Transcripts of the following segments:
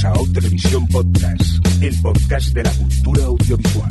Bienvenidos a O Televisión Podcast, el podcast de la cultura audiovisual.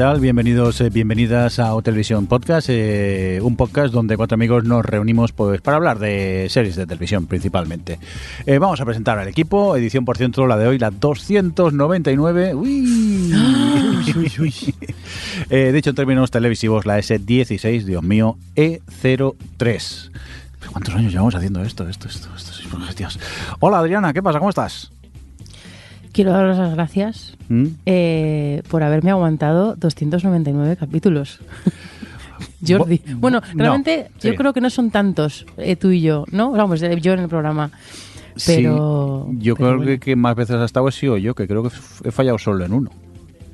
Tal? Bienvenidos, eh, bienvenidas a O Televisión Podcast, eh, un podcast donde cuatro amigos nos reunimos pues para hablar de series de televisión principalmente. Eh, vamos a presentar al equipo, edición por ciento la de hoy, la 299. Uy. Eh, dicho en términos televisivos, la S16, Dios mío, E03. ¿Cuántos años llevamos haciendo esto? Esto, esto, esto, esto, Dios. Hola Adriana, ¿qué pasa? ¿Cómo estás? Quiero daros las gracias ¿Mm? eh, por haberme aguantado 299 capítulos. Jordi. Bueno, no, realmente sí. yo creo que no son tantos eh, tú y yo, ¿no? Vamos, eh, yo en el programa. Pero. Sí, yo pero creo bueno. que, que más veces has estado he sido yo, que creo que he fallado solo en uno.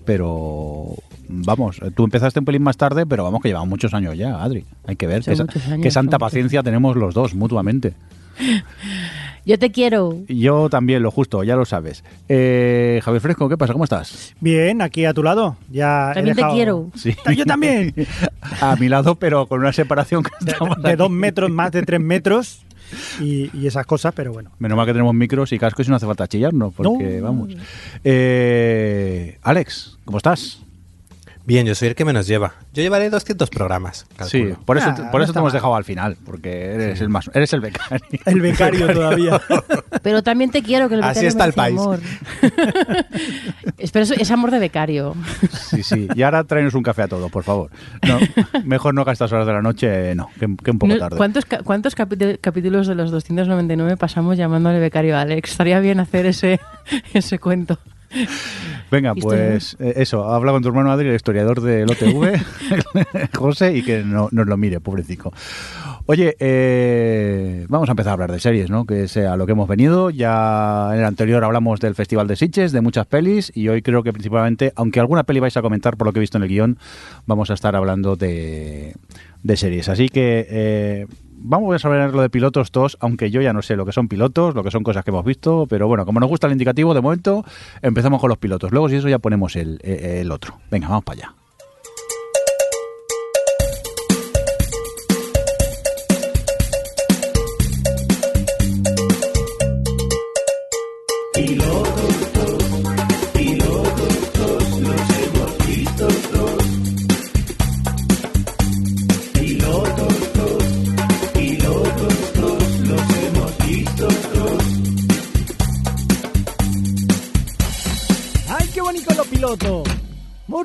Pero vamos, tú empezaste un pelín más tarde, pero vamos que llevamos muchos años ya, Adri. Hay que ver qué, años, santa muchos paciencia tenemos los dos mutuamente. Yo te quiero. Yo también, lo justo, ya lo sabes. Eh, Javier Fresco, ¿qué pasa? ¿Cómo estás? Bien, aquí a tu lado. Ya También te quiero. Sí. Yo también. A mi lado, pero con una separación que De aquí. dos metros, más de tres metros y, y esas cosas, pero bueno. Menos mal que tenemos micros y cascos y no hace falta chillarnos, porque No. vamos. Eh, Alex, ¿cómo estás? Bien, yo soy el que menos lleva. Yo llevaré 200 programas. Sí, por eso, Ah, por no eso te hemos mal. dejado al final, porque eres el más, eres el becario. El becario todavía. Pero también te quiero, que el Así becario está el país. amor. Espero eso- es amor de becario. Sí, sí. Y ahora tráenos un café a todos, por favor. No, mejor no gastas horas de la noche, no, que, que un poco No, tarde. ¿Cuántos, ca- cuántos capítulos de los 299 pasamos llamándole becario a Alex? Estaría bien hacer ese, ese cuento. Venga, pues eh, eso, habla con tu hermano Adri, el historiador del OTV, José, y que no, nos lo mire, pobrecito. Oye, eh, vamos a empezar a hablar de series, ¿no? Que es a lo que hemos venido. Ya en el anterior hablamos del Festival de Sitges, de muchas pelis, y hoy creo que principalmente, aunque alguna peli vais a comentar por lo que he visto en el guion, vamos a estar hablando de, de series. Así que eh, vamos a ver lo de pilotos todos, aunque yo ya no sé lo que son pilotos, lo que son cosas que hemos visto, pero bueno, como nos gusta el indicativo, de momento empezamos con los pilotos. Luego, si eso, ya ponemos el, otro. Venga, vamos para allá. ¡Ay,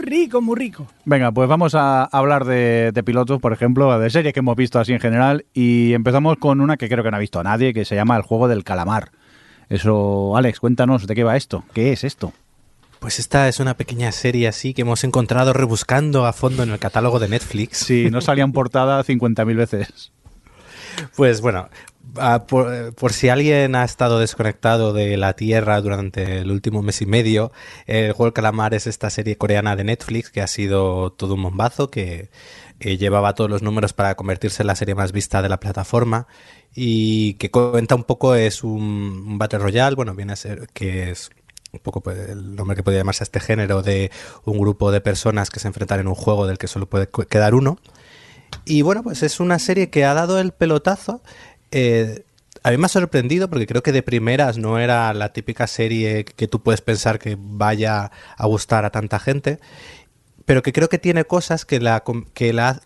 rico, muy rico. Venga, pues vamos a hablar de, de pilotos, por ejemplo, de series que hemos visto así en general, y empezamos con una que creo que no ha visto a nadie, que se llama El Juego del Calamar. Eso, Alex, cuéntanos de qué va esto. ¿Qué es esto? Pues esta es una pequeña serie así que hemos encontrado rebuscando a fondo en el catálogo de Netflix. Si no salía en portada 50.000 veces. Pues bueno, por, si alguien ha estado desconectado de la Tierra durante el último mes y medio, El Juego del Calamar es esta serie coreana de Netflix que ha sido todo un bombazo, que eh, llevaba todos los números para convertirse en la serie más vista de la plataforma y que cuenta un poco, es un, Battle Royale, bueno, viene a ser que es un poco pues, el nombre que podría llamarse a este género de un grupo de personas que se enfrentan en un juego del que solo puede quedar uno. Y bueno, pues es una serie que ha dado el pelotazo. Eh, a mí me ha sorprendido porque creo que de primeras no era la típica serie que tú puedes pensar que vaya a gustar a tanta gente, pero que creo que tiene cosas que la, que la,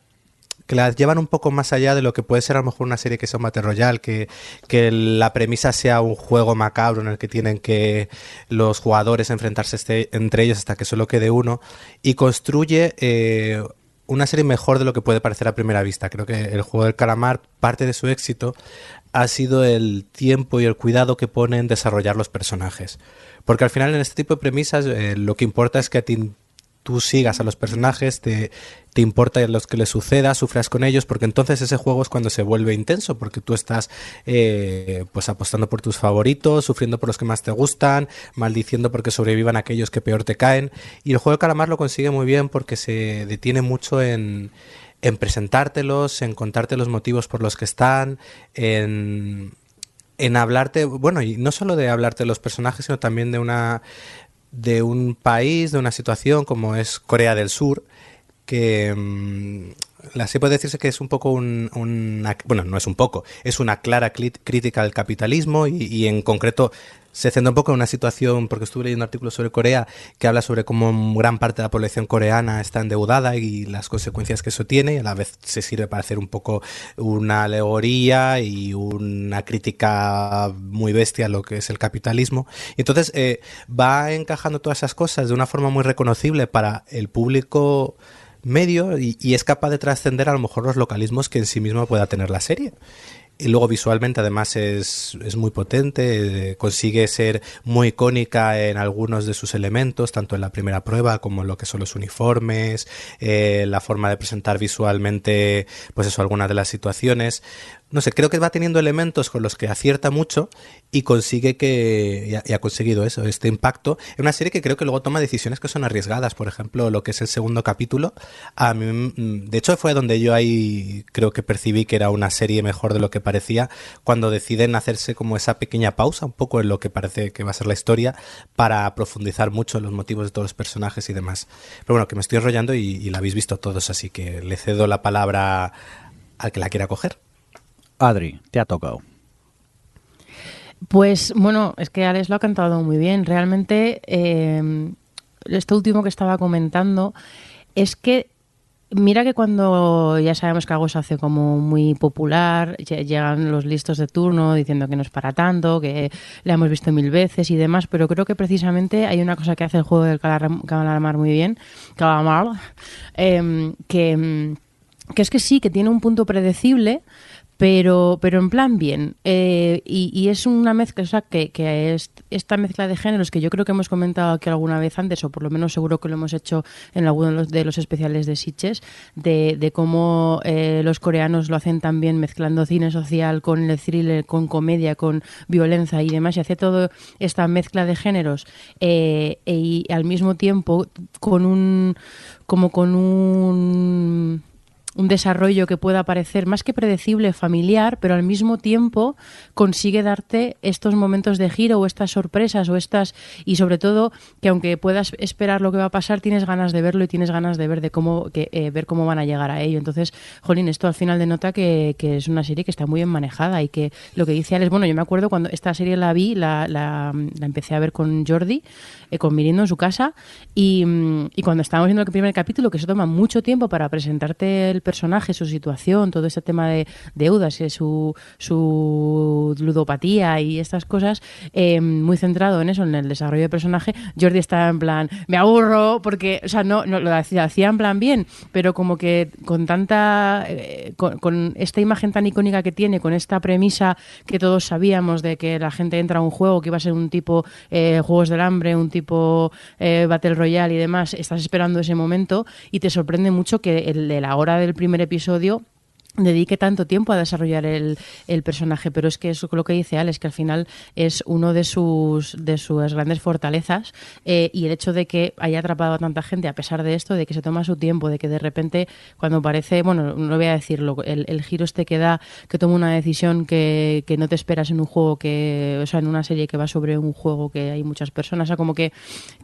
que la llevan un poco más allá de lo que puede ser a lo mejor una serie que sea un Battle Royale, que, que la premisa sea un juego macabro en el que tienen que los jugadores enfrentarse este- entre ellos hasta que solo quede uno, y construye eh, una serie mejor de lo que puede parecer a primera vista. Creo que el juego del calamar, parte de su éxito, ha sido el tiempo y el cuidado que pone en desarrollar los personajes. Porque al final en este tipo de premisas eh, lo que importa es que ti tú sigas a los personajes, te, te importa los que les suceda, sufras con ellos, porque entonces ese juego es cuando se vuelve intenso, porque tú estás eh, pues apostando por tus favoritos, sufriendo por los que más te gustan, maldiciendo porque sobrevivan aquellos que peor te caen. Y el juego de calamar lo consigue muy bien porque se detiene mucho en, en presentártelos, en contarte los motivos por los que están, en en hablarte, bueno, y no solo de hablarte de los personajes, sino también de una de un país, de una situación como es Corea del Sur, que mm, la puede decirse que es un poco un, una, bueno, no es un poco, es una clara crítica al capitalismo y, y en concreto se centra un poco en una situación, porque estuve leyendo artículos sobre Corea, que habla sobre cómo gran parte de la población coreana está endeudada y las consecuencias que eso tiene, y a la vez se sirve para hacer un poco una alegoría y una crítica muy bestia a lo que es el capitalismo. Y entonces eh, va encajando todas esas cosas de una forma muy reconocible para el público medio y, y es capaz de trascender a lo mejor los localismos que en sí mismo pueda tener la serie. Y luego visualmente además es, es, muy potente, eh, consigue ser muy icónica en algunos de sus elementos, tanto en la primera prueba como en lo que son los uniformes, eh, la forma de presentar visualmente, pues eso, algunas de las situaciones no sé, creo que va teniendo elementos con los que acierta mucho y consigue que, y ha, conseguido eso, este impacto, en una serie que creo que luego toma decisiones que son arriesgadas, por ejemplo, lo que es el segundo capítulo, a mí, mm, de hecho fue donde yo ahí creo que percibí que era una serie mejor de lo que parecía, cuando deciden hacerse como esa pequeña pausa, un poco en lo que parece que va a ser la historia, para profundizar mucho en los motivos de todos los personajes y demás. Pero bueno, que me estoy enrollando y, y la habéis visto todos, así que le cedo la palabra al que la quiera coger. Adri, te ha tocado. Pues bueno, es que Alex lo ha cantado muy bien. Realmente, eh, esto último que estaba comentando es que Mira que cuando ya sabemos que algo se hace como muy popular, llegan los listos de turno diciendo que no es para tanto, que le hemos visto mil veces y demás, pero creo que precisamente hay una cosa que hace el juego del calamar muy bien, calamar, que, que es que sí, que tiene un punto predecible, pero, pero en plan bien. Eh, y, es una mezcla, o sea, que, que es esta mezcla de géneros que yo creo que hemos comentado aquí alguna vez antes, o por lo menos seguro que lo hemos hecho en alguno de los, de los especiales de Sitches, de, de cómo eh, los coreanos lo hacen también mezclando cine social con el thriller, con comedia, con violencia y demás, y hace toda esta mezcla de géneros eh, y al mismo tiempo con un como con un un desarrollo que pueda parecer más que predecible, familiar, pero al mismo tiempo consigue darte estos momentos de giro o estas sorpresas o estas y sobre todo que aunque puedas esperar lo que va a pasar, tienes ganas de verlo y tienes ganas de ver de cómo que, eh, ver cómo van a llegar a ello. Entonces, Jolín, esto al final denota que, que es una serie que está muy bien manejada y que lo que dice Alex, bueno, yo me acuerdo cuando esta serie la vi, la, la, la empecé a ver con Jordi, eh, con Mirindo en su casa y, y cuando estábamos viendo el primer capítulo, que se toma mucho tiempo para presentarte el personaje, su situación, todo ese tema de deudas, su, su ludopatía y estas cosas, eh, muy centrado en eso, en el desarrollo del personaje, Jordi estaba en plan, me aburro, porque, o sea, no, lo hacía, en plan bien, pero como que con tanta, eh, con, esta imagen tan icónica que tiene, con esta premisa que todos sabíamos de que la gente entra a un juego que iba a ser un tipo eh, Juegos del Hambre, un tipo eh, Battle Royale y demás, estás esperando ese momento y te sorprende mucho que el de la hora del primer episodio dedique tanto tiempo a desarrollar el, el, personaje, pero es que eso lo que dice Alex, que al final es uno de sus, de sus grandes fortalezas eh, y el hecho de que haya atrapado a tanta gente a pesar de esto, de que se toma su tiempo, de que de repente cuando parece, bueno, no voy a decirlo, el, el giro este que da, que toma una decisión que, que, no te esperas en un juego, que, o sea, en una serie que va sobre un juego que hay muchas personas, o sea, como que,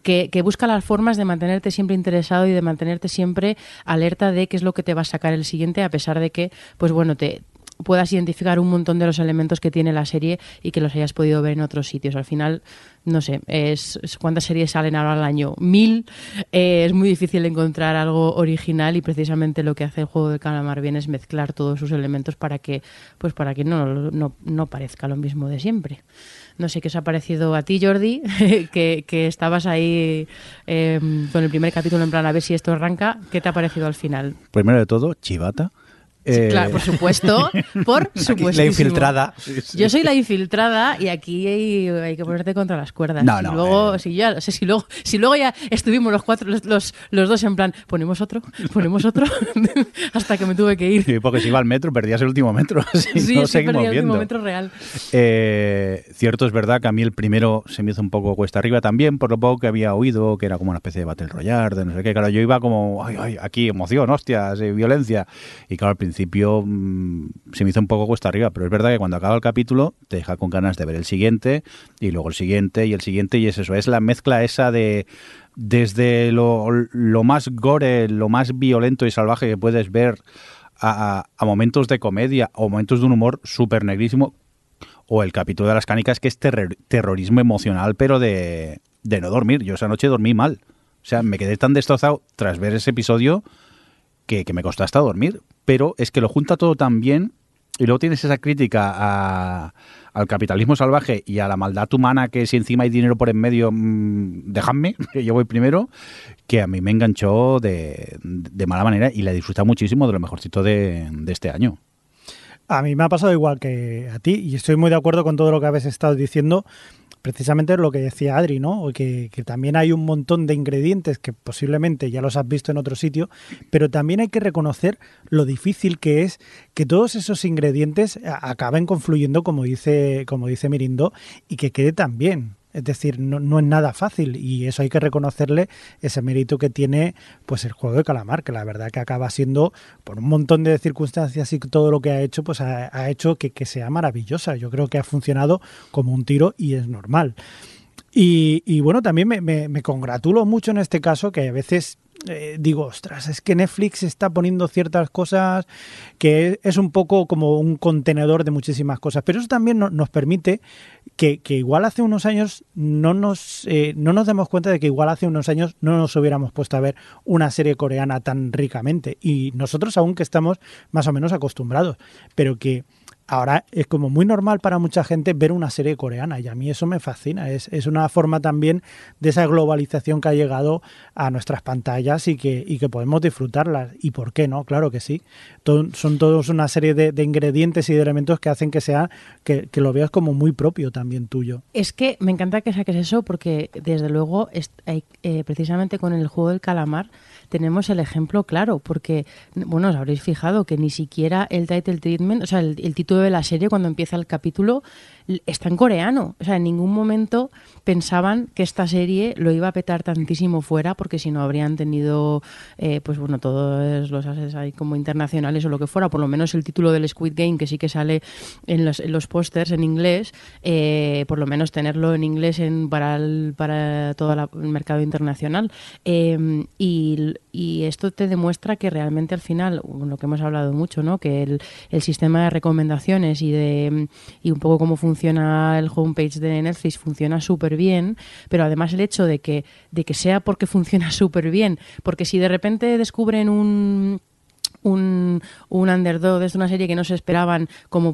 que, que busca las formas de mantenerte siempre interesado y de mantenerte siempre alerta de qué es lo que te va a sacar el siguiente, a pesar de que pues bueno, te puedas identificar un montón de los elementos que tiene la serie y que los hayas podido ver en otros sitios. Al final, no sé, es, cuántas series salen ahora al año. Mil. Eh, es muy difícil encontrar algo original y precisamente lo que hace el juego de calamar bien es mezclar todos sus elementos para que, pues para que no, no, no parezca lo mismo de siempre. No sé qué os ha parecido a ti, Jordi, que, que, estabas ahí eh, con el primer capítulo en plan a ver si esto arranca. ¿Qué te ha parecido al final? Primero de todo, chivata Eh, Claro, por supuesto, por supuesto. La infiltrada. Yo soy la infiltrada y aquí hay, hay que ponerte contra las cuerdas. No, Y no, luego, eh. si, ya, o sea, si, luego, si luego ya estuvimos los cuatro, los, los, los dos en plan, ponemos otro, ponemos otro, hasta que me tuve que ir. Sí, porque si iba al metro, perdías el último metro. Si Sí, no, sí, seguimos perdí el viendo. momento real. Eh, cierto es verdad que a mí el primero se me hizo un poco cuesta arriba también, por lo poco que había oído, que era como una especie de Battle Royale, de no sé qué. Claro, yo iba como, ay, ay, aquí emoción, hostias, violencia. Y claro, al principio mm, se me hizo un poco cuesta arriba, pero es verdad que cuando acaba el capítulo te deja con ganas de ver el siguiente, y luego el siguiente, y el siguiente, y es eso, es la mezcla esa de desde lo, más gore, lo más violento y salvaje que puedes ver a, momentos de comedia o momentos de un humor súper negrísimo, o el capítulo de las canicas que es terror- terrorismo emocional, pero de, de no dormir. Yo esa noche dormí mal. O sea, me quedé tan destrozado tras ver ese episodio que, que me costó hasta dormir. Pero es que lo junta todo tan bien y luego tienes esa crítica al capitalismo salvaje y a la maldad humana que si encima hay dinero por en medio, mm, dejadme, que yo voy primero, que a mí me enganchó de, de mala manera y la disfruta muchísimo de lo mejorcito de este año. A mí me ha pasado igual que a ti y estoy muy de acuerdo con todo lo que habéis estado diciendo. Precisamente lo que decía Adri, ¿no? Que, que también hay un montón de ingredientes que posiblemente ya los has visto en otro sitio, pero también hay que reconocer lo difícil que es que todos esos ingredientes acaben confluyendo, como dice, como dice Mirindo, y que quede tan bien. Es decir, no, no es nada fácil y eso hay que reconocerle ese mérito que tiene pues el juego de calamar, que la verdad que acaba siendo por un montón de circunstancias y todo lo que ha hecho, pues ha, hecho que, sea maravillosa. Yo creo que ha funcionado como un tiro y es normal. Y, bueno, también me- me congratulo mucho en este caso que a veces eh, digo, ostras, es que Netflix está poniendo ciertas cosas que es un poco como un contenedor de muchísimas cosas, pero eso también no- nos permite que, que igual hace unos años no nos, eh, no nos demos cuenta de que igual hace unos años no nos hubiéramos puesto a ver una serie coreana tan ricamente. Y nosotros aún que estamos más o menos acostumbrados, pero que ahora es como muy normal para mucha gente ver una serie coreana y a mí eso me fascina. Es, es una forma también de esa globalización que ha llegado a nuestras pantallas y que, y que podemos disfrutarlas. ¿Y por qué no? Claro que sí. Son todos una serie de, de ingredientes y de elementos que hacen que sea que, que lo veas como muy propio también tuyo. Es que me encanta que saques eso porque desde luego hay- eh, precisamente con el juego del calamar tenemos el ejemplo claro porque bueno os habréis fijado que ni siquiera el title treatment o sea el título de la serie cuando empieza el capítulo está en coreano. O sea en ningún momento pensaban que esta serie lo iba a petar tantísimo fuera porque si no habrían tenido eh, pues bueno todos los assets ahí como internacionales o lo que fuera por lo menos el título del Squid Game que sí que sale en los, en los pósters en inglés eh, por lo menos tenerlo en inglés en, para, el, para todo la- el mercado internacional. Eh, y, y esto te demuestra que realmente al final lo que hemos hablado mucho no que el, el sistema de recomendaciones y de y un poco cómo funciona el homepage de Netflix funciona súper bien pero además el hecho de que de que sea porque funciona súper bien porque si de repente descubren un un, un underdog desde una serie que no se esperaban, como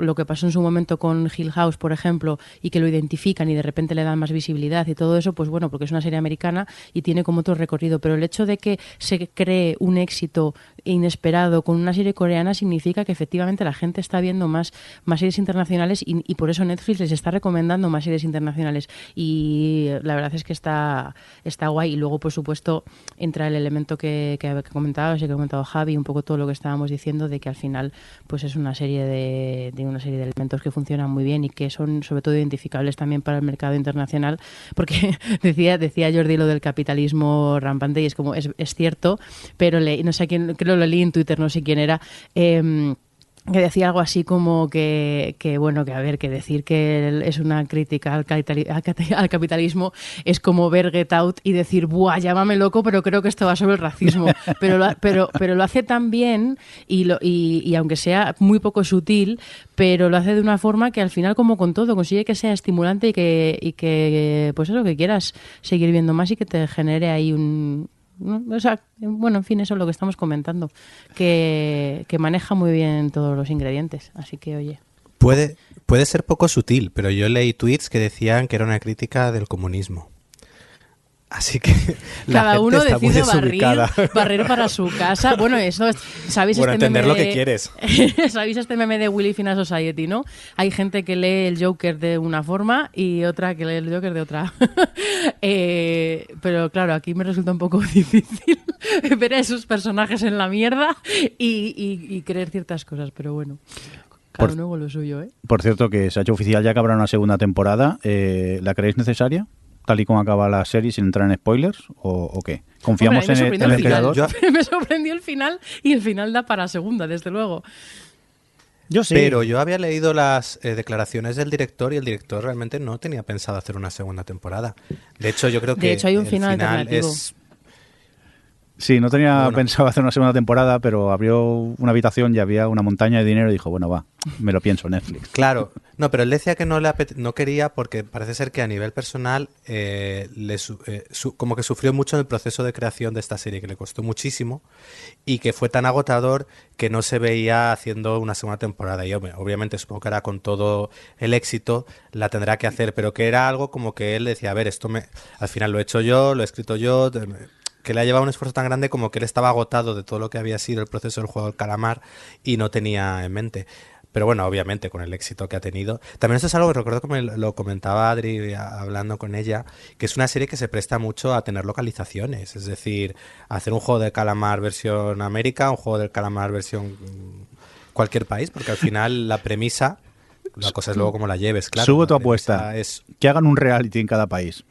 lo que pasó en su momento con Hill House, por ejemplo, y que lo identifican y de repente le dan más visibilidad y todo eso, pues bueno, porque es una serie americana y tiene como otro recorrido. Pero el hecho de que se cree un éxito inesperado con una serie coreana significa que efectivamente la gente está viendo más, más series internacionales y, por eso Netflix les está recomendando más series internacionales. Y la verdad es que está, está guay. Y luego, por supuesto, entra el elemento que, que, que comentabas y que comentado Javi, poco todo lo que estábamos diciendo, de que al final pues es una serie de, de una serie de elementos que funcionan muy bien y que son sobre todo identificables también para el mercado internacional, porque decía, decía Jordi lo del capitalismo rampante y es como, es, es cierto, pero le, no sé quién, creo lo leí en Twitter, no sé quién era. em, que decía algo así como que, que, bueno, que a ver, que decir que es una crítica al, capitalismo es como ver Get Out y decir, buah, llámame loco, pero creo que esto va sobre el racismo. Pero lo, pero, pero lo hace tan bien y, lo, y, y aunque sea muy poco sutil, pero lo hace de una forma que al final, como con todo, consigue que sea estimulante y que, y que pues eso, que quieras seguir viendo más y que te genere ahí un... O sea, bueno, en fin, eso es lo que estamos comentando, que, que maneja muy bien todos los ingredientes, así que oye. Puede, puede ser poco sutil, pero yo leí tweets que decían que era una crítica del comunismo. Así que la Cada gente uno está muy decide barrir, desubicada. barrer para su casa. Bueno, eso es- ¿sabéis Bueno, este entender meme lo que quieres. ¿Sabéis este meme de Willy Fina Society, no? Hay gente que lee el Joker de una forma y otra que lee el Joker de otra. Eh, pero claro, aquí me resulta un poco difícil ver a esos personajes en la mierda y, y- y creer ciertas cosas, pero bueno. Cada Por- uno con lo suyo, ¿eh? Por cierto, que se ha hecho oficial ya que habrá una segunda temporada. Eh, ¿La creéis necesaria? Tal y como acaba la serie, sin entrar en spoilers, o, o qué? ¿Confiamos Hombre, en el, el creador? Yo- me sorprendió el final y el final da para segunda, desde luego. Yo sí. Pero yo había leído las eh, declaraciones del director y el director realmente no tenía pensado hacer una segunda temporada. De hecho, yo creo De que hecho, hay un el final alternativo. es Sí, no tenía Bueno. pensado hacer una segunda temporada, pero abrió una habitación y había una montaña de dinero y dijo, bueno, va, me lo pienso, Netflix. Claro, no, pero él decía que no le no quería porque parece ser que a nivel personal eh, le su- eh, su- como que sufrió mucho en el proceso de creación de esta serie, que le costó muchísimo y que fue tan agotador que no se veía haciendo una segunda temporada. Y obviamente supongo que ahora con todo el éxito la tendrá que hacer, pero que era algo como que él decía, a ver, esto me, al final lo he hecho yo, lo he escrito yo, que le ha llevado un esfuerzo tan grande como que él estaba agotado de todo lo que había sido el proceso del juego del calamar y no tenía en mente. Pero bueno, obviamente con el éxito que ha tenido. También esto es algo que recuerdo que me lo comentaba Adri a- hablando con ella, que es una serie que se presta mucho a tener localizaciones. Es decir, hacer un juego de calamar versión América, un juego del calamar versión cualquier país, porque al final la premisa, la cosa es luego cómo la lleves, claro. Subo tu apuesta. Es Que hagan un reality en cada país.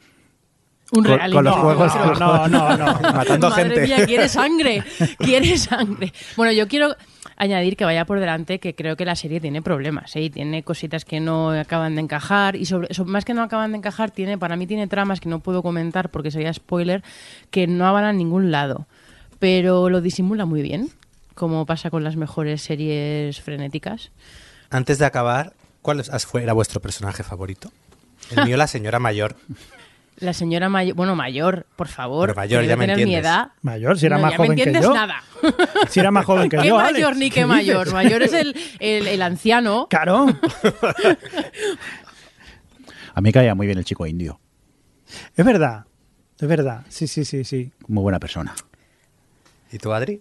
Un Con- reality. con los No, juegos- no, no, no, no. matando Madre gente. mía, quiere sangre, quiere sangre. Bueno, yo quiero añadir que vaya por delante que creo que la serie tiene problemas, ¿eh? Y tiene cositas que no acaban de encajar y sobre, so- más que no acaban de encajar, tiene para mí tiene tramas que no puedo comentar porque sería spoiler que no van a ningún lado, pero lo disimula muy bien, como pasa con las mejores series frenéticas. Antes de acabar, ¿cuál era vuestro personaje favorito? El mío, la señora mayor. La señora mayor, bueno, mayor, por favor, Pero mayor, ya me tener mi entiendes. edad. Mayor, si era No, más ya joven me que entiendes yo. nada. Si era más joven que ¿Qué yo, mayor Alex? ni ¿Qué qué mayor? dices? Mayor es el, el, el anciano. Claro. A mí caía muy bien el chico indio. Es verdad. Es verdad. Sí, sí, sí, sí. Muy buena persona. ¿Y tú, Adri?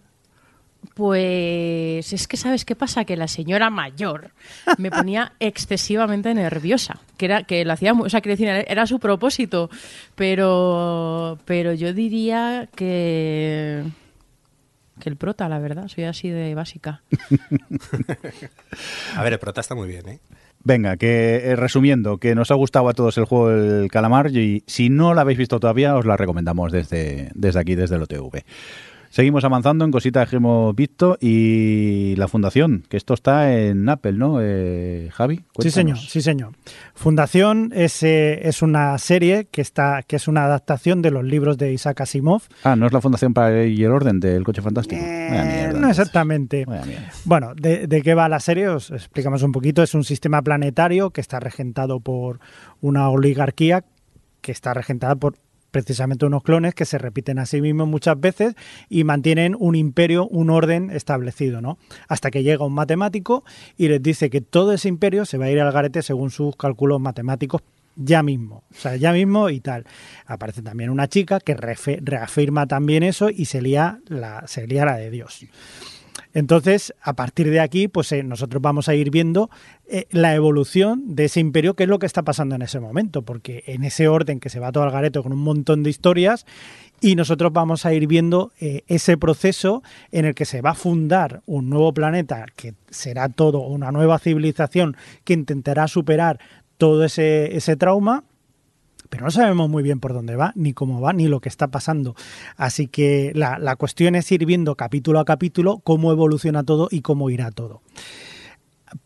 Pues es que sabes qué pasa que la señora mayor me ponía excesivamente nerviosa, que era que lo hacía, o sea, quiero decir, era su propósito, pero pero yo diría que que el prota, la verdad, soy así de básica. A ver, el prota está muy bien, ¿eh? Venga, que eh, resumiendo, que nos ha gustado a todos el juego del calamar y si no la habéis visto todavía, os la recomendamos desde, desde aquí, desde el OTV. Seguimos avanzando en cositas que hemos visto y la fundación, que esto está en Apple, ¿no? Eh, Javi, Sí, señor, sí, señor. Fundación es, eh, es una serie que está que es una adaptación de los libros de Isaac Asimov. Ah, ¿no es la fundación para el y el orden del coche fantástico? Eh, mierda, no exactamente. Bueno, de, de qué va la serie? Os explicamos un poquito. Es un sistema planetario que está regentado por una oligarquía que está regentada por precisamente unos clones que se repiten a sí mismos muchas veces y mantienen un imperio, un orden establecido, ¿no? Hasta que llega un matemático y les dice que todo ese imperio se va a ir al garete según sus cálculos matemáticos ya mismo, o sea, ya mismo y tal. Aparece también una chica que reafirma también eso y se lía la, se lía la de Dios. Entonces, a partir de aquí, pues eh, nosotros vamos a ir viendo eh, la evolución de ese imperio, qué es lo que está pasando en ese momento, porque en ese orden que se va todo al gareto con un montón de historias, y nosotros vamos a ir viendo eh, ese proceso en el que se va a fundar un nuevo planeta, que será todo una nueva civilización que intentará superar todo ese, ese trauma pero no sabemos muy bien por dónde va, ni cómo va, ni lo que está pasando. Así que la, la cuestión es ir viendo capítulo a capítulo cómo evoluciona todo y cómo irá todo.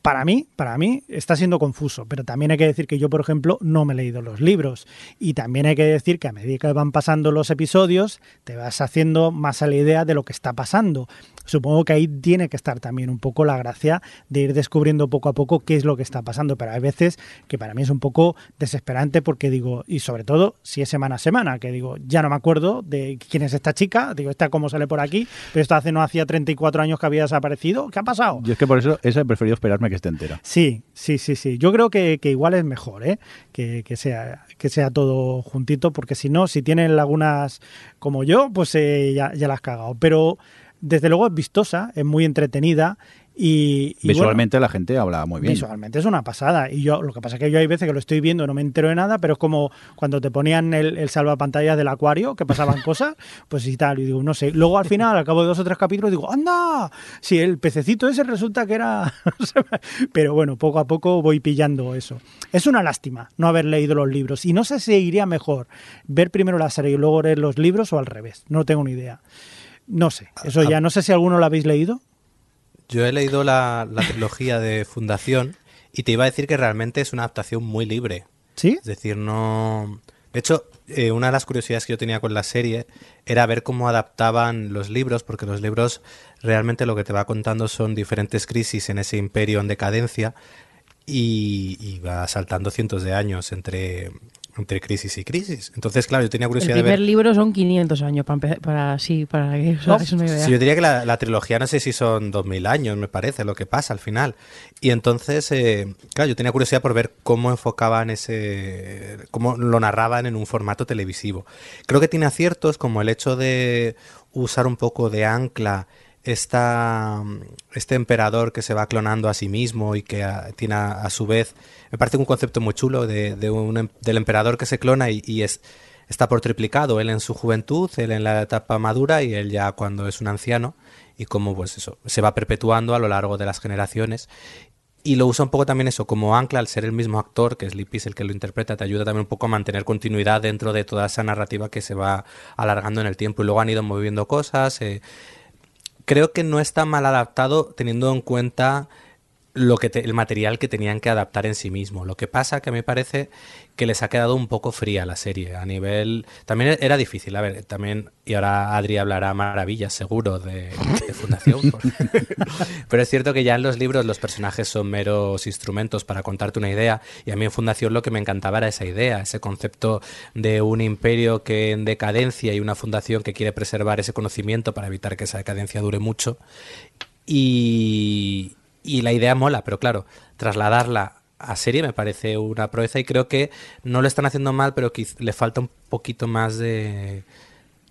Para mí, para mí está siendo confuso, pero también hay que decir que yo, por ejemplo, no me he leído los libros y también hay que decir que a medida que van pasando los episodios te vas haciendo más a la idea de lo que está pasando. Supongo que ahí tiene que estar también un poco la gracia de ir descubriendo poco a poco qué es lo que está pasando, pero hay veces que para mí es un poco desesperante porque digo, y sobre todo si es semana a semana, que digo, ya no me acuerdo de quién es esta chica, digo, esta cómo sale por aquí, pero esto hace no hacía 34 años que había desaparecido, ¿qué ha pasado? Yo es que por eso he preferido esperarme que esté entera. Sí, sí, sí, sí. Yo creo que, que igual es mejor, ¿eh? Que, que sea, que sea todo juntito, porque si no, si tienen lagunas como yo, pues eh, ya, ya la has cagado. Pero desde luego es vistosa, es muy entretenida y, y bueno, Visualmente la gente habla muy bien. Visualmente es una pasada. Y yo, lo que pasa es que yo hay veces que lo estoy viendo, no me entero de nada, pero es como cuando te ponían el, el salvapantallas del acuario, que pasaban cosas, pues y tal. Y digo, no sé. Luego al final, al cabo de dos o tres capítulos, digo, ¡anda! Sí, el pececito ese resulta que era. pero bueno, poco a poco voy pillando eso. Es una lástima no haber leído los libros. Y no sé si iría mejor ver primero la serie y luego leer los libros o al revés. No tengo ni idea. No sé. Eso ya, no sé si alguno lo habéis leído. Yo he leído la, la trilogía de Fundación y te iba a decir que realmente es una adaptación muy libre. ¿Sí? Es decir, no... De hecho, eh, una de las curiosidades que yo tenía con la serie era ver cómo adaptaban los libros, porque los libros realmente lo que te va contando son diferentes crisis en ese imperio en decadencia y, y va saltando cientos de años entre, entre crisis y crisis. Entonces, claro, yo tenía El curiosidad de primer ver... libro son 500 años, para, para sí, para que os hagáis una idea. Sí, yo diría que la, la trilogía no sé si son 2000 años, me parece, lo que pasa al final. Y entonces, eh, claro, yo tenía curiosidad por ver cómo enfocaban ese. cómo lo narraban en un formato televisivo. Creo que tiene aciertos como el hecho de usar un poco de ancla este emperador que se va clonando a sí mismo y que tiene a, su vez, me parece un concepto muy chulo de, em- del emperador que se clona y, es, está por triplicado, él en su juventud, él en la etapa madura y él ya cuando es un anciano y cómo pues eso se va perpetuando a lo largo de las generaciones. Y lo usa un poco también eso como ancla al ser el mismo actor que es Lipis el que lo interpreta te ayuda también un poco a mantener continuidad dentro de toda esa narrativa que se va alargando en el tiempo. Y luego han ido moviendo cosas eh, creo que no está mal adaptado teniendo en cuenta lo que te- el material que tenían que adaptar en sí mismo. Lo que pasa que me parece que les ha quedado un poco fría la serie a nivel también era difícil, a ver, también y ahora Adri hablará maravillas seguro de, de Fundación, pero es cierto que ya en los libros los personajes son meros instrumentos para contarte una idea y a mí en Fundación lo que me encantaba era esa idea, ese concepto de un imperio que en decadencia y una fundación que quiere preservar ese conocimiento para evitar que esa decadencia dure mucho y, y la idea mola, pero claro, trasladarla a serie me parece una proeza y creo que no lo están haciendo mal, pero quiz- le falta un poquito más de,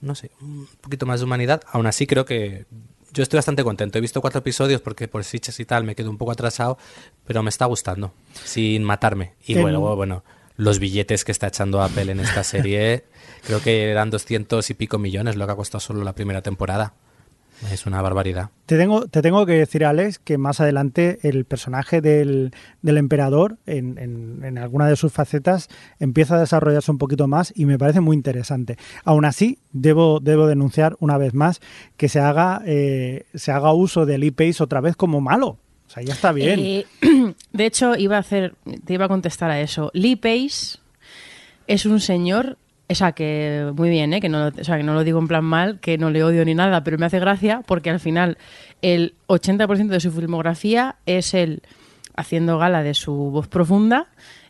no sé, un poquito más de humanidad. Aún así creo que yo estoy bastante contento. He visto cuatro episodios porque por fichas y tal me quedo un poco atrasado, pero me está gustando, sin matarme. Y En- luego, bueno, los billetes que está echando Apple en esta serie, creo que eran 200 y pico millones lo que ha costado solo la primera temporada. Es una barbaridad. Te tengo, te tengo que decir, Alex, que más adelante el personaje del, del emperador, en, en- en alguna de sus facetas, empieza a desarrollarse un poquito más y me parece muy interesante. Aún así, debo, debo denunciar una vez más que se haga, eh, se haga uso del e-Pace otra vez como malo. O sea, ya está bien. Eh, de hecho, iba a hacer, te iba a contestar a eso. Lee Pace es un señor, o sea, que muy bien, ¿eh? que, no, o sea, que no lo digo en plan mal, que no le odio ni nada, pero me hace gracia porque al final el 80% de su filmografía es él haciendo gala de su voz profunda,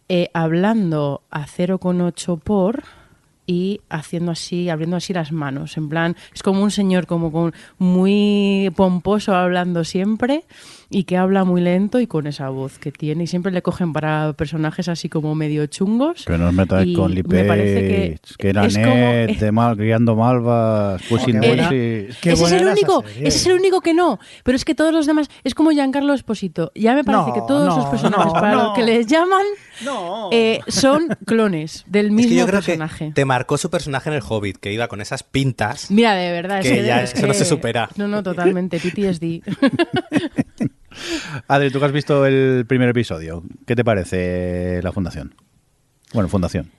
eh, hablando a 0,8 por y haciendo así, abriendo así las manos. En plan, es como un señor como con muy pomposo hablando siempre y que habla muy lento y con esa voz que tiene. Y siempre le cogen para personajes así como medio chungos. Que no os metáis con me parece Lipé, que, era es como- net, de mal, criando malvas. Qué ese es el único, serie. ese es el único que no. Pero es que todos los demás, es como Giancarlo Esposito. Ya me parece No, que todos no, los personajes no, para no. los que les llaman No. eh, son clones del Es mismo que yo creo personaje. que te marcó su personaje en el Hobbit, que iba con esas pintas. Mira, de verdad, Que es ya es eso no se supera. No, no, totalmente, PTSD. Adri, tú que has visto el primer episodio, ¿qué te parece la fundación? Bueno, fundación.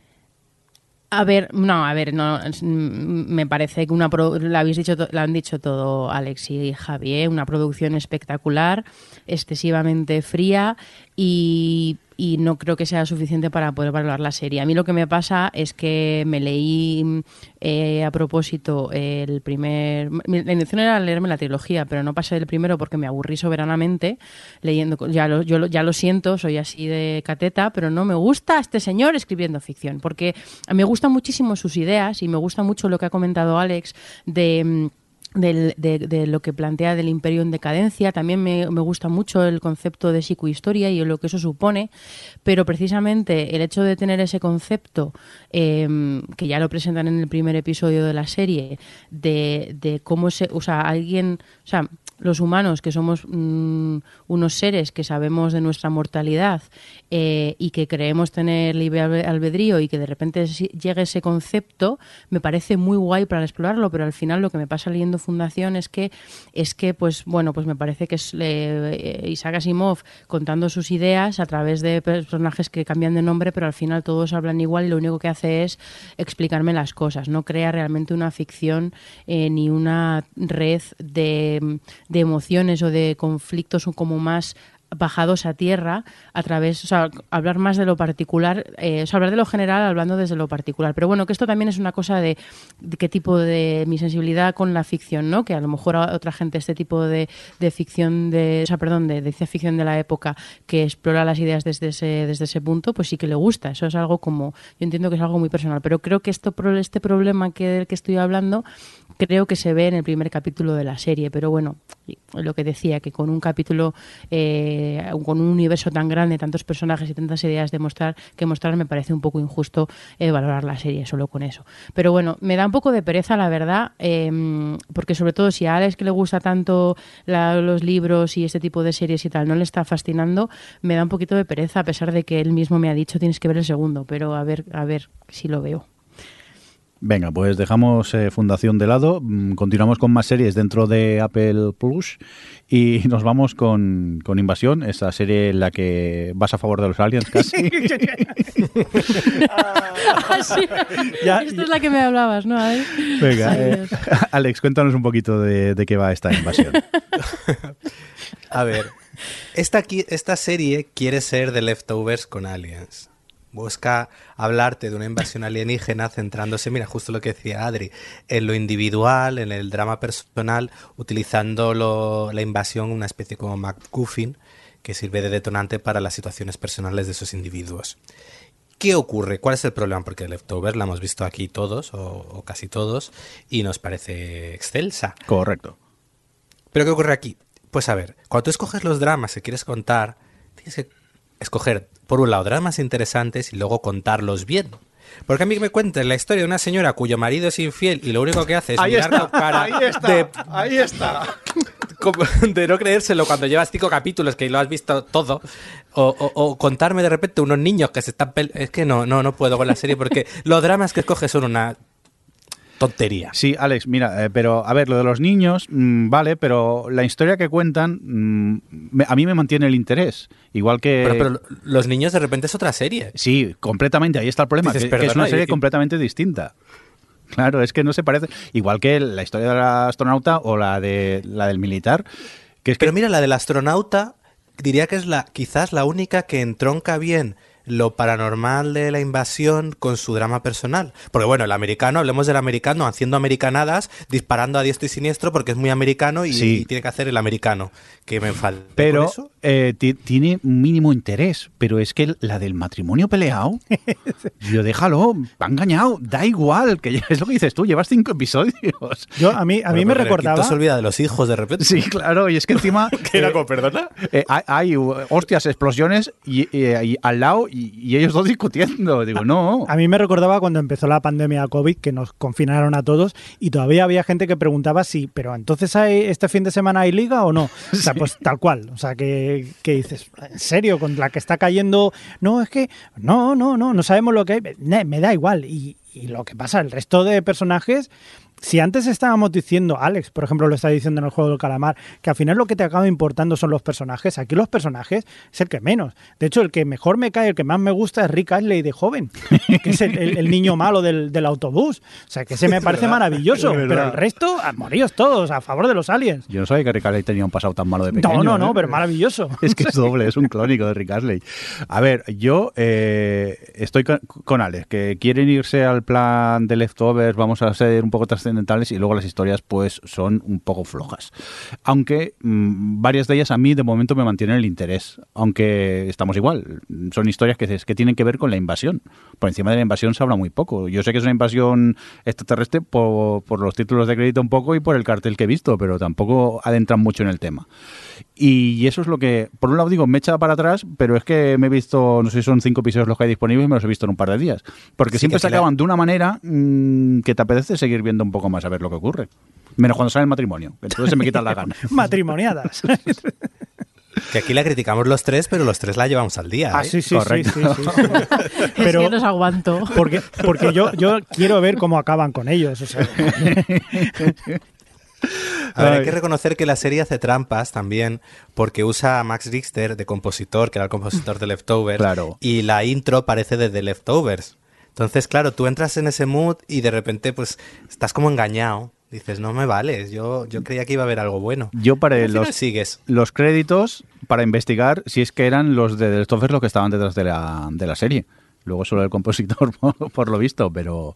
A ver, no, a ver, no, mm, me parece que una pro- habéis dicho, lo han dicho todo Alex y Javier, una producción espectacular, excesivamente fría y, y no creo que sea suficiente para poder valorar la serie. A mí lo que me pasa es que me leí mm, eh, a propósito el primer, la intención era leerme la trilogía, pero no pasé del primero porque me aburrí soberanamente leyendo, ya lo, yo ya lo siento, soy así de cateta, pero no me gusta este señor escribiendo ficción, porque me gustan muchísimo sus ideas y me gusta mucho lo que ha comentado Alex de... del- de, de lo que plantea del imperio en decadencia. También me, me gusta mucho el concepto de psicohistoria y lo que eso supone, pero precisamente el hecho de tener ese concepto, eh, que ya lo presentan en el primer episodio de la serie, de, de cómo se, o sea, alguien, o sea, los humanos, que somos mm, unos seres que sabemos de nuestra mortalidad eh, y que creemos tener libre albe- albedrío y que de repente llegue ese concepto, me parece muy guay para explorarlo, pero al final lo que me pasa leyendo Fundación es que, es que pues bueno, pues me parece que es eh, Isaac Asimov contando sus ideas a través de personajes que cambian de nombre, pero al final todos hablan igual y lo único que hace es explicarme las cosas, no crea realmente una ficción eh, ni una red de, de emociones o de conflictos como más bajados a tierra a través, o sea, hablar más de lo particular, eh, o sea, hablar de lo general hablando desde lo particular. Pero bueno, que esto también es una cosa de, qué tipo de mi sensibilidad con la ficción, ¿no? Que a lo mejor a otra gente este tipo de, de ficción, de, o sea, perdón, de, de ficción de la época que explora las ideas desde ese, desde ese punto, pues sí que le gusta. Eso es algo como, yo entiendo que es algo muy personal, pero creo que esto, este problema que, del que estoy hablando creo que se ve en el primer capítulo de la serie, pero bueno, lo que decía, que con un capítulo, eh, con un universo tan grande, tantos personajes y tantas ideas de mostrar, que mostrar, me parece un poco injusto eh, valorar la serie solo con eso. Pero bueno, me da un poco de pereza, la verdad, eh, porque sobre todo si a Alex que le gusta tanto los libros y este tipo de series y tal, no le está fascinando, me da un poquito de pereza, a pesar de que él mismo me ha dicho tienes que ver el segundo, pero a ver, a ver si lo veo. Venga, pues dejamos eh, Fundación de lado, mm, continuamos con más series dentro de Apple Plus y nos vamos con, con Invasión, esa serie en la que vas a favor de los aliens casi. Ah, sí. Ya- Esta es la que me hablabas, ¿no? Alex? Venga, Ay, eh. Alex, cuéntanos un poquito de, de qué va esta invasión. A ver, esta, esta serie quiere ser de leftovers con aliens. Busca hablarte de una invasión alienígena centrándose, mira, justo lo que decía Adri, en lo individual, en el drama personal, utilizando lo- la invasión una especie como MacGuffin que sirve de detonante para las situaciones personales de esos individuos. ¿Qué ocurre? ¿Cuál es el problema? Porque Leftovers la hemos visto aquí todos, o, o casi todos, y nos parece excelsa. Correcto. ¿Pero qué ocurre aquí? Pues a ver, cuando tú escoges los dramas que quieres contar, tienes que escoger, por un lado, dramas interesantes y luego contarlos bien. Porque a mí que me cuenten la historia de una señora cuyo marido es infiel y lo único que hace es mirar la cara de, ahí está. de no creérselo cuando llevas cinco capítulos que lo has visto todo o, o- o contarme de repente unos niños que se están es que no no no puedo con la serie porque los dramas que escoges son una tontería Sí, Alex, mira, eh, pero a ver, lo de los niños, mm, vale, pero la historia que cuentan mm, me- a mí me mantiene el interés. Igual que... pero, pero los niños de repente es otra serie Sí, completamente, ahí está el problema, Dices, que, que es una serie y- completamente distinta. Claro, es que no se parece. Igual que la historia del astronauta o la de la del militar. Que es que Pero mira, la del astronauta diría que es la quizás la única que entronca bien lo paranormal de la invasión con su drama personal. Porque bueno, el americano, hablemos del americano haciendo americanadas, disparando a diestro y siniestro porque es muy americano y, Sí. y tiene que hacer el americano. Que me con pero eso. Eh, ti- tiene mínimo interés. Pero es que la del matrimonio peleado, yo déjalo, ha engañado, da igual, que es lo que dices tú, llevas cinco episodios. Yo, a mí, a mí Bueno, me recordaba. se olvida de los hijos de repente. Sí, claro, y es que encima... Que era eh, como, perdona. eh, hay, hay, uh, hostias, explosiones y, y- y al lado y, y ellos dos discutiendo. Digo, no. A mí me recordaba cuando empezó la pandemia COVID, que nos confinaron a todos, y todavía había gente que preguntaba si, pero entonces hay, este fin de semana hay liga o no. O sea, pues tal cual. O sea, que, que dices, ¿en serio? Con la que está cayendo. No, es que, no, no, no, no sabemos lo que hay. Me da igual. Y, y lo que pasa, el resto de personajes. Si antes estábamos diciendo, Alex, por ejemplo, lo está diciendo en el juego del calamar, que al final lo que te acaba importando son los personajes, aquí los personajes es el que menos. De hecho, el que mejor me cae, el que más me gusta es Rick Astley de joven, que es el, el- el niño malo del, del autobús. O sea, que ese me parece maravilloso, pero el resto, a moríos todos, a favor de los aliens. Yo no sabía que Rick Astley tenía un pasado tan malo de pequeño. No, no, no, ¿eh? pero maravilloso. Es que es doble, es un clónico de Rick Astley. A ver, yo eh, estoy con, con Alex, que quieren irse al plan de leftovers, vamos a ser un poco y luego las historias pues son un poco flojas. Aunque mm, varias de ellas a mí de momento me mantienen el interés, aunque estamos igual. Son historias que, que tienen que ver con la invasión. Por encima de la invasión se habla muy poco. Yo sé que es una invasión extraterrestre por los títulos de crédito un poco y por el cartel que he visto, pero tampoco adentran mucho en el tema. Y eso es lo que, por un lado digo, me echa para atrás, pero es que me he visto, no sé si son cinco episodios los que hay disponibles y me los he visto en un par de días. Porque Sí, siempre que se la- acaban de una manera mm, que te apetece seguir viendo un poco más a ver lo que ocurre. Menos cuando sale el matrimonio, que entonces se me quitan las ganas. Matrimoniadas. Que aquí la criticamos los tres, pero los tres la llevamos al día. ah, ¿eh? sí, sí, sí, Correcto. sí, sí, sí. Es Pero que no os aguanto. porque, porque yo, yo quiero ver cómo acaban con ellos. O sea, A ver, hay Ay. que reconocer que la serie hace trampas también, porque usa a Max Richter de compositor, que era el compositor de Leftovers, Claro. y la intro parece de The Leftovers. Entonces, claro, tú entras en ese mood y de repente, pues, estás como engañado. Dices, no me vales, yo, yo creía que iba a haber algo bueno. Yo paré sigues. los créditos para investigar si es que eran los de The Leftovers los que estaban detrás de la, de la serie. Luego solo el compositor, por, por lo visto, pero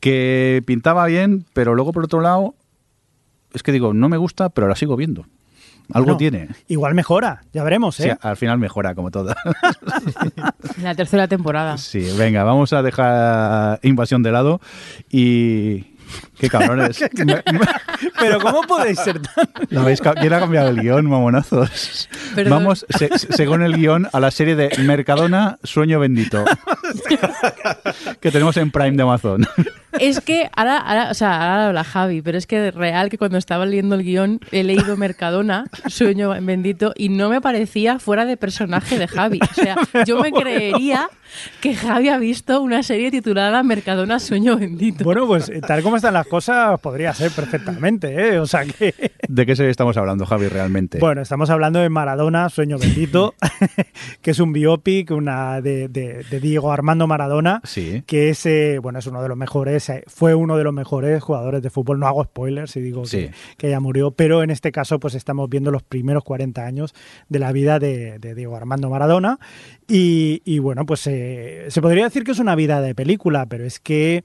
que pintaba bien, pero luego por otro lado, es que digo, no me gusta, pero la sigo viendo. Algo no, tiene. Igual mejora, ya veremos, Sí, ¿eh? al final mejora, como todo. En la tercera temporada. Sí, venga, vamos a dejar Invasión de lado y... ¡Qué cabrones! Pero ¿cómo podéis ser tan...? ¿Lo habéis ca- ¿Quién ha cambiado el guion, mamonazos? Perdón. Vamos, se- según el guion, a la serie de Mercadona, Sueño Bendito. que tenemos en Prime de Amazon. Es que ahora, ahora, o sea, ahora habla Javi, pero es que es real que cuando estaba leyendo el guion he leído Mercadona, Sueño Bendito, y no me parecía fuera de personaje de Javi. O sea, yo me creería que Javi ha visto una serie titulada Mercadona, Sueño Bendito. Bueno, pues eh, tal como están las cosas, podría ser perfectamente, ¿eh? O sea que... ¿De qué serie estamos hablando, Javi, realmente? Bueno, estamos hablando de Maradona, Sueño Bendito, que es un biopic una de, de- de Diego Armando Maradona, Sí. que es, eh, bueno, es uno de los mejores, eh, fue uno de los mejores jugadores de fútbol. No hago spoilers si digo Sí. que, que ya murió, pero en este caso, pues estamos viendo los primeros 40 años de la vida de, de Diego Armando Maradona. Y, y, bueno, pues eh, se podría decir que es una vida de película, pero es que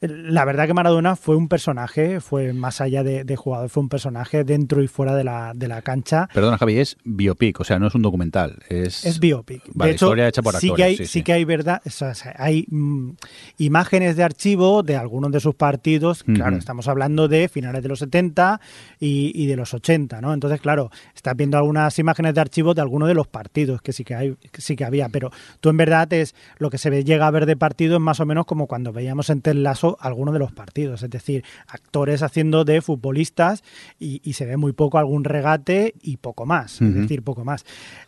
la verdad que Maradona fue un personaje, fue más allá de, de jugador, fue un personaje dentro y fuera de la, de la cancha. Perdona, Javi, es biopic, o sea, no es un documental. Es, Es biopic. Vale, de hecho, historia hecha por sí que actores, hay, sí, sí, sí. que hay verdad, o sea, hay mm, imágenes de archivo de algunos de sus partidos. Claro, estamos hablando de finales de los 70 y, y de los 80, ¿no? Entonces, claro, estás viendo algunas imágenes de archivo de algunos de los partidos que sí que hay, que sí que había, pero tú en verdad es lo que se llega a ver de partido es más o menos como cuando veíamos en Ted Lasso algunos de los partidos, es decir, actores haciendo de futbolistas y, y se ve muy poco algún regate y poco más, es decir, poco más.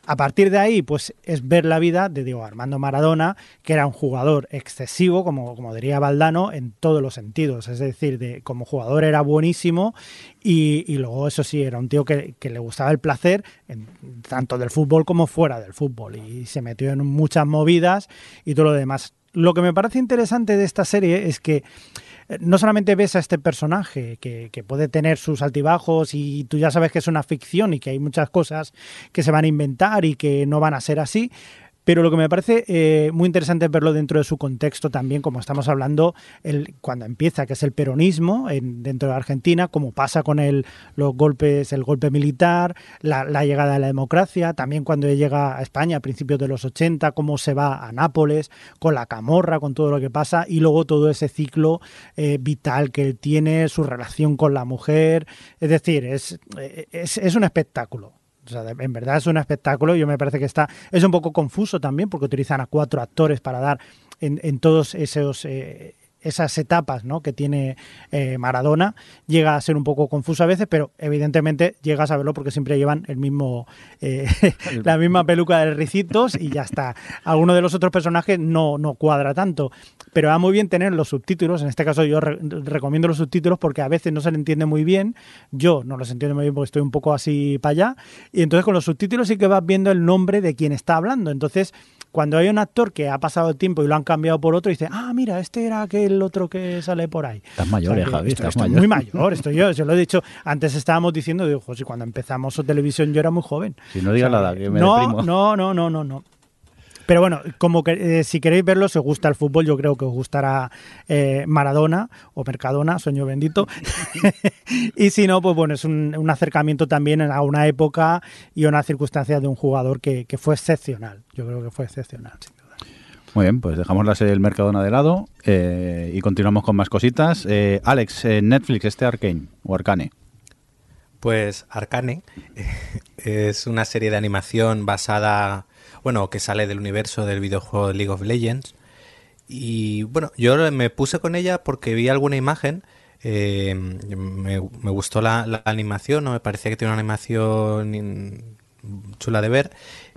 A partir de ahí, pues es ver la vida de Diego Armando Maradona, que era un jugador excesivo, como, como diría Valdano, en todos los sentidos. Es decir, de, como jugador era buenísimo y, y luego, eso sí, era un tío que, que le gustaba el placer, en- tanto del fútbol como fuera del fútbol. Y se metió en muchas movidas y todo lo demás. Lo que me parece interesante de esta serie es que eh, no solamente ves a este personaje que, que puede tener sus altibajos y tú ya sabes que es una ficción y que hay muchas cosas que se van a inventar y que no van a ser así, pero lo que me parece eh, muy interesante es verlo dentro de su contexto también, como estamos hablando, el, cuando empieza, que es el peronismo en, dentro de Argentina, como pasa con el, los golpes, el golpe militar, la, llegada de la democracia, también cuando llega a España a principios de los 80, cómo se va a Nápoles, con la camorra, con todo lo que pasa, y luego todo ese ciclo eh, vital que él tiene, su relación con la mujer, es decir, es, eh, es un espectáculo. En verdad es un espectáculo. Yo me parece que está. Es un poco confuso también porque utilizan a cuatro actores para dar en, en todos esos. eh, esas etapas ¿no? que tiene eh, Maradona llega a ser un poco confuso a veces, pero evidentemente llegas a verlo porque siempre llevan el mismo eh, la misma peluca de ricitos y ya está. Alguno de los otros personajes no, no cuadra tanto, pero va muy bien tener los subtítulos. En este caso yo re- recomiendo los subtítulos porque a veces no se le entiende muy bien. Yo no los entiendo muy bien porque estoy un poco así para allá. Y entonces con los subtítulos sí que vas viendo el nombre de quien está hablando. Entonces, cuando hay un actor que ha pasado el tiempo y lo han cambiado por otro, dice, ah, mira, este era aquel otro que sale por ahí. Estás mayor, eh, que Javi, estoy- estás estoy mayor. muy mayor, estoy yo. Yo lo he dicho, antes estábamos diciendo, digo, "Jo, si cuando empezamos televisión yo era muy joven. Si no digas O sea, nada, que me no, deprimo. no, no, no, no, no. Pero bueno, como que eh, si queréis verlo, si os gusta el fútbol, yo creo que os gustará eh, Maradona o Mercadona, sueño bendito. y si no, pues bueno, es un, un acercamiento también a una época y a una circunstancia de un jugador que, que fue excepcional. Yo creo que fue excepcional, sin duda. Muy bien, pues dejamos la serie del Mercadona de lado eh, y continuamos con más cositas. Eh, Alex, en Netflix, este Arcane o Arcane. Pues Arcane es una serie de animación basada, bueno, que sale del universo del videojuego League of Legends. Y bueno, yo me puse con ella porque vi alguna imagen, eh, me, gustó la, animación, no me parecía que tiene una animación chula de ver,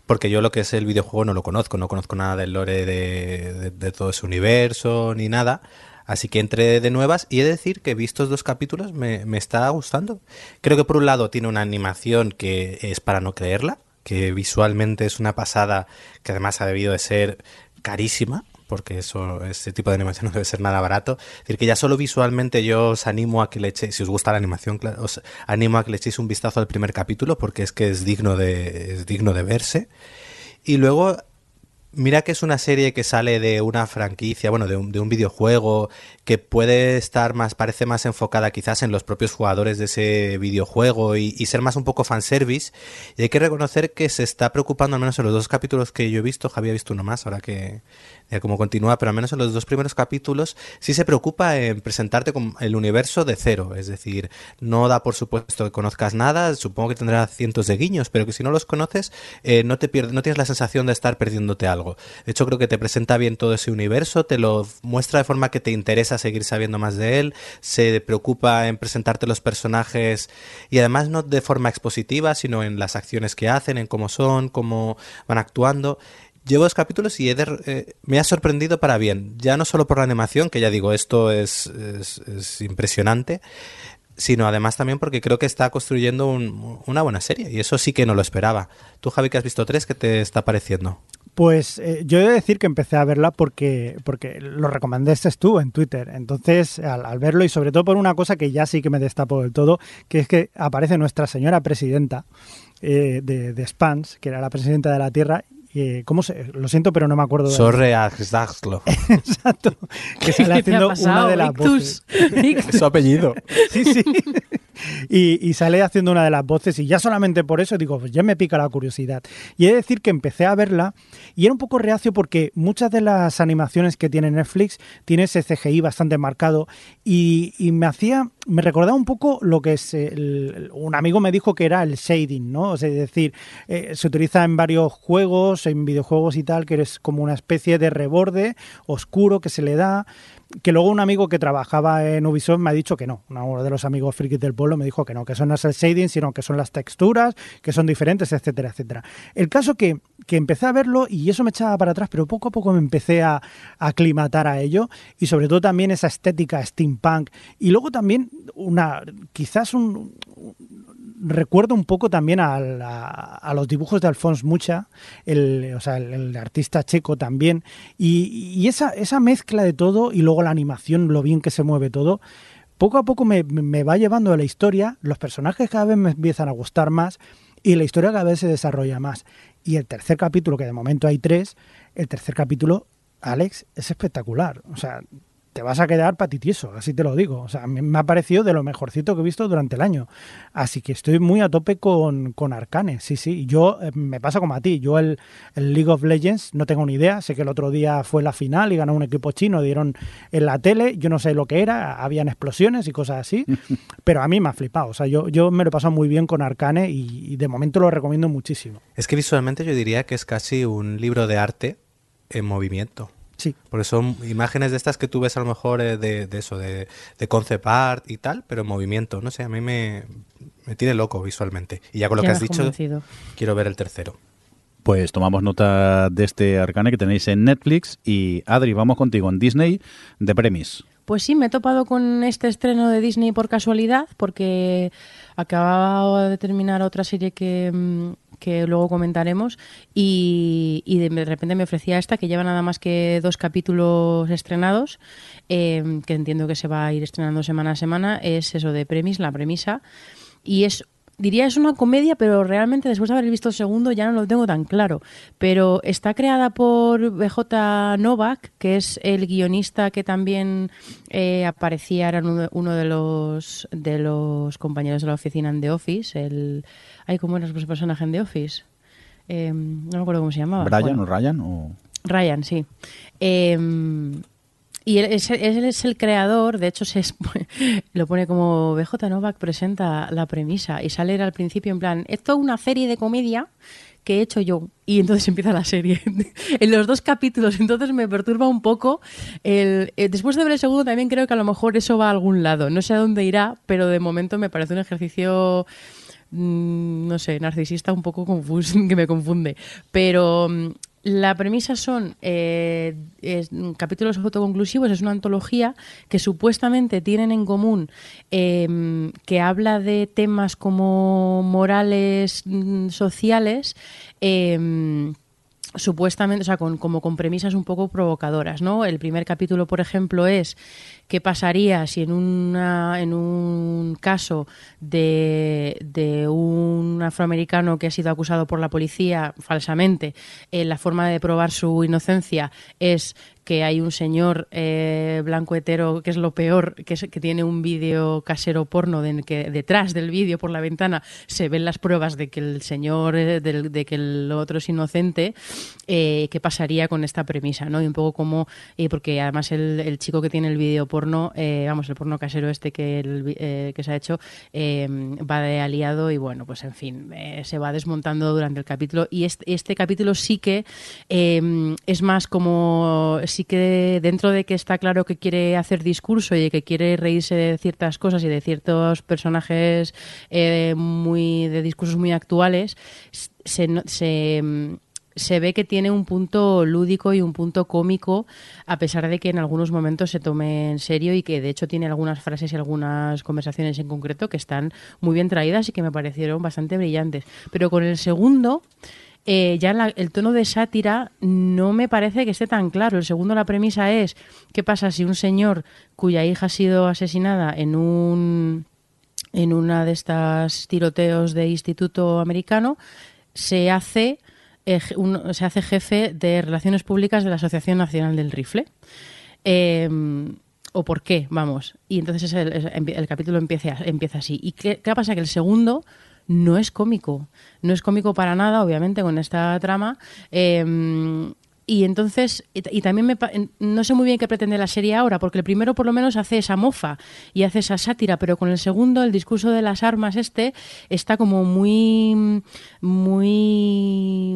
porque yo lo que es el videojuego no lo conozco, no conozco nada del lore de, todo ese universo ni nada. Así que entré de nuevas y he de decir que vistos dos capítulos me está gustando. Creo que por un lado tiene una animación que es para no creerla, que visualmente es una pasada, que además ha debido de ser carísima, porque eso, este tipo de animación no debe ser nada barato. Es decir, que ya solo visualmente yo os animo a que le echéis, si os gusta la animación, os animo a que le echéis un vistazo al primer capítulo, porque es que es digno de, es digno de verse. Y luego Mira que es una serie que sale de una franquicia, bueno, de un, de un videojuego, que puede estar más, parece más enfocada quizás en los propios jugadores de ese videojuego y, ser más un poco fanservice. Y hay que reconocer que se está preocupando, al menos en los dos capítulos que yo he visto, Javier ha visto uno más, ahora que como continúa, pero al menos en los dos primeros capítulos sí se preocupa en presentarte con el universo de cero. Es decir, no da por supuesto que conozcas nada, supongo que tendrá cientos de guiños, pero que si no los conoces, eh, no te pierdes, no tienes la sensación de estar perdiéndote algo. De hecho, creo que te presenta bien todo ese universo, te lo muestra de forma que te interesa seguir sabiendo más de él, se preocupa en presentarte los personajes y además no de forma expositiva, sino en las acciones que hacen, en cómo son, cómo van actuando. Llevo dos capítulos y he de- eh, me ha sorprendido para bien. Ya no solo por la animación, que ya digo, esto es, es- es impresionante, sino además también porque creo que está construyendo un- una buena serie. Y eso sí que no lo esperaba. Tú, Javi, que has visto tres, ¿qué te está pareciendo? Pues eh, yo he de decir que empecé a verla porque, porque lo recomendaste tú en Twitter. Entonces, al, al verlo y sobre todo por una cosa que ya sí que me destapó del todo, que es que aparece nuestra señora presidenta eh, de, de Spans, que era la presidenta de la Tierra. eh, ¿Cómo se? Lo siento, pero no me acuerdo de Sorre Axdaxlo. Exacto. Que sale ¿Qué te ha haciendo una de las voces. Ictus. su apellido. Sí, sí. Y, sale haciendo una de las voces y ya solamente por eso digo, pues ya me pica la curiosidad. Y he de decir que empecé a verla y era un poco reacio porque muchas de las animaciones que tiene Netflix tiene ese CGI bastante marcado y, me hacía, me recordaba un poco lo que es, un amigo me dijo que era el shading, ¿no? Es decir, eh, se utiliza en varios juegos, en videojuegos y tal, que es como una especie de reborde oscuro que se le da que luego un amigo que trabajaba en Ubisoft me ha dicho que no, uno de los amigos frikis del pueblo me dijo que no, que eso no es el shading, sino que son las texturas, que son diferentes, etcétera, etcétera. El caso que, que empecé a verlo y eso me echaba para atrás, pero poco a poco me empecé a, a aclimatar a ello y sobre todo también esa estética steampunk y luego también una, quizás un, recuerdo un poco también a, los dibujos de Alphonse Mucha, el, o sea, el, artista checo también, y, esa mezcla de todo y luego la animación, lo bien que se mueve todo, poco a poco me, me va llevando a la historia, los personajes cada vez me empiezan a gustar más y la historia cada vez se desarrolla más. Y el tercer capítulo, que de momento hay tres, el tercer capítulo, Alex, es espectacular. O sea, te vas a quedar patitieso, así te lo digo. O sea, me ha parecido de lo mejorcito que he visto durante el año. Así que estoy muy a tope con, con Arcane, sí, sí. Yo eh, me pasa como a ti. Yo el, el League of Legends no tengo ni idea. Sé que el otro día fue la final y ganó un equipo chino, dieron en la tele. Yo no sé lo que era, habían explosiones y cosas así. pero a mí me ha flipado. O sea, yo, yo me lo he pasado muy bien con Arcane y, y de momento lo recomiendo muchísimo. Es que visualmente yo diría que es casi un libro de arte en movimiento. Sí. Porque son imágenes de estas que tú ves a lo mejor eh, de, de eso, de, de concept art y tal, pero en movimiento. No sé, a mí me, me tiene loco visualmente. Y ya con lo Ya que has dicho, convencido. quiero ver el tercero. Pues tomamos nota de este Arcane que tenéis en Netflix. Y Adri, vamos contigo en Disney de Premis. Pues sí, me he topado con este estreno de Disney por casualidad, porque acababa de terminar otra serie que, mm, que luego comentaremos. Y, y de repente me ofrecía esta, que lleva nada más que dos capítulos estrenados, eh, que entiendo que se va a ir estrenando semana a semana, es eso de premis, la premisa, y es diría es una comedia, pero realmente después de haber visto el segundo ya no lo tengo tan claro. Pero está creada por BJ Novak, que es el guionista que también eh, aparecía, era uno, de los de los compañeros de la oficina en The Office. El, ay, ¿cómo era ese personaje en The Office? Eh, no me acuerdo cómo se llamaba. ¿Brian Bueno. o Ryan? O... Ryan, sí. Eh, y él es, él es el creador, de hecho se es- lo pone como BJ Novak presenta la premisa y sale al principio en plan, esto es una serie de comedia que he hecho yo. Y entonces empieza la serie. en los dos capítulos, entonces me perturba un poco. Eh, después de ver el segundo también creo que a lo mejor eso va a algún lado. No sé a dónde irá, pero de momento me parece un ejercicio mm, no sé, narcisista un poco confuso, que me confunde. Pero mm, la premisa son eh, capítulos autoconclusivos, es una antología que supuestamente tienen en común eh, que habla de temas como morales, mm, sociales. eh, supuestamente, o sea, con, como con premisas un poco provocadoras, ¿no? El primer capítulo, por ejemplo, es qué pasaría si en, una, un caso de, de un afroamericano que ha sido acusado por la policía falsamente, eh, la forma de probar su inocencia es que hay un señor eh, blanco hetero, que es lo peor, que, es, que tiene un vídeo casero porno de que detrás del vídeo por la ventana se ven las pruebas de que el señor, eh, de, que el otro es inocente, eh, qué pasaría con esta premisa, ¿no? Y un poco como, eh, porque además el, chico que tiene el vídeo porno, eh, vamos, el porno casero este que, que se ha hecho, va de aliado y bueno, pues en fin, se va desmontando durante el capítulo y este, este capítulo sí que es más como, sí que dentro de que está claro que quiere hacer discurso y que quiere reírse de ciertas cosas y de ciertos personajes eh, muy de discursos muy actuales, se, se, mm, se ve que tiene un punto lúdico y un punto cómico, a pesar de que en algunos momentos se tome en serio y que de hecho tiene algunas frases y algunas conversaciones en concreto que están muy bien traídas y que me parecieron bastante brillantes. Pero con el segundo, eh, ya la- el tono de sátira no me parece que esté tan claro. El segundo, la premisa es, ¿qué pasa si un señor cuya hija ha sido asesinada en un en una de estas tiroteos de instituto americano se hace se hace jefe de relaciones públicas de la Asociación Nacional del Rifle Eh, o por qué vamos. Y entonces es el, el capítulo empieza empieza así. Y qué, qué pasa que el segundo no es cómico. No es cómico para nada obviamente con esta trama. Eh, y entonces, y, también me, no sé muy bien qué pretende la serie ahora, porque el primero por lo menos hace esa mofa y hace esa sátira, pero con el segundo, el discurso de las armas este, está como muy, muy,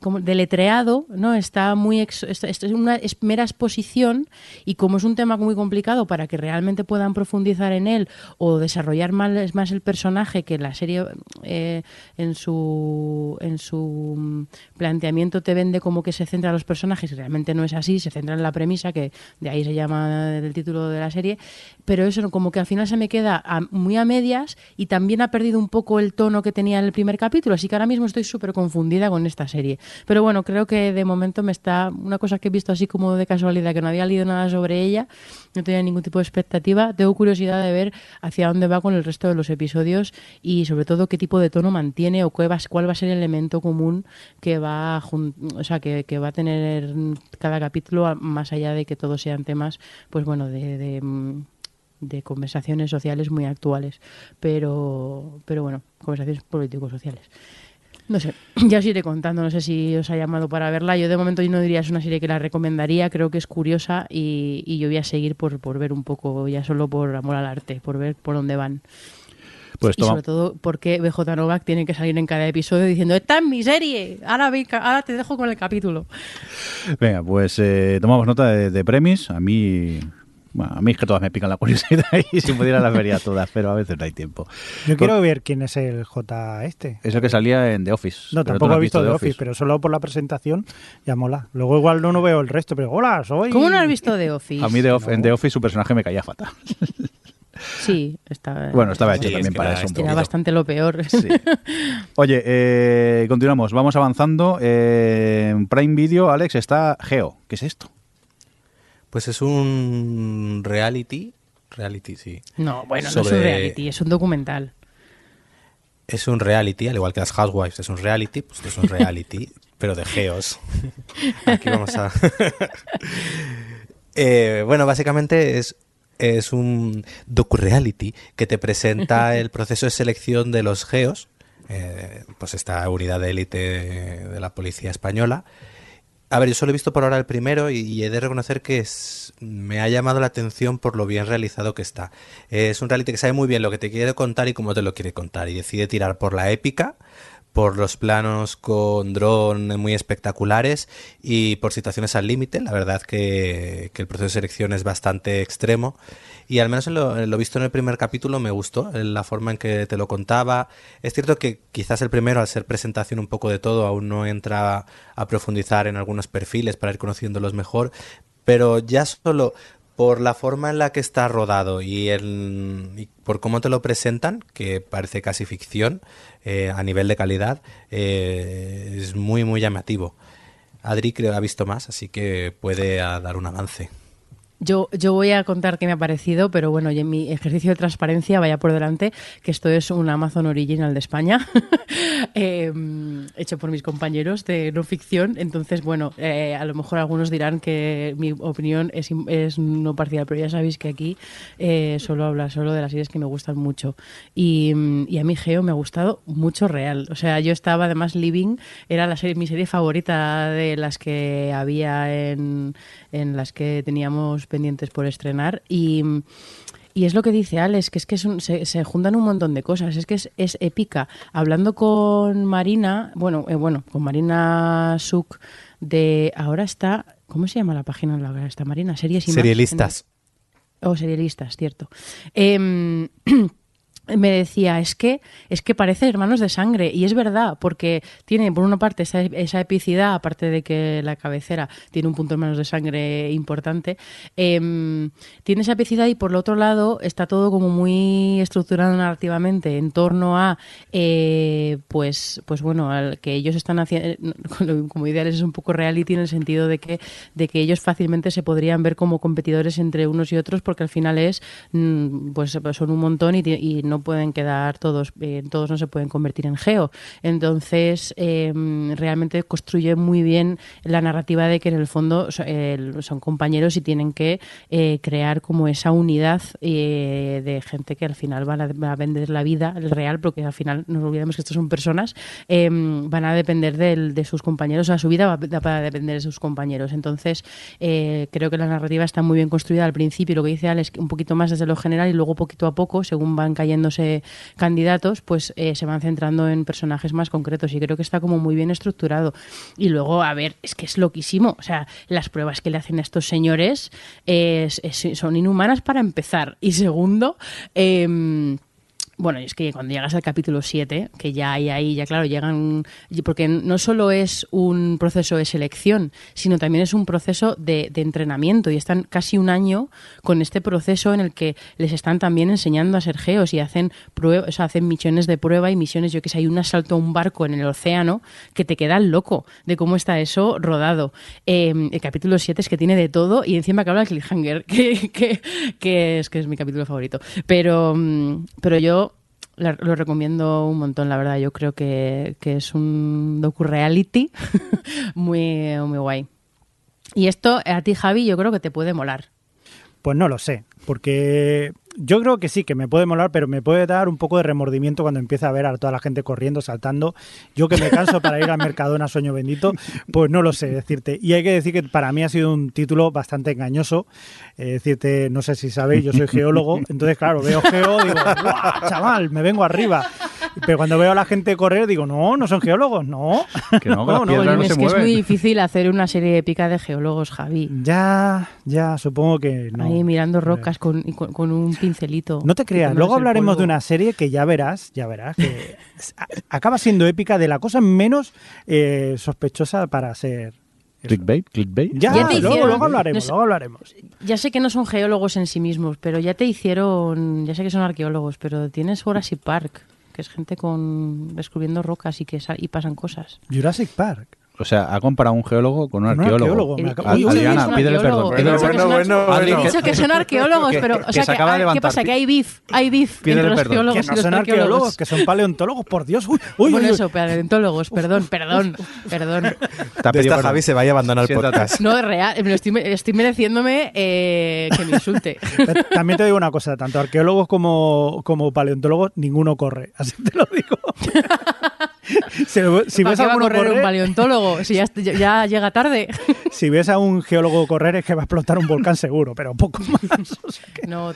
como deletreado, ¿no? Está muy, ex- es, una mera exposición y como es un tema muy complicado para que realmente puedan profundizar en él o desarrollar más, más el personaje que la serie eh, en su en su mm, planteamiento te vende como que se centra en los personajes y realmente no es así, se centra en la premisa que de ahí se llama el título de la serie, pero eso como que al final se me queda a- muy a medias y también ha perdido un poco el tono que tenía en el primer capítulo, así que ahora mismo estoy súper confundida con esta serie. Pero bueno, creo que de momento me está una cosa que he visto así como de casualidad, que no había leído nada sobre ella, no tenía ningún tipo de expectativa, tengo curiosidad de ver hacia dónde va con el resto de los episodios y sobre todo qué tipo de tono mantiene o cuál va, cuál va a ser el elemento común que va o sea, que, que va a tener cada capítulo, más allá de que todos sean temas, pues bueno, de, de, mm, de conversaciones sociales muy actuales, pero, pero bueno, conversaciones político-sociales. No sé, ya os iré contando, no sé si os ha llamado para verla. Yo de momento yo no diría es una serie que la recomendaría, creo que es curiosa y, y yo voy a seguir por, por ver un poco, ya solo por amor al arte, por ver por dónde van. Pues y sobre todo porque BJ Novak tiene que salir en cada episodio diciendo, esta es mi serie, ahora, ve- ahora te dejo con el capítulo. venga, pues eh, tomamos nota de, de premis. A mí, bueno, a mí es que todas me pican la curiosidad y si pudiera las vería todas, pero a veces no hay tiempo. Yo quiero ver quién es el J este. Es el que salía en The Office. No, tampoco he visto The Office, pero solo por la presentación ya mola. Luego igual no, no veo el resto, pero hola, soy... ¿Cómo no has visto The Office? A mí The Off- en. The Office su personaje me caía fatal. Sí, está, Bueno, estaba hecho Sí, también es que para era eso un era bastante lo peor. Sí. Oye, eh, continuamos, vamos avanzando. Eh, en Prime Video, Alex, está Geo. ¿Qué es esto? Pues es un reality. Reality, sí. No, bueno, no es un reality, es un documental. es un reality, al igual que las Housewives es un reality, pues es un reality, pero de geos. Aquí vamos a... Eh, bueno, básicamente es, es un docu-reality que te presenta el proceso de selección de los geos, eh, pues esta unidad de élite de la policía española. A ver, yo solo he visto por ahora el primero y, y he de reconocer que es- me ha llamado la atención por lo bien realizado que está. Es un reality que sabe muy bien lo que te quiere contar y cómo te lo quiere contar y decide tirar por la épica, por los planos con dron muy espectaculares y por situaciones al límite. La verdad que, que el proceso de selección es bastante extremo y al menos en lo, lo visto en el primer capítulo me gustó la forma en que te lo contaba. Es cierto que quizás el primero, al ser presentación un poco de todo, aún no entra a profundizar en algunos perfiles para ir conociéndolos mejor, pero ya solo por la forma en la que está rodado y, el, y por cómo te lo presentan, que parece casi ficción eh, a nivel de calidad, eh, es muy, muy llamativo. Adri creo ha visto más, así que puede dar un avance. Yo, yo voy a contar qué me ha parecido, pero bueno, y en mi ejercicio de transparencia vaya por delante que esto es un Amazon Original de España, eh, hecho por mis compañeros de no ficción. Entonces, bueno, eh, a lo mejor algunos dirán que mi opinión es, no parcial, pero ya sabéis que aquí eh, solo habla solo de las series que me gustan mucho. Y, y a mí Geo me ha gustado mucho real. O sea, yo estaba además Living, era la serie, mi serie favorita de las que había en, en las que teníamos pendientes por estrenar. Y, y es lo que dice Alex, que es que es un- se, se juntan un montón de cosas, es que es, es épica. Hablando con Marina, bueno, eh, bueno, con Marina Suk de ahora está, ¿cómo se llama la página en la que está Marina? Series y más. Serielistas. O serialistas, cierto. Em, me decía, es que, es que parece hermanos de sangre. Y es verdad, porque tiene por una parte esa, esa epicidad, aparte de que la cabecera tiene un punto de hermanos de sangre importante, em, tiene esa epicidad y por el otro lado está todo como muy estructurado narrativamente en torno a, eh, pues, pues bueno, al que ellos están haciendo, como ideales es un poco reality en el sentido de que, de que ellos fácilmente se podrían ver como competidores entre unos y otros porque al final es, mm, pues son un montón y, y no pueden quedar todos, eh, todos no se pueden convertir en geo. Entonces, eh, realmente construye muy bien la narrativa de que en el fondo so- son compañeros y tienen que eh, crear como esa unidad eh, de gente que al final van a, vender la vida, el real, porque al final no nos olvidemos que estos son personas, van a depender de sus compañeros, o sea, su vida va, va a depender de sus compañeros. Entonces, creo que la narrativa está muy bien construida al principio, lo que dice Alex, un poquito más desde lo general y luego poquito a poco, según van cayéndose candidatos, pues eh, se van centrando en personajes más concretos y creo que está como muy bien estructurado. Y luego, a ver, es que es loquísimo, o sea, las pruebas que le hacen a estos señores es- es- son inhumanas para empezar. Y segundo, em, bueno, es que cuando llegas al capítulo 7, que ya hay ahí, ya claro, llegan. Porque no solo es un proceso de selección, sino también es un proceso de, entrenamiento. Y están casi un año con este proceso en el que les están también enseñando a ser geos y hacen pruebas, o sea, hacen misiones de prueba y misiones, yo que sé, hay un asalto a un barco en el océano que te queda loco de cómo está eso rodado. Eh, el capítulo 7 es que tiene de todo y encima que habla de cliffhanger, que, que, que es que es mi capítulo favorito. Pero, mm, pero yo lo recomiendo un montón, la verdad. Yo creo que, que es un docu-reality muy, muy guay. Y esto a ti, Javi, yo creo que te puede molar. Pues no lo sé, porque yo creo que sí, que me puede molar, pero me puede dar un poco de remordimiento cuando empieza a ver a toda la gente corriendo, saltando. Yo que me canso para ir al Mercadona Sueño Bendito, pues no lo sé decirte. Y hay que decir que para mí ha sido un título bastante engañoso. Eh, decirte, no sé si sabéis, yo soy geólogo, entonces claro, veo geo, digo, ¡guau, chaval, me vengo arriba! Pero cuando veo a la gente correr, digo, no, no son geólogos, no. Que es se que es muy difícil hacer una serie épica de geólogos, Javi. Ya, ya, supongo que no. Ahí mirando rocas con, y con, con un pincelito. No te creas, luego hablaremos de una serie que ya verás, ya verás, que acaba siendo épica de la cosa menos eh, sospechosa para ser. Clickbait, clickbait. Ya, Ya te luego, hicieron- luego hablaremos, no sé- luego hablaremos. Ya sé que no son geólogos en sí mismos, pero ya te hicieron, ya sé que son arqueólogos, pero tienes Jurassic Park, que es gente con descubriendo rocas y que y pasan cosas. Jurassic Park. O sea, ha comparado un geólogo con un un arqueólogo. uy, Adriana, un pídele perdón. He Pídele dicho que perdón. bueno, bueno. Dicho que son arqueólogos, Que- pero o sea, se que, ¿qué pasa? Que hay beef, hay beef entre los perdón. geólogos Que y no los son arqueólogos. que son paleontólogos, por Dios. Uy, uy, bueno, uy, eso, paleontólogos, perdón, perdón, perdón. Te ha De pedido esta. Javi se vaya a abandonar el podcast. No, es real, estoy, estoy mereciéndome eh, que me insulte. También te digo una cosa, tanto arqueólogos como, como paleontólogos, ninguno corre, así te lo digo. si, si ¿Para ves a va a alguno correr un correr, si ya, ya llega tarde? si ves a un geólogo correr es que va a explotar un volcán seguro, pero poco más. O sea que- No.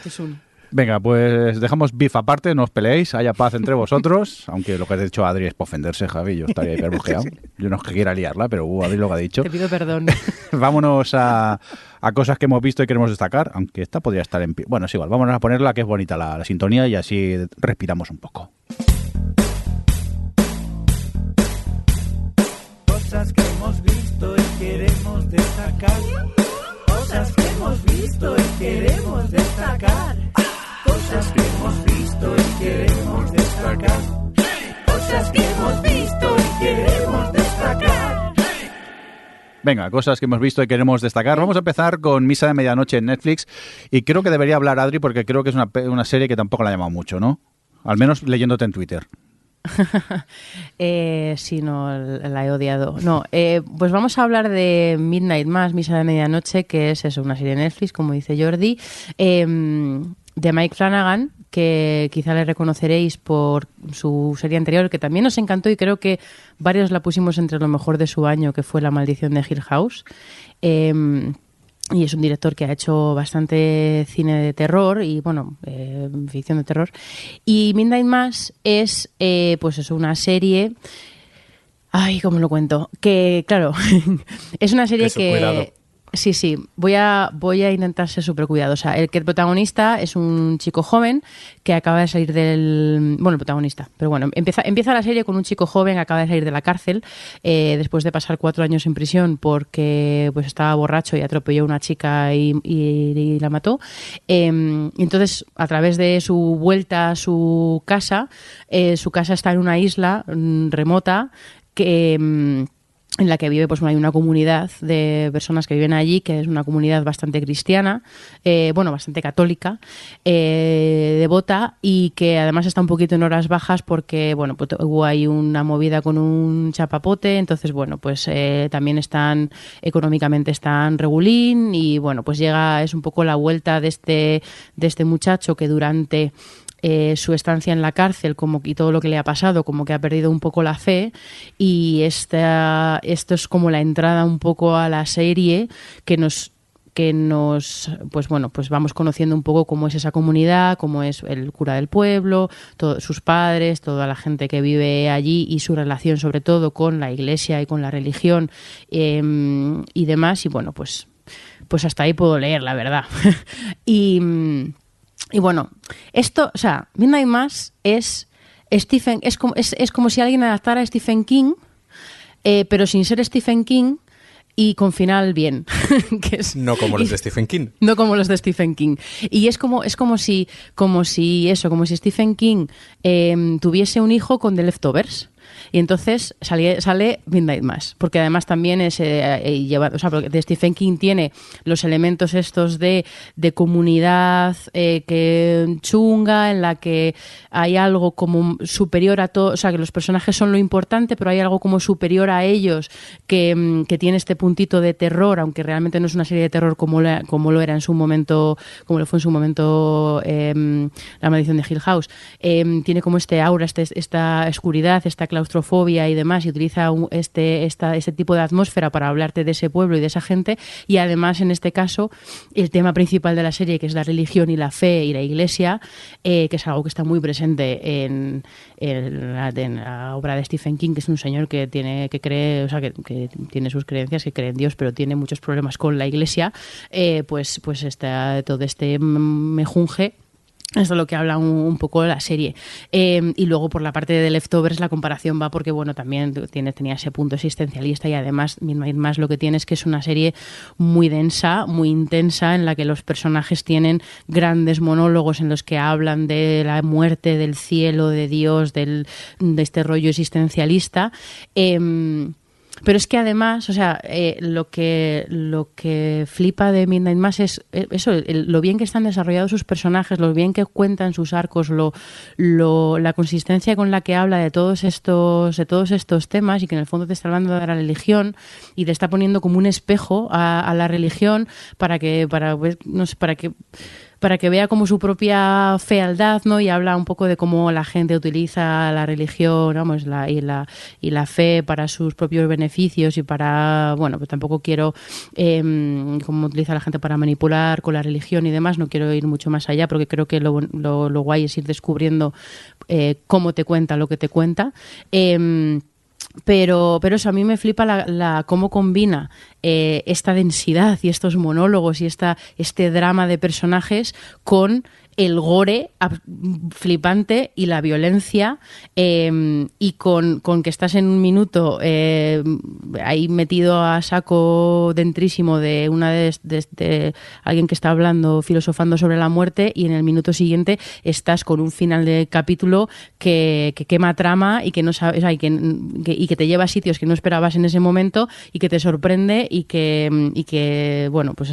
Venga, pues dejamos beef aparte, no os peleéis, haya paz entre vosotros, aunque lo que has dicho Adri es para ofenderse, Javi, yo estaría hiperbojeado. Yo no es que quiera liarla, pero uh, Adri lo que ha dicho. Te pido perdón. Vámonos a, a cosas que hemos visto y queremos destacar, aunque esta podría estar en pie. Bueno, es igual, vámonos a ponerla, que es bonita la, la sintonía y así respiramos un poco. Cosas que hemos visto y queremos destacar. Cosas que hemos visto y queremos destacar. Cosas que hemos visto y queremos destacar. Cosas que hemos visto y queremos destacar. Venga, cosas que hemos visto y queremos destacar. Vamos a empezar con Misa de Medianoche en Netflix y creo que debería hablar Adri porque creo que es una, una serie que tampoco la ha llamado mucho, ¿no? Al menos leyéndote en Twitter. Eh, no, la he odiado. No, eh, pues vamos a hablar de Midnight Mass, Misa de Medianoche, que es eso, una serie de Netflix, como dice Jordi, eh, de Mike Flanagan, que quizá le reconoceréis por su serie anterior, que también nos encantó y creo que varios la pusimos entre lo mejor de su año, que fue La Maldición de Hill House. Y es un director que ha hecho bastante cine de terror y, bueno, eh, ficción de terror. Y Midnight Mass es, eh, pues eso, una serie... Ay, ¿cómo lo cuento? Que, claro, es una serie Eso, que... cuidado. Sí, sí, voy a, voy a intentar ser súper cuidadosa. El que el protagonista es un chico joven que acaba de salir del... Bueno, el protagonista, pero bueno, empieza, empieza la serie con un chico joven que acaba de salir de la cárcel eh, después de pasar cuatro años en prisión porque pues estaba borracho y atropelló a una chica y, la mató. Y entonces, a través de su vuelta a su casa, eh, su casa está en una isla mm, remota que... en la que vive pues hay una comunidad de personas que viven allí que es una comunidad bastante cristiana eh, bueno bastante católica eh, devota y que además está un poquito en horas bajas porque bueno pues hubo ahí una movida con un chapapote. Entonces bueno pues eh, también están económicamente están regulín y bueno pues llega es un poco la vuelta de este de este muchacho que durante eh, su estancia en la cárcel como y todo lo que le ha pasado, como que ha perdido un poco la fe. Y esta, esto es como la entrada un poco a la serie que nos que nos pues bueno pues vamos conociendo un poco cómo es esa comunidad cómo es el cura del pueblo todos sus padres toda la gente que vive allí y su relación sobre todo con la iglesia y con la religión em, y demás. Y bueno pues pues hasta ahí puedo leer la verdad. Y mm, y bueno, esto, o sea, Midnight Mass es Stephen, es como, es, es como si alguien adaptara a Stephen King, eh, pero sin ser Stephen King y con final bien. que es, No como los de Stephen King. no como los de Stephen King. Y es como, es como si, como si eso, como si Stephen King eh, tuviese un hijo con The Leftovers. Y entonces sale, sale Midnight Mass, porque además también es eh, eh, o sea, de Stephen King tiene los elementos estos de, de comunidad eh, que chunga, en la que hay algo como superior a todo, o sea, que los personajes son lo importante, pero hay algo como superior a ellos que, mm, que tiene este puntito de terror, aunque realmente no es una serie de terror como, la- como lo era en su momento, como lo fue en su momento em, La maldición de Hill House. Em, tiene como este aura, este, esta oscuridad, esta claustrofobia y demás, y utiliza este, esta, este tipo de atmósfera para hablarte de ese pueblo y de esa gente, y además en este caso el tema principal de la serie, que es la religión y la fe y la iglesia, eh, que es algo que está muy presente en, en la, obra de Stephen King, que es un señor que tiene que cree, o sea, que, que tiene sus creencias, que cree en Dios, pero tiene muchos problemas con la iglesia, eh, pues, pues está todo este mejunje es de lo que habla un, poco la serie. Eh, y luego por la parte de Leftovers la comparación va porque, bueno, también tiene, tenía ese punto existencialista y además, más lo que tiene es que es una serie muy densa, muy intensa, en la que los personajes tienen grandes monólogos en los que hablan de la muerte, del cielo, de Dios, del, de este rollo existencialista. Em, pero es que además, o sea, eh, lo que lo que flipa de Midnight Mass es eh, eso, el- lo bien que están desarrollados sus personajes, lo bien que cuentan sus arcos, lo, lo- la consistencia con la que habla de todos estos de todos estos temas y que en el fondo te está hablando de la religión y te está poniendo como un espejo a, a la religión para que para pues, no sé, para que para que vea como su propia fealdad, ¿no? Y habla un poco de cómo la gente utiliza la religión, vamos, la, y la y la fe para sus propios beneficios y para, bueno, pues tampoco quiero eh, cómo utiliza la gente para manipular con la religión y demás. No quiero ir mucho más allá porque creo que lo, lo, lo guay es ir descubriendo eh, cómo te cuenta lo que te cuenta. Em, pero, pero eso, a mí me flipa la, la- cómo combina eh, esta densidad y estos monólogos y esta, este drama de personajes con el gore flipante y la violencia eh, y con, con que estás en un minuto eh, ahí metido a saco dentrísimo de una de, de- alguien que está hablando, filosofando sobre la muerte y en el minuto siguiente estás con un final de capítulo que, que quema trama y que no sabes, y que, y que te lleva a sitios que no esperabas en ese momento y que te sorprende y que, y que bueno, pues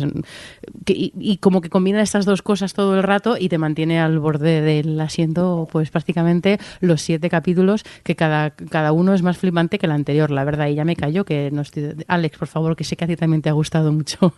y, y como que combina estas dos cosas todo el rato y te mantiene al borde del asiento pues prácticamente los siete capítulos que cada, cada uno es más flipante que el anterior, la verdad, y ya me callo que no estoy... Alex, por favor, que sé que a ti también te ha gustado mucho.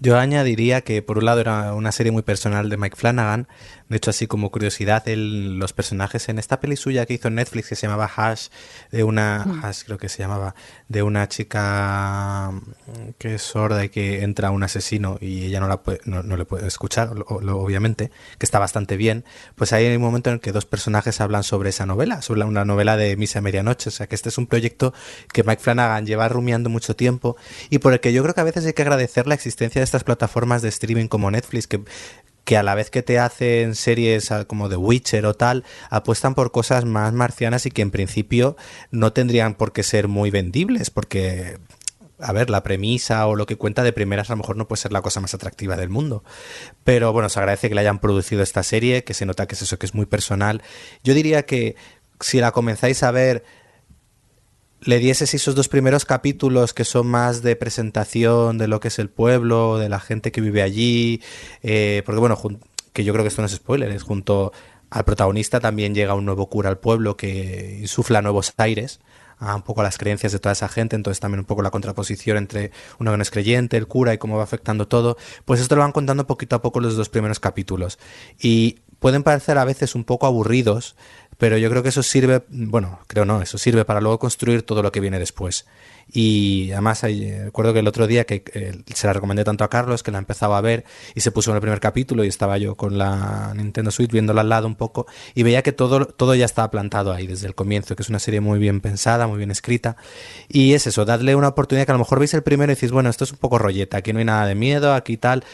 Yo añadiría que por un lado era una serie muy personal de Mike Flanagan. De hecho, así como curiosidad, él- los personajes en esta peli suya que hizo en Netflix que se llamaba Hash, de una Hash creo que se llamaba, de una chica mm, que es sorda y que entra un asesino y ella no la puede, no, no le puede escuchar, lo- obviamente, que está bastante bien. Pues hay un momento en el que dos personajes hablan sobre esa novela, sobre una novela de Misa Medianoche. O sea que este es un proyecto que Mike Flanagan lleva rumiando mucho tiempo y por el que yo creo que a veces hay que agradecer la existencia de estas plataformas de streaming como Netflix que que a la vez que te hacen series ah, como The Witcher o tal, apuestan por cosas más marcianas y que en principio no tendrían por qué ser muy vendibles, porque, a ver, la premisa o lo que cuenta de primeras a lo mejor no puede ser la cosa más atractiva del mundo. Pero bueno, se agradece que le hayan producido esta serie, que se nota que es eso, que es muy personal. Yo diría que si la comenzáis a ver, le dieses esos dos primeros capítulos que son más de presentación de lo que es el pueblo, de la gente que vive allí, eh, porque bueno, que yo creo que esto no es spoiler, es junto al protagonista también llega un nuevo cura al pueblo que insufla nuevos aires a un poco a las creencias de toda esa gente, entonces también un poco la contraposición entre uno que no es creyente, el cura y cómo va afectando todo, pues esto lo van contando poquito a poco los dos primeros capítulos. Y pueden parecer a veces un poco aburridos, pero yo creo que eso sirve, bueno, creo no, eso sirve para luego construir todo lo que viene después. Y además, eh, recuerdo que el otro día que eh, se la recomendé tanto a Carlos que la empezaba a ver y se puso en el primer capítulo y estaba yo con la Nintendo Switch viéndola al lado un poco y veía que todo, todo ya estaba plantado ahí desde el comienzo, que es una serie muy bien pensada, muy bien escrita. Y es eso, dadle una oportunidad que a lo mejor veis el primero y decís, bueno, esto es un poco rolleta, aquí no hay nada de miedo, aquí tal.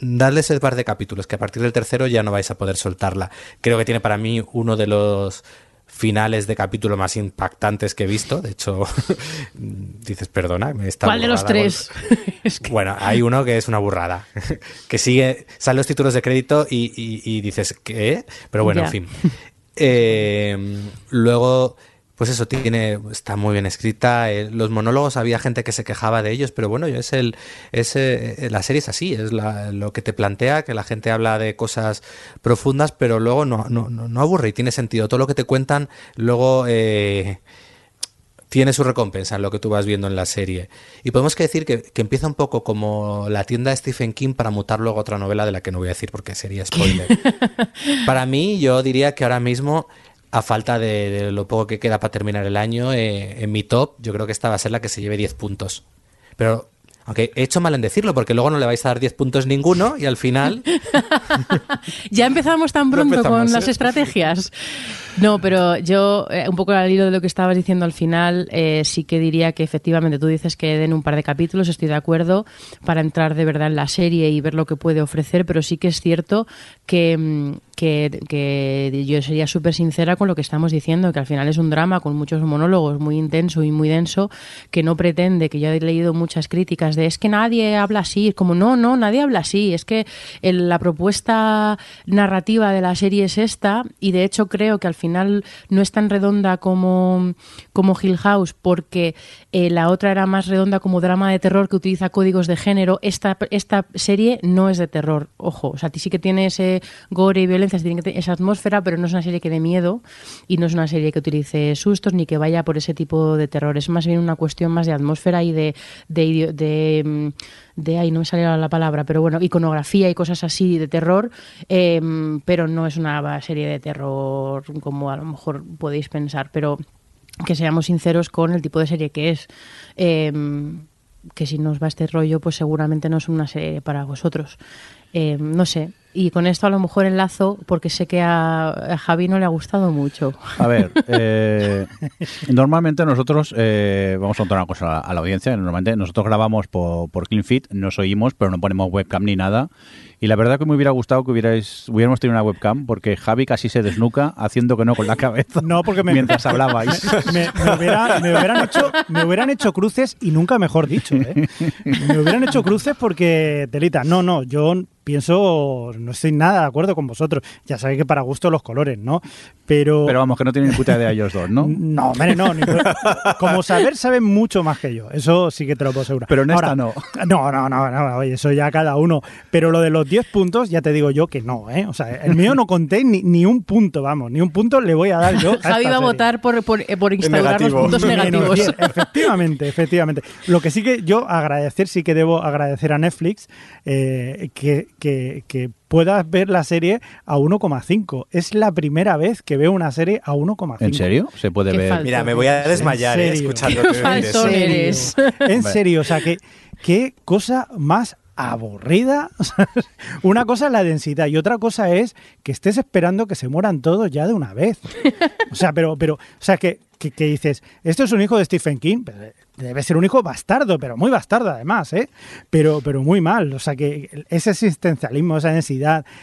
Dadle ese par de capítulos, que a partir del tercero ya no vais a poder soltarla. Creo que tiene para mí uno de los finales de capítulo más impactantes que he visto. De hecho, dices, perdona, me está ¿Cuál de los tres? Es que- Bueno, hay uno que es una burrada. que sigue, salen los títulos de crédito y, y- y dices, ¿qué? Pero bueno, en fin. Eh, luego, pues eso tiene, está muy bien escrita. eh, los monólogos había gente que se quejaba de ellos, pero bueno, es el, es, eh, la serie es así, es la- lo que te plantea, que la gente habla de cosas profundas, pero luego no, no, no, aburre y tiene sentido. Todo lo que te cuentan, luego eh, tiene su recompensa en lo que tú vas viendo en la serie. Y podemos que decir que, que empieza un poco como la tienda de Stephen King para mutar luego a otra novela de la que no voy a decir porque sería spoiler. para mí, yo diría que ahora mismo, a falta de, de lo poco que queda para terminar el año, eh, en mi top, yo creo que esta va a ser la que se lleve 10 puntos. Pero, aunque he hecho mal en decirlo, porque luego no le vais a dar 10 puntos ninguno y al final... ya empezamos tan pronto empezamos, con las ¿eh? estrategias. No, pero yo, eh, un poco al hilo de lo que estabas diciendo al final, eh, sí que diría que efectivamente tú dices que den un par de capítulos, estoy de acuerdo, para entrar de verdad en la serie y ver lo que puede ofrecer, pero sí que es cierto que, mm, que, que yo sería súper sincera con lo que estamos diciendo, que al final es un drama con muchos monólogos, muy intenso y muy denso, que no pretende, que yo he leído muchas críticas de es que nadie habla así, como no, no, nadie habla así, es que la propuesta narrativa de la serie es esta y de hecho creo que al final no es tan redonda como, como Hill House porque eh, la otra era más redonda como drama de terror que utiliza códigos de género. Esta, esta serie no es de terror, ojo, o sea, sí que tiene ese gore y violencia, tiene esa atmósfera, pero no es una serie que dé miedo y no es una serie que utilice sustos ni que vaya por ese tipo de terror. Es más bien una cuestión más de atmósfera y de, de, mm, de ahí no me salió la palabra, pero bueno, iconografía y cosas así de terror, eh, pero no es una serie de terror como a lo mejor podéis pensar, pero que seamos sinceros con el tipo de serie que es. eh, que si nos va este rollo, pues seguramente no es una serie para vosotros. Eh, no sé. Y con esto a lo mejor enlazo, porque sé que a, a Javi no le ha gustado mucho. A ver, eh, normalmente nosotros, eh, vamos a contar una cosa a la, a la audiencia, normalmente nosotros grabamos por, por CleanFit, nos oímos, pero no ponemos webcam ni nada. Y la verdad que me hubiera gustado que hubierais, hubiéramos tenido una webcam, porque Javi casi se desnuca haciendo que no con la cabeza No, porque me- mientras hablabais. me, me hubiera- me hubieran hecho, me hubieran hecho cruces y nunca mejor dicho. ¿eh? Me hubieran hecho cruces porque, Telita, no, no, yo pienso, no estoy nada de acuerdo con vosotros. Ya sabéis que para gusto los colores, ¿no? Pero, Pero vamos, que no tienen ni puta idea ellos dos, ¿no? no, hombre, no. ni- como saber, saben mucho más que yo. Eso sí que te lo puedo asegurar. Pero en esta Ahora, no. No, no, no, no, oye, eso ya cada uno. Pero lo de los 10 puntos, ya te digo yo que no, ¿eh? O sea, el mío no conté ni, ni un punto, vamos, ni un punto le voy a dar yo. a Javi va a votar por, por, eh, por instaurar los puntos negativos. 10, efectivamente, efectivamente. Lo que sí que yo agradecer, sí que debo agradecer a Netflix eh, que, que, que puedas ver la serie a 1,5. Es la primera vez que veo una serie a 1,5. ¿En serio? Se puede Qué ver. falso. Mira, me voy a desmayar ¿En eh, serio? escuchando eres. En serio, o sea, que qué cosa más aburrida. Una cosa es la densidad y otra cosa es que estés esperando que se mueran todos ya de una vez. O sea, pero, pero, o sea, que, que, que dices, esto es un hijo de Stephen King, pero debe ser un hijo bastardo, pero muy bastardo además, ¿eh? Pero, pero muy mal. O sea, que ese existencialismo, esa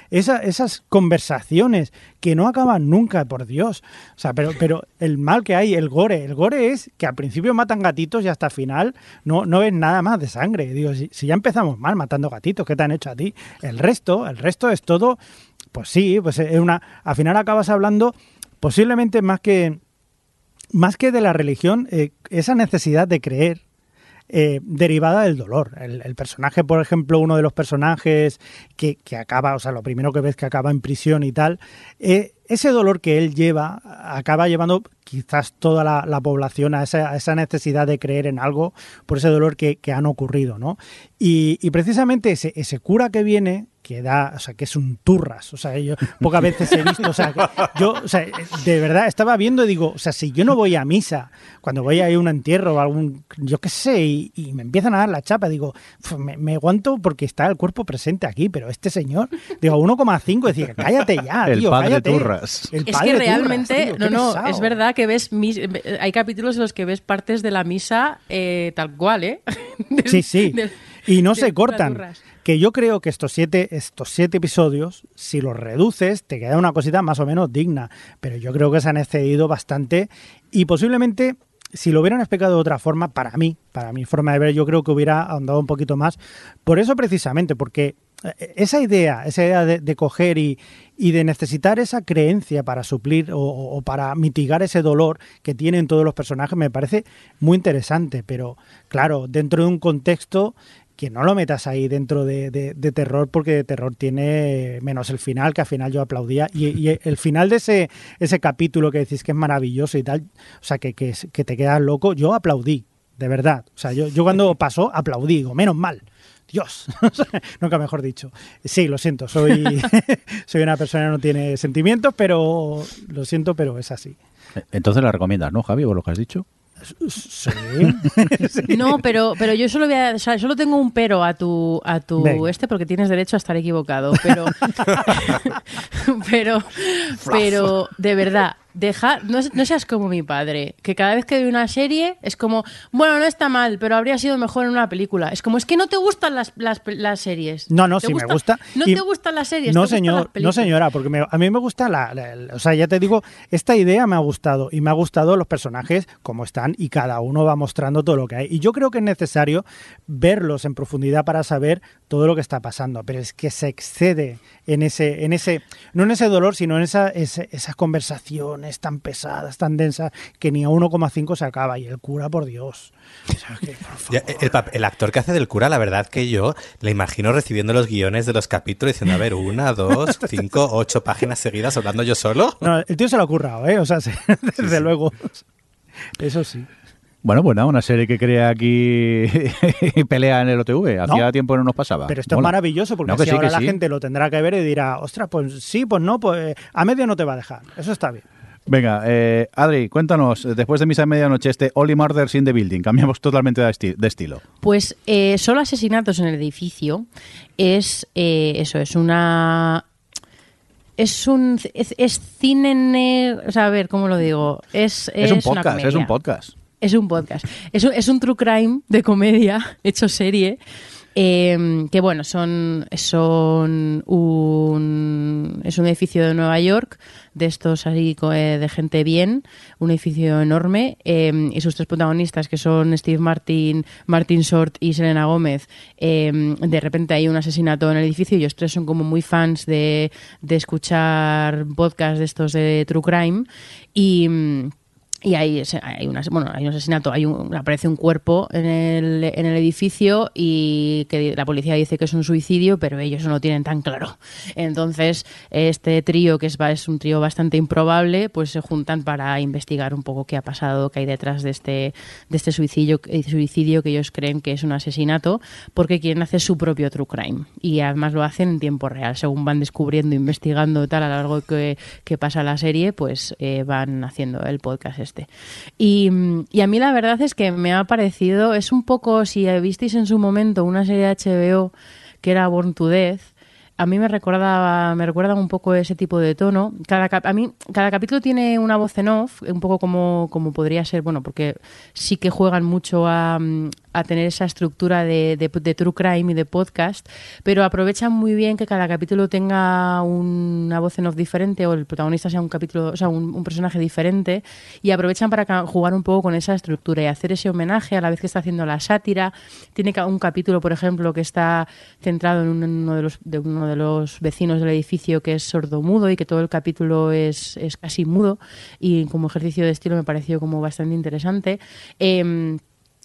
esa- esas conversaciones que no acaban nunca, por Dios. O sea, pero, pero el mal que hay, el gore, el gore es que al principio matan gatitos y hasta final no, no ves nada más de sangre. Digo, si, si ya empezamos mal matando gatitos, ¿qué te han hecho a ti? El resto, el resto es todo, pues sí, pues es una. Al final acabas hablando posiblemente más que más que de la religión, eh, esa necesidad de creer eh, derivada del dolor. El, personaje, por ejemplo, uno de los personajes que, que acaba, o sea, lo primero que ves que acaba en prisión y tal, eh, ese dolor que él lleva acaba llevando quizás toda la, la población a esa, esa necesidad de creer en algo por ese dolor que, que han ocurrido, ¿no? Y, y precisamente ese, ese cura que viene, que da, o sea, que es un turras, o sea, yo pocas veces he visto, o sea, que yo, o sea, de verdad estaba viendo y digo, o sea, si yo no voy a misa, cuando voy a ir a un entierro o algún, yo qué sé, y, y me empiezan a dar la chapa, digo, "Uf, me, me aguanto porque está el cuerpo presente aquí, pero este señor, digo, 1,5, decía, cállate ya, El padre cállate. Turras. El Es padre que Turras, realmente, tío, no, no, pesado. es verdad que ves, mis- hay capítulos en los que ves partes de la misa eh, tal cual, ¿eh? Del- Sí, sí. del- Y no del se cortan. Turras. Que yo creo que estos siete, estos siete episodios, si los reduces, te queda una cosita más o menos digna. Pero yo creo que se han excedido bastante y posiblemente, si lo hubieran explicado de otra forma, para mí, para mi forma de ver, yo creo que hubiera ahondado un poquito más. Por eso precisamente, porque eh, esa idea, esa idea de, coger y, y de necesitar esa creencia para suplir o, o para mitigar ese dolor que tienen todos los personajes me parece muy interesante, pero claro, dentro de un contexto que no lo metas ahí dentro de, terror porque de terror tiene menos el final, que al final yo aplaudía. Y, el final de ese, ese capítulo que decís que es maravilloso y tal, o sea, que, que, que te quedas loco, yo aplaudí, de verdad. O sea, yo, yo cuando pasó aplaudí, digo, menos mal. Dios, nunca mejor dicho. Sí, lo siento, soy, soy una persona que no tiene sentimientos, pero lo siento, pero es así. Entonces la recomiendas, ¿no, Javi, por lo que has dicho? Sí. No, pero, pero yo solo voy a, o sea, solo tengo un pero a tu, a tu Venga. este porque tienes derecho a estar equivocado, pero, pero, pero de verdad, deja, no, no, seas como mi padre, que cada vez que ve una serie es como, bueno, no está mal, pero habría sido mejor en una película. Es como, es que no te gustan las, las, las series. No, no, sí me gusta. No te gustan las series. No, señor, no señora, porque a mí me gusta la, O sea, ya te digo, esta idea me ha gustado y me ha gustado los personajes como están y cada uno va mostrando todo lo que hay. Y yo creo que es necesario verlos en profundidad para saber todo lo que está pasando, pero es que se excede en ese, en ese, no en ese dolor, sino en esa, esas conversaciones tan pesadas, tan densas, que ni a 1,5 se acaba. Y el cura, por Dios. el, actor que hace del cura, la verdad que yo le imagino recibiendo los guiones de los capítulos diciendo, a ver, una, dos, cinco, ocho páginas seguidas hablando yo solo. No, el tío se lo ha currado, ¿eh? O sea, desde luego. Eso sí. Bueno, pues nada, una serie que crea aquí pelea en el OTV. Hacía tiempo no nos pasaba. Pero esto es maravilloso porque así ahora la gente lo tendrá que ver y dirá, ostras, pues sí, pues no, pues a medio no te va a dejar. Eso está bien. Venga, eh, Adri, cuéntanos, después de misa de medianoche, este Only Murders in the Building, cambiamos totalmente de, estilo. Pues eh, solo asesinatos en el edificio es eh, eso, es una es un es, cine o sea a ver cómo lo digo es es, un podcast es un podcast es un podcast. Es un, es un true crime de comedia hecho serie. Em, que bueno, son, son un, es un edificio de Nueva York, de estos así eh, de gente bien, un edificio enorme, em, y sus tres protagonistas, que son Steve Martin, Martin Short y Selena Gómez, em, de repente hay un asesinato en el edificio y ellos tres son como muy fans de, de escuchar podcasts de estos de True Crime y y hay, hay, bueno, hay un asesinato, hay un, aparece un cuerpo en el, en el edificio y que la policía dice que es un suicidio, pero ellos no lo tienen tan claro. Entonces, este trío, que es, es un trío bastante improbable, pues se juntan para investigar un poco qué ha pasado, qué hay detrás de este, de este suicidio, eh, suicidio que ellos creen que es un asesinato, porque quieren hacer su propio true crime. Y además lo hacen en tiempo real, según van descubriendo, investigando tal a lo largo que, que pasa la serie, pues eh, van haciendo el podcast este. Y, a mí la verdad es que me ha parecido, es un poco, si visteis en su momento una serie de HBO que era Born to Death, a mí me recordaba, me recuerda un poco ese tipo de tono. Cada, a mí, cada capítulo tiene una voz en off, un poco como, como podría ser, bueno, porque sí que juegan mucho a, a tener esa estructura de, de, true crime y de podcast, pero aprovechan muy bien que cada capítulo tenga una voz en off diferente o el protagonista sea un capítulo, o sea, un, personaje diferente y aprovechan para jugar un poco con esa estructura y hacer ese homenaje a la vez que está haciendo la sátira. Tiene un capítulo, por ejemplo, que está centrado en uno de los, de uno de los vecinos del edificio que es sordo-mudo y que todo el capítulo es, es casi mudo y como ejercicio de estilo me pareció como bastante interesante. Eh,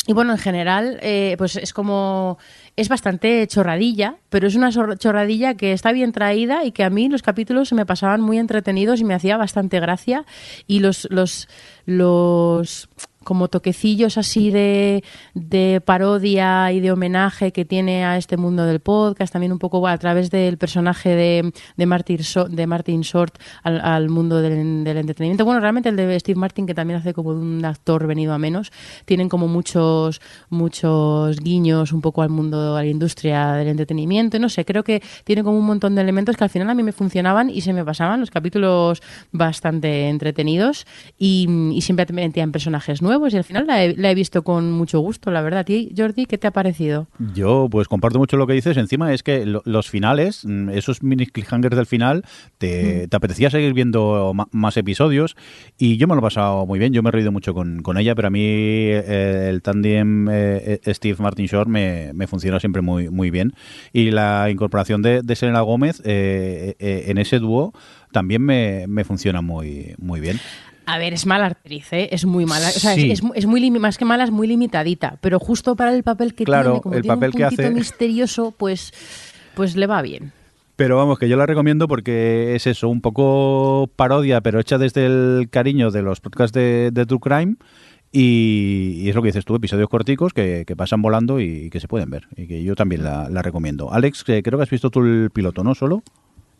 y bueno, en general, eh, pues es como. Es bastante chorradilla, pero es una chorradilla que está bien traída y que a mí los capítulos se me pasaban muy entretenidos y me hacía bastante gracia. Y los. los, los como toquecillos así de, de, parodia y de homenaje que tiene a este mundo del podcast, también un poco a través del personaje de, de, Martin, de Martin Short al, mundo del, del, entretenimiento. Bueno, realmente el de Steve Martin, que también hace como un actor venido a menos, tienen como muchos, muchos guiños un poco al mundo, a la industria del entretenimiento. No sé, creo que tiene como un montón de elementos que al final a mí me funcionaban y se me pasaban los capítulos bastante entretenidos y, y siempre metían personajes nuevos y al final la he, visto con mucho gusto, la verdad. ¿Y Jordi, qué te ha parecido? Yo, pues comparto mucho lo que dices. Encima es que los finales, mm, esos mini cliffhangers del final, te, mm. apetecía seguir viendo más episodios y yo me lo he pasado muy bien. Yo me he reído mucho con, ella, pero a mí eh, el tandem eh, eh, Steve Martin Short me, me, funciona siempre muy, muy bien. Y la incorporación de, de Selena Gómez en ese dúo también me, me funciona muy, muy bien. A ver, es mala actriz, ¿eh? es muy mala. O sea, es, es, muy más que mala, es muy limitadita. Pero justo para el papel que tiene, como el tiene papel un que hace... misterioso, pues, pues le va bien. Pero vamos, que yo la recomiendo porque es eso, un poco parodia, pero hecha desde el cariño de los podcasts de, True Crime. Y, es lo que dices tú, episodios corticos que, pasan volando y, que se pueden ver. Y que yo también la, la recomiendo. Alex, creo que has visto tú el piloto, ¿no? ¿Solo?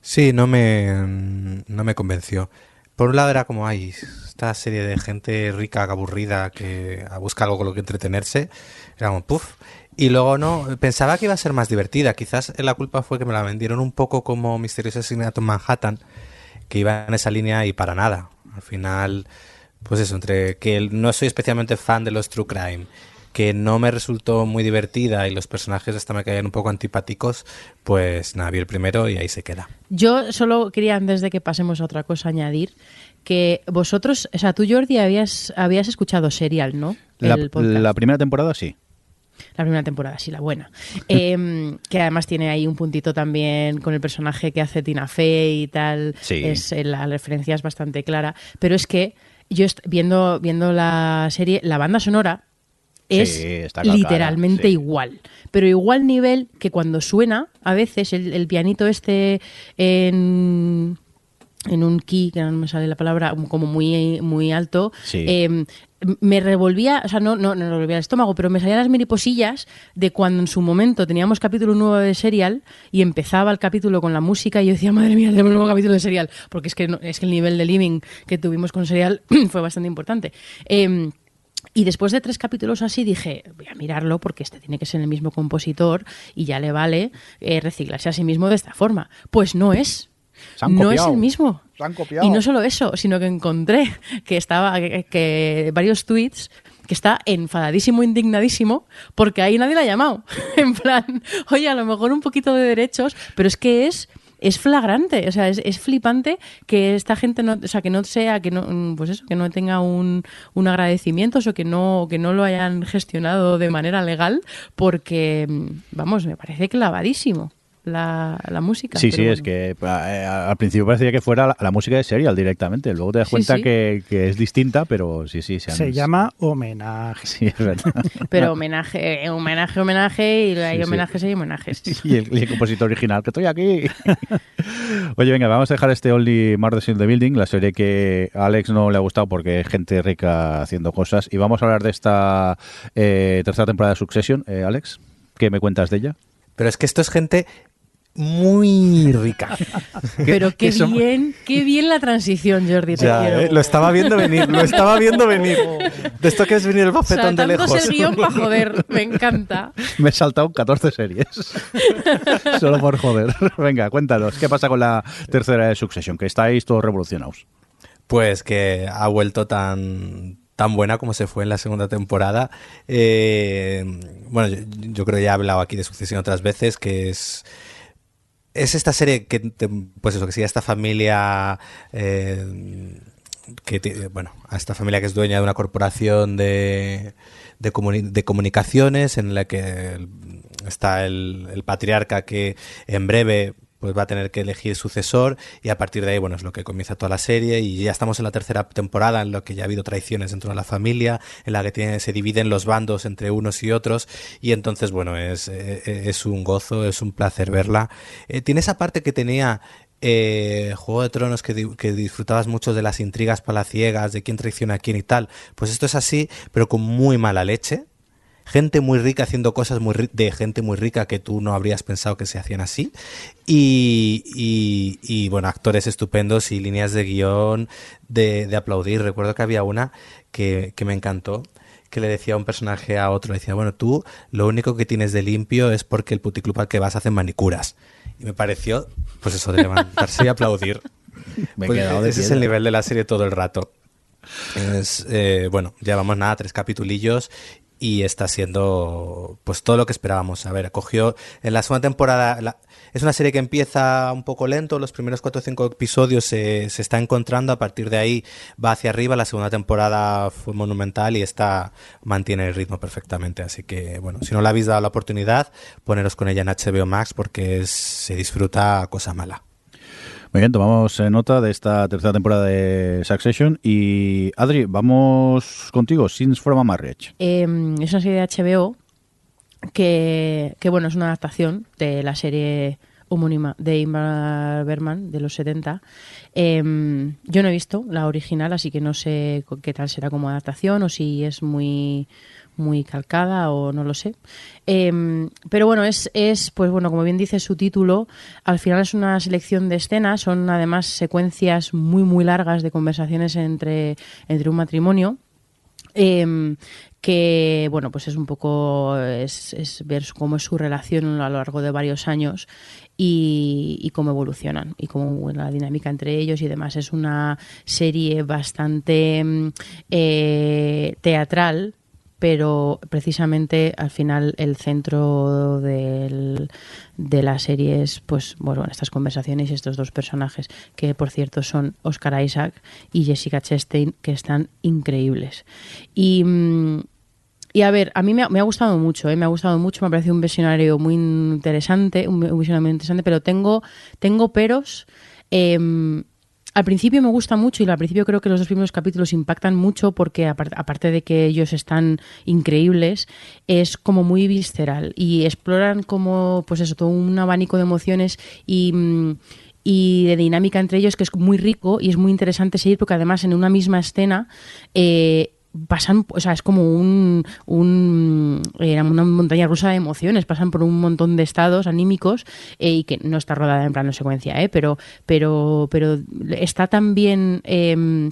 Sí, no me, no me convenció. Por un lado era como, hay esta serie de gente rica, aburrida, que busca algo con lo que entretenerse. Era como, puff. Y luego no, pensaba que iba a ser más divertida. Quizás la culpa fue que me la vendieron un poco como Misterioso Asesinato en Manhattan, que iba en esa línea y para nada. Al final, pues eso, entre que no soy especialmente fan de los True Crime, que no me resultó muy divertida y los personajes hasta me caían un poco antipáticos, pues nada, vi el primero y ahí se queda. Yo solo quería, antes de que pasemos a otra cosa, añadir que vosotros, o sea, tú Jordi habías, habías escuchado Serial, ¿no? La, El podcast. la primera temporada sí. La primera temporada, sí, la buena. Em, que además tiene ahí un puntito también con el personaje que hace Tina Fey y tal. Sí. Es, eh, la referencia es bastante clara. Pero es que yo viendo, viendo la serie, la banda sonora es Sí, literalmente sí. igual. Pero igual nivel que cuando suena, a veces el, el pianito este en en un key, que no me sale la palabra, como muy, muy alto, Sí. eh, me revolvía, o sea, no, no, no me revolvía el estómago, pero me salían las mariposillas de cuando en su momento teníamos capítulo nuevo de Serial y empezaba el capítulo con la música y yo decía, madre mía, tenemos un nuevo capítulo de Serial, porque es que, no- es que el nivel de living que tuvimos con Serial fue bastante importante. Eh, y después de tres capítulos así dije, voy a mirarlo porque este tiene que ser el mismo compositor y ya le vale eh, reciclarse a sí mismo de esta forma. Pues no es. Se han no es el mismo. Se han copiado. Y no solo eso, sino que encontré que estaba que, que varios tweets que está enfadadísimo, indignadísimo, porque ahí nadie la ha llamado. en plan, oye, a lo mejor un poquito de derechos, pero es que es es flagrante, o sea, es, es flipante que esta gente no, o sea, que no sea, que no, mm, pues eso, que no tenga un, un agradecimiento o que no, que no lo hayan gestionado de manera legal, porque, mm, vamos, me parece clavadísimo la, la música. Sí, sí, bueno. es que eh, al principio parecía que fuera la, la música de Serial directamente. Luego te das Sí, cuenta sí. Que, que es distinta, pero sí, sí. han- Se llama homenaje. Sí, es verdad. Pero homenaje, homenaje, homenaje, y hay sí. homenajes y homenajes. y, el, y el compositor original, que estoy aquí. Oye, venga, vamos a dejar este Only Murders in the Building, la serie que a Alex no le ha gustado porque es gente rica haciendo cosas. Y vamos a hablar de esta eh, tercera temporada de Succession. Eh, Alex, ¿qué me cuentas de ella? Pero es que esto es gente muy rica. Pero qué que somos- bien, qué bien la transición, Jordi, te Ya, quiero. ¿eh? Lo estaba viendo venir, lo estaba viendo venir. De esto que es venir el bofetón de lejos. el guion para joder, me encanta. Me he saltado 14 series. Solo por joder. Venga, cuéntanos, ¿qué pasa con la tercera de Succession? Que estáis todos revolucionados. Pues que ha vuelto tan tan buena como se fue en la segunda temporada. Eh, bueno, yo, yo creo que ya he hablado aquí de Sucesión otras veces, que es es esta serie que pues eso que sigue a esta familia eh, que bueno a esta familia que es dueña de una corporación de de, comuni- de comunicaciones en la que está el patriarca que en breve pues va a tener que elegir sucesor y a partir de ahí bueno es lo que comienza toda la serie y ya estamos en la tercera temporada en lo que ya ha habido traiciones dentro de la familia en la que tiene- se dividen los bandos entre unos y otros y entonces bueno es, eh, es un gozo es un placer verla. Eh, tiene esa parte que tenía eh, Juego de Tronos que, que disfrutabas mucho de las intrigas palaciegas de quién traiciona a quién y tal. Pues esto es así pero con muy mala leche gente muy rica haciendo cosas muy de gente muy rica que tú no habrías pensado que se hacían así. Y, y- y, bueno actores estupendos y líneas de guion de, de aplaudir. Recuerdo que había una que, que me encantó que le decía a un personaje a otro le decía bueno tú lo único que tienes de limpio es porque el puticlub al que vas hacen manicuras y me pareció pues eso de levantarse y aplaudir. Me he Pues quedado de ese es el nivel de la serie todo el rato. Es, eh, bueno, llevamos nada, tres capitulillos y está siendo pues todo lo que esperábamos. A ver, cogió en la segunda temporada, es una serie que empieza un poco lento, los primeros cuatro o cinco episodios se, se está encontrando, a partir de ahí va hacia arriba, la segunda temporada fue monumental y esta mantiene el ritmo perfectamente. Así que bueno, si no le habéis dado la oportunidad, poneros con ella en HBO Max porque es- se disfruta cosa mala. Muy bien, tomamos eh, nota de esta tercera temporada de Succession. Y Adri, vamos contigo, Sins from a Marriage. Eh, es una serie de HBO que, que, bueno, es una adaptación de la serie homónima de Ingmar Bergman de los 70. Eh, yo no he visto la original, así que no sé qué tal será como adaptación o si es muy muy calcada o no lo sé. Eh, pero bueno, es, es, pues bueno, como bien dice su título, al final es una selección de escenas, son además secuencias muy muy largas de conversaciones entre, entre un matrimonio Em, que bueno pues es un poco es, es ver cómo es su relación a lo largo de varios años y, cómo evolucionan y cómo la dinámica entre ellos y demás es una serie bastante mm, eh, teatral pero precisamente al final el centro del, de la serie es pues bueno estas conversaciones y estos dos personajes que por cierto son Oscar Isaac y Jessica Chastain que están increíbles y mm, y a ver, a mí me ha, gustado mucho, ¿eh? me ha gustado mucho, me parece un visionario muy interesante, un, un visionario muy interesante, pero tengo, tengo peros. em, al principio me gusta mucho y al principio creo que los dos primeros capítulos impactan mucho porque apar- aparte de que ellos están increíbles, es como muy visceral y exploran como, pues eso, todo un abanico de emociones y... mm, y de dinámica entre ellos que es muy rico y es muy interesante seguir porque además en una misma escena eh, pasan, o sea, es como un, un eh, una montaña rusa de emociones, pasan por un montón de estados anímicos eh, y que no está rodada en plano secuencia, eh, pero, pero, pero está tan bien eh,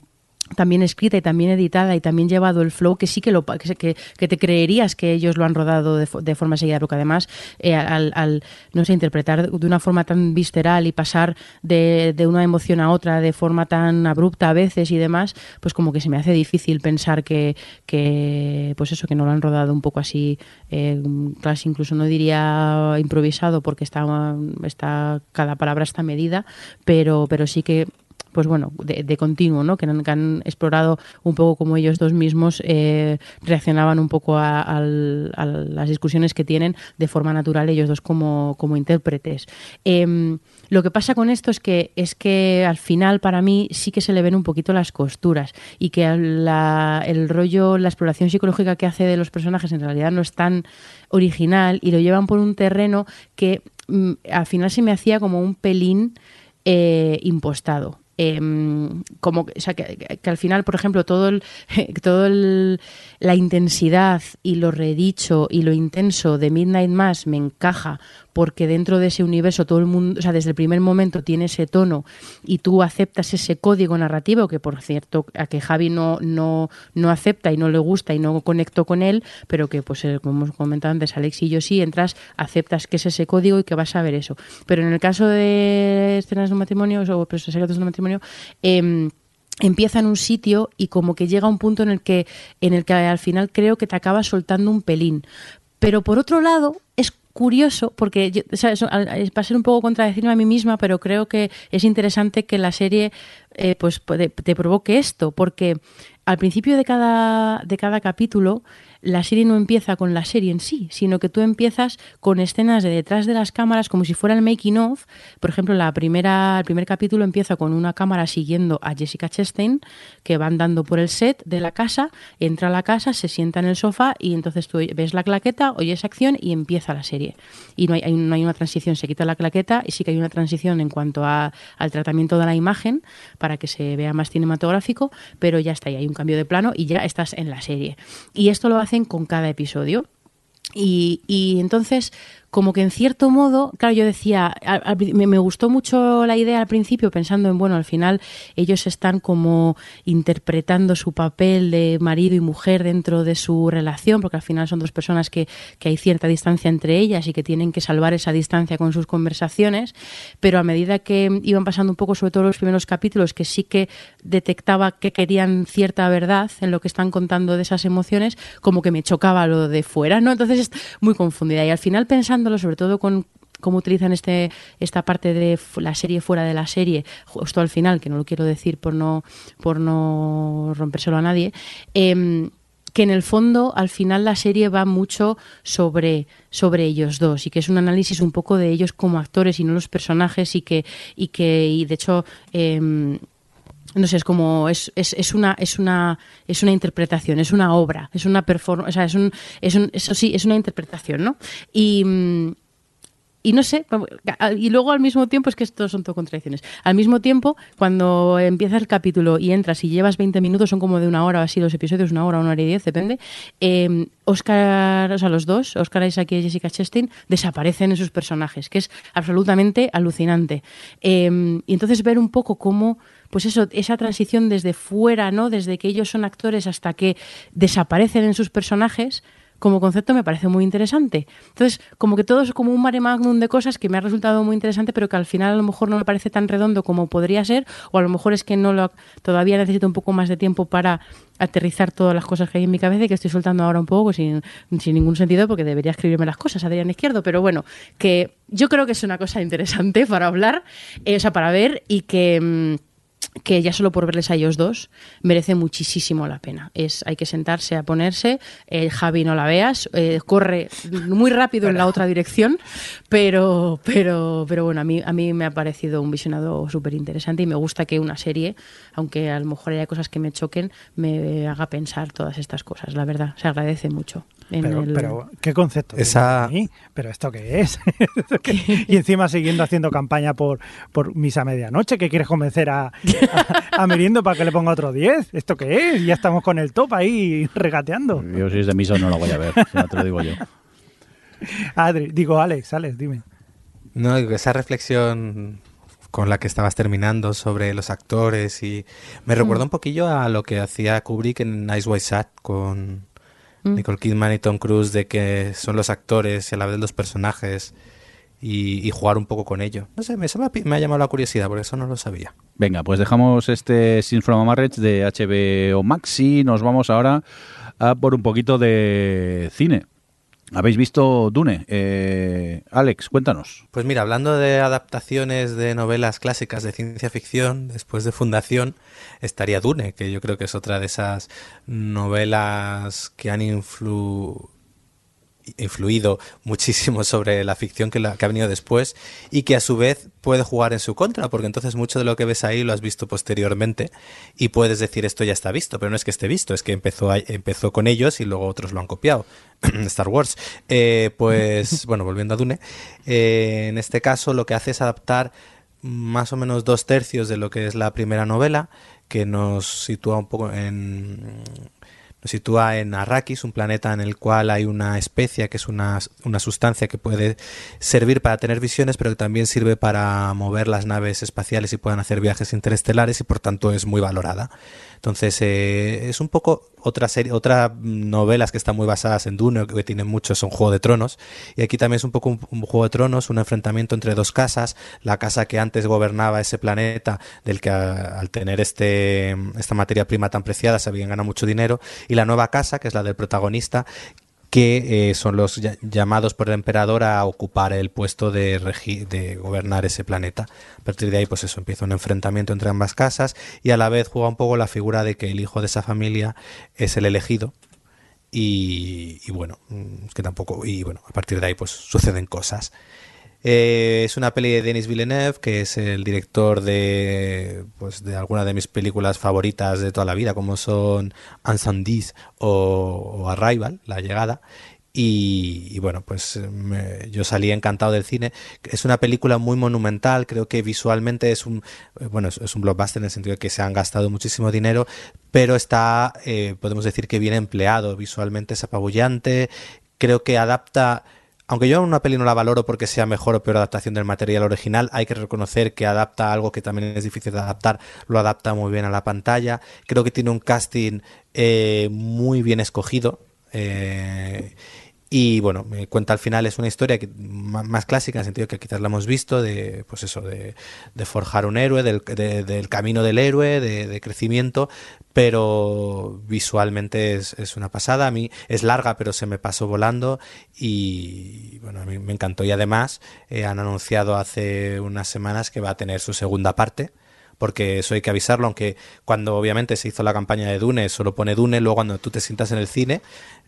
también escrita y también editada y también llevado el flow que sí que lo que, te creerías que ellos lo han rodado de forma seguida porque además eh, al, al, no sé interpretar de una forma tan visceral y pasar de, de una emoción a otra de forma tan abrupta a veces y demás pues como que se me hace difícil pensar que, que pues eso que no lo han rodado un poco así eh, casi incluso no diría improvisado porque está, está cada palabra está medida pero pero sí que pues bueno, de, continuo, ¿no? Que han, han explorado un poco cómo ellos dos mismos eh, reaccionaban un poco a, las discusiones que tienen de forma natural ellos dos como, como intérpretes. Em, lo que pasa con esto es que, es que al final para mí sí que se le ven un poquito las costuras y que el rollo, la exploración psicológica que hace de los personajes en realidad no es tan original y lo llevan por un terreno que mm, al final se me hacía como un pelín eh, impostado. Em, como o sea, que- que al final por ejemplo todo el, todo el- la intensidad y lo redicho y lo intenso de Midnight Mass me encaja porque dentro de ese universo todo el mundo o sea desde el primer momento tiene ese tono y tú aceptas ese código narrativo que por cierto a que Javi no no no acepta y no le gusta y no conectó con él pero que pues eh, como hemos comentado antes Alex y yo sí entras aceptas que es ese código y que vas a ver eso. Pero en el caso de escenas de matrimonio o pues, secretos de matrimonio em, empieza en un sitio y como que llega un punto en el que en el que al final creo que te acaba soltando un pelín. Pero por otro lado es curioso porque yo, o es- va a ser un poco contradecirme a mí misma pero creo que es interesante que la serie eh, pues puede- te provoque esto porque al principio de cada de cada capítulo la serie no empieza con la serie en sí, sino que tú empiezas con escenas de detrás de las cámaras como si fuera el making of. Por ejemplo, la primera, el primer capítulo empieza con una cámara siguiendo a Jessica Chastain, que va andando por el set de la casa, entra a la casa, se sienta en el sofá y entonces tú ves la claqueta, oyes acción y empieza la serie. Y no hay, no hay una transición, se quita la claqueta y sí que hay una transición en cuanto a- al tratamiento de la imagen para que se vea más cinematográfico, pero ya está, y hay un cambio de plano y ya estás en la serie. Y esto lo con cada episodio. Y, y entonces, como que en cierto modo, claro, yo decía, al- al me, me gustó mucho la idea al principio, pensando en, bueno, al final ellos están como interpretando su papel de marido y mujer dentro de su relación, porque al final son dos personas que, que hay cierta distancia entre ellas y que tienen que salvar esa distancia con sus conversaciones, pero a medida que iban pasando un poco, sobre todo los primeros capítulos, que sí que detectaba que querían cierta verdad en lo que están contando de esas emociones, como que me chocaba lo de fuera, ¿no? Entonces es muy confundida. Y al final pensándolo, sobre todo con cómo utilizan este esta parte de la serie fuera de la serie justo al final que no lo quiero decir por no por no rompérselo a nadie em, que en el fondo al final la serie va mucho sobre sobre ellos dos y que es un análisis un poco de ellos como actores y no los personajes y que y que y de hecho em, no sé, es como es, es, es una es una es una interpretación, es una obra, es una performance, o sea, es un es un eso sí, es una interpretación, ¿no? Y mm, y no sé, y luego al mismo tiempo, es que estos son todo contradicciones, al mismo tiempo, cuando empieza el capítulo y entras y llevas 20 minutos, son como de una hora o así los episodios, una hora, una hora y diez, depende, Oscar, o sea, los dos, Oscar Isaac y Jessica Chastain, desaparecen en sus personajes, que es absolutamente alucinante. Eh, y entonces ver un poco cómo pues eso, esa transición desde fuera, ¿no? Desde que ellos son actores hasta que desaparecen en sus personajes, como concepto me parece muy interesante. Entonces, como que todo es como un mare magnum de cosas que me ha resultado muy interesante, pero que al final a lo mejor no me parece tan redondo como podría ser, o a lo mejor es que no lo todavía necesito un poco más de tiempo para aterrizar todas las cosas que hay en mi cabeza y que estoy soltando ahora un poco sin, sin ningún sentido porque debería escribirme las cosas, Adrián Izquierdo, pero bueno, que yo creo que es una cosa interesante para hablar, eh, o sea, para ver y que... Que ya solo por verles a ellos dos merece muchísimo la pena. Es hay que sentarse a ponerse. El Javi no la veas, eh, corre muy rápido en la otra dirección, pero pero pero bueno a mí a mí me ha parecido un visionado súper interesante y me gusta que una serie, aunque a lo mejor haya cosas que me choquen, me haga pensar todas estas cosas. La verdad se agradece mucho. Pero, ¿qué concepto? Esa... ¿Pero esto qué es? y encima siguiendo haciendo campaña por, por misa medianoche, que quieres convencer a, a, Mirindo para que le ponga otro 10. ¿Esto qué es? Ya estamos con el top ahí regateando. Yo si es de misa no lo voy a ver, ya te lo digo yo. Adri, digo Alex, Alex, dime. No, esa reflexión con la que estabas terminando sobre los actores y me recuerda mm. un poquillo a lo que hacía Kubrick en Nice White Sat con Mm. Nicole Kidman y Tom Cruise de que son los actores y a la vez los personajes y, jugar un poco con ello. No sé, me, me, ha llamado la curiosidad porque eso no lo sabía. Venga, pues dejamos este Sin From Marriage de HBO Max y nos vamos ahora a por un poquito de cine. ¿Habéis visto Dune? Eh, Alex, cuéntanos. Pues mira, hablando de adaptaciones de novelas clásicas de ciencia ficción, después de Fundación, estaría Dune, que yo creo que es otra de esas novelas que han influido influido muchísimo sobre la ficción que, que, ha venido después y que a su vez puede jugar en su contra, porque entonces mucho de lo que ves ahí lo has visto posteriormente y puedes decir esto ya está visto, pero no es que esté visto, es que empezó, empezó con ellos y luego otros lo han copiado. Star Wars. Eh, pues bueno, volviendo a Dune, eh, en este caso lo que hace es adaptar más o menos dos tercios de lo que es la primera novela, que nos sitúa un poco en nos sitúa en Arrakis, un planeta en el cual hay una especie que es una, una, sustancia que puede servir para tener visiones, pero que también sirve para mover las naves espaciales y puedan hacer viajes interestelares y por tanto es muy valorada. Entonces, eh, es un poco otra serie, otras novelas que están muy basadas en Dune, que tienen mucho, son Juego de Tronos. Y aquí también es un poco un, Juego de Tronos, un enfrentamiento entre dos casas. La casa que antes gobernaba ese planeta, del que al tener este, esta materia prima tan preciada se habían ganado mucho dinero. Y la nueva casa, que es la del protagonista, que eh, son los llamados por el emperador a ocupar el puesto de, gobernar ese planeta. A partir de ahí, pues eso, empieza un enfrentamiento entre ambas casas y a la vez juega un poco la figura de que el hijo de esa familia es el elegido. Y, bueno, mm, que tampoco, y bueno, a partir de ahí pues suceden cosas. Eh, es una peli de Denis Villeneuve, que es el director de, pues, de algunas de mis películas favoritas de toda la vida, como son Unsundis o, o Arrival, La Llegada. Y, bueno, pues yo salí encantado del cine. Es una película muy monumental, creo que visualmente es un, bueno, es, un blockbuster en el sentido de que se han gastado muchísimo dinero, pero está, eh, podemos decir que bien empleado, visualmente es apabullante, creo que adapta aunque yo una peli no la valoro porque sea mejor o peor adaptación del material original, hay que reconocer que adapta algo que también es difícil de adaptar, lo adapta muy bien a la pantalla. Creo que tiene un casting eh, muy bien escogido. Eh, y bueno, me cuenta al final es una historia que, más clásica en el sentido que quizás la hemos visto de pues eso de, forjar un héroe, del, del camino del héroe, de, crecimiento, pero visualmente es, es, una pasada. A mí es larga, pero se me pasó volando y bueno, a mí me encantó. Y además eh, han anunciado hace unas semanas que va a tener su segunda parte porque eso hay que avisarlo, aunque cuando obviamente se hizo la campaña de Dune solo pone Dune, luego cuando tú te sientas en el cine,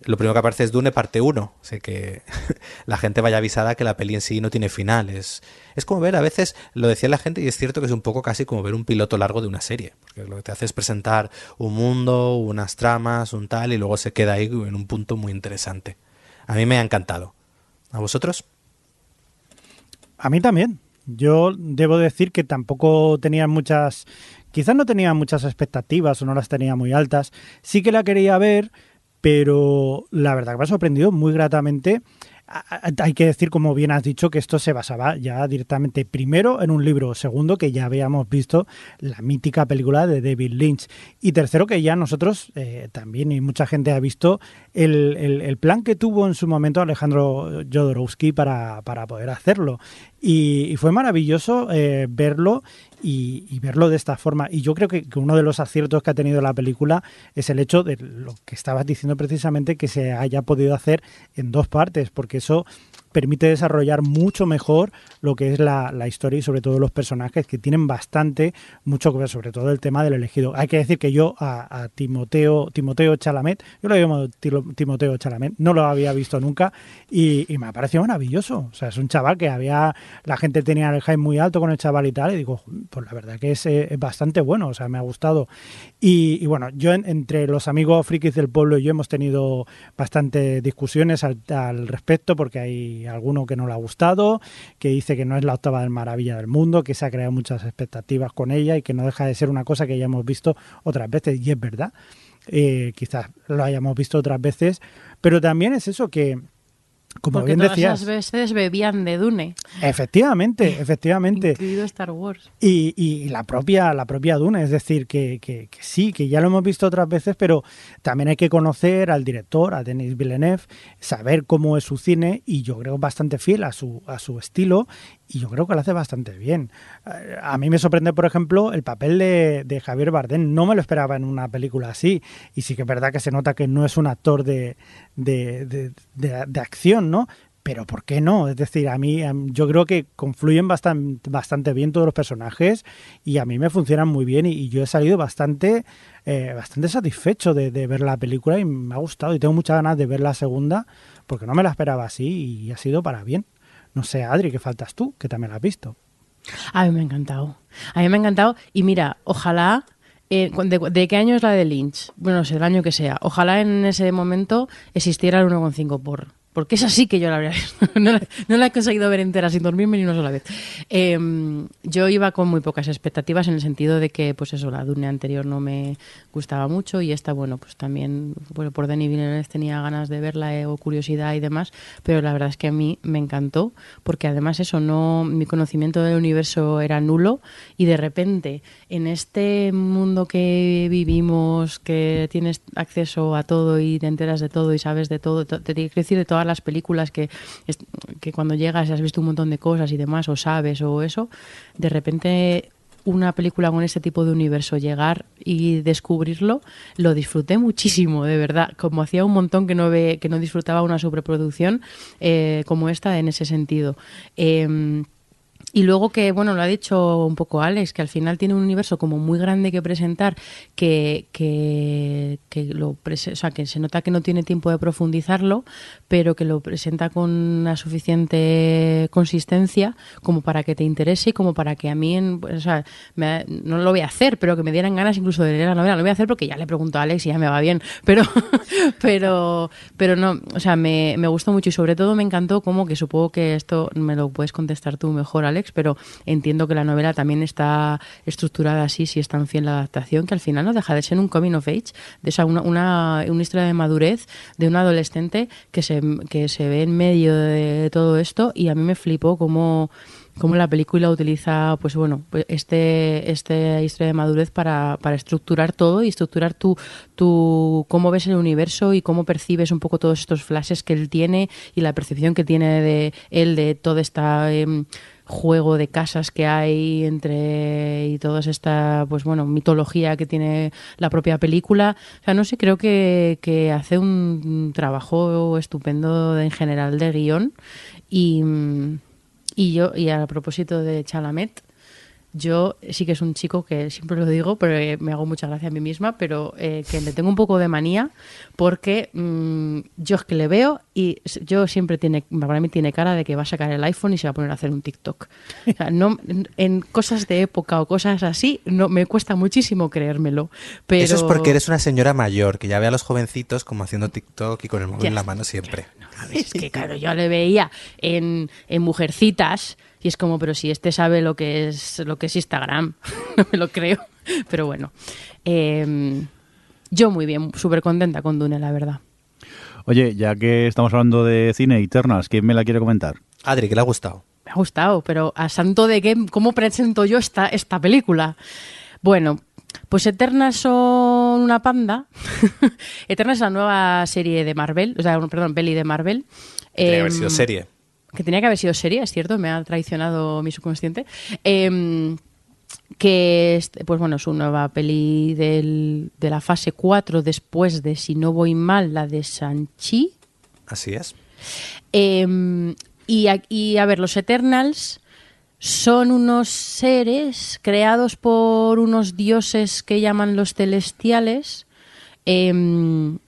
lo primero que aparece es Dune parte 1, o sea que la gente vaya avisada que la peli en sí no tiene final, es, como ver, a veces lo decía la gente y es cierto que es un poco casi como ver un piloto largo de una serie, porque lo que te hace es presentar un mundo, unas tramas, un tal, y luego se queda ahí en un punto muy interesante. A mí me ha encantado. ¿A vosotros? A mí también. Yo debo decir que tampoco tenía muchas, quizás no tenía muchas expectativas o no las tenía muy altas. Sí que la quería ver, pero la verdad que me ha sorprendido muy gratamente hay que decir, como bien has dicho, que esto se basaba ya directamente primero en un libro, segundo que ya habíamos visto la mítica película de David Lynch y tercero que ya nosotros eh, también y mucha gente ha visto el, el, plan que tuvo en su momento Alejandro Jodorowsky para, para poder hacerlo. Y, fue maravilloso eh, verlo y, verlo de esta forma. Y yo creo que, uno de los aciertos que ha tenido la película es el hecho de lo que estabas diciendo precisamente, que se haya podido hacer en dos partes, porque eso permite desarrollar mucho mejor lo que es la, historia y sobre todo los personajes que tienen bastante, mucho que ver, sobre todo el tema del elegido. Hay que decir que yo a, Timoteo, Timoteo Chalamet, yo lo llamo Timoteo Chalamet, no lo había visto nunca y, me ha parecido maravilloso. O sea, es un chaval que había, la gente tenía el hype muy alto con el chaval y tal, y digo, pues la verdad que es, eh, bastante bueno, o sea, me ha gustado. Y, bueno, yo entre los amigos frikis del pueblo y yo hemos tenido bastante discusiones al, al respecto porque hay alguno que no le ha gustado, que dice que no es la octava de maravilla del mundo, que se ha creado muchas expectativas con ella y que no deja de ser una cosa que ya hemos visto otras veces, y es verdad. Eh, quizás lo hayamos visto otras veces, pero también es eso que como Porque bien todas decías. esas veces bebían de Dune. Efectivamente, efectivamente. Incluido Star Wars. Y, y, la propia la propia Dune, es decir, que, que, sí, que ya lo hemos visto otras veces, pero también hay que conocer al director, a Denis Villeneuve, saber cómo es su cine y yo creo bastante fiel a su, a su estilo y yo creo que lo hace bastante bien. Eh, a mí me sorprende, por ejemplo, el papel de, de, Javier Bardem. No me lo esperaba en una película así. Y sí que es verdad que se nota que no es un actor de, de, de acción, ¿no? Pero ¿por qué no? Es decir, a mí yo creo que confluyen bastante, bastante bien todos los personajes y a mí me funcionan muy bien y, yo he salido bastante, eh, bastante satisfecho de, de, ver la película y me ha gustado y tengo muchas ganas de ver la segunda porque no me la esperaba así y ha sido para bien. No sé, Adri, ¿qué faltas tú? Que también la has visto. A mí me ha encantado. A mí me ha encantado. Y mira, ojalá. Eh, de, qué año es la de Lynch? Bueno, no sé, el año que sea. Ojalá en ese momento existiera el 1,5 por, porque es así que yo la habría visto. No la, he conseguido ver entera sin dormirme ni una sola vez. Em, yo iba con muy pocas expectativas en el sentido de que, pues eso, la Dune anterior no me gustaba mucho y esta, bueno, pues también, bueno, por Denis Villeneuve tenía ganas de verla eh, o curiosidad y demás, pero la verdad es que a mí me encantó porque además eso, no, mi conocimiento del universo era nulo y de repente en este mundo que vivimos, que tienes acceso a todo y te enteras de todo y sabes de todo, te tiene que decir de todas las películas que, que cuando llegas has visto un montón de cosas y demás, o sabes, o eso, de repente una película con este tipo de universo, llegar y descubrirlo, lo disfruté muchísimo, de verdad. Como hacía un montón que no, ve, que no disfrutaba una sobreproducción eh, como esta en ese sentido. Em, y luego que, bueno, lo ha dicho un poco Alex, que al final tiene un universo como muy grande que presentar, que, que, lo que se nota que no tiene tiempo de profundizarlo, pero que lo presenta con una suficiente consistencia como para que te interese y como para que a mí, en, o sea, no lo voy a hacer, pero que me dieran ganas incluso de leer la novela. Lo voy a hacer porque ya le pregunto a Alex y ya me va bien, pero, pero, pero no, o sea, me, me gustó mucho y sobre todo me encantó como que supongo que esto me lo puedes contestar tú mejor, Alex pero entiendo que la novela también está estructurada así, si es tan fiel la adaptación, que al final no deja de ser un coming of age, de una, una, una historia de madurez de un adolescente que se, que se ve en medio de todo esto y a mí me flipó como cómo la película utiliza, pues bueno, pues este, este historia de madurez para, para estructurar todo y estructurar tu, tu, cómo ves el universo y cómo percibes un poco todos estos flashes que él tiene y la percepción que tiene de él de toda esta em, juego de casas que hay entre y toda esta pues bueno mitología que tiene la propia película. O sea no sé creo que, que hace un trabajo estupendo en general de guion. Y, y yo y a propósito de Chalamet yo sí que es un chico que siempre lo digo, pero me hago mucha gracia a mí misma, pero eh, que le tengo un poco de manía porque mm, yo es que le veo y yo siempre tiene, para mí tiene cara de que va a sacar el iPhone y se va a poner a hacer un TikTok. O sea, no, en cosas de época o cosas así, no me cuesta muchísimo creérmelo. Pero... Eso es porque eres una señora mayor que ya ve a los jovencitos como haciendo TikTok y con el móvil en la mano siempre. es que claro, yo le veía en, en Mujercitas Y es como, pero si este sabe lo que es lo que es Instagram, no me lo creo. Pero bueno, eh, yo muy bien, súper contenta con Dune, la verdad. Oye, ya que estamos hablando de cine Eternals, ¿quién me la quiere comentar? Adri, ¿qué le ha gustado? Me ha gustado, pero a santo de qué, ¿cómo presento yo esta, esta película? Bueno, pues Eternals son una panda. Eternals es la nueva serie de Marvel, o sea, perdón, peli de Marvel. Tiene que haber Em, sido serie. Que tenía que haber sido serie, es cierto, me ha traicionado mi subconsciente. Em, que es, pues bueno, su nueva peli del- de la fase 4 después de, si no voy mal, la de Sanchi. Así es. Eh, y, a, y, a ver, los Eternals son unos seres creados por unos dioses que llaman los celestiales. eh, su-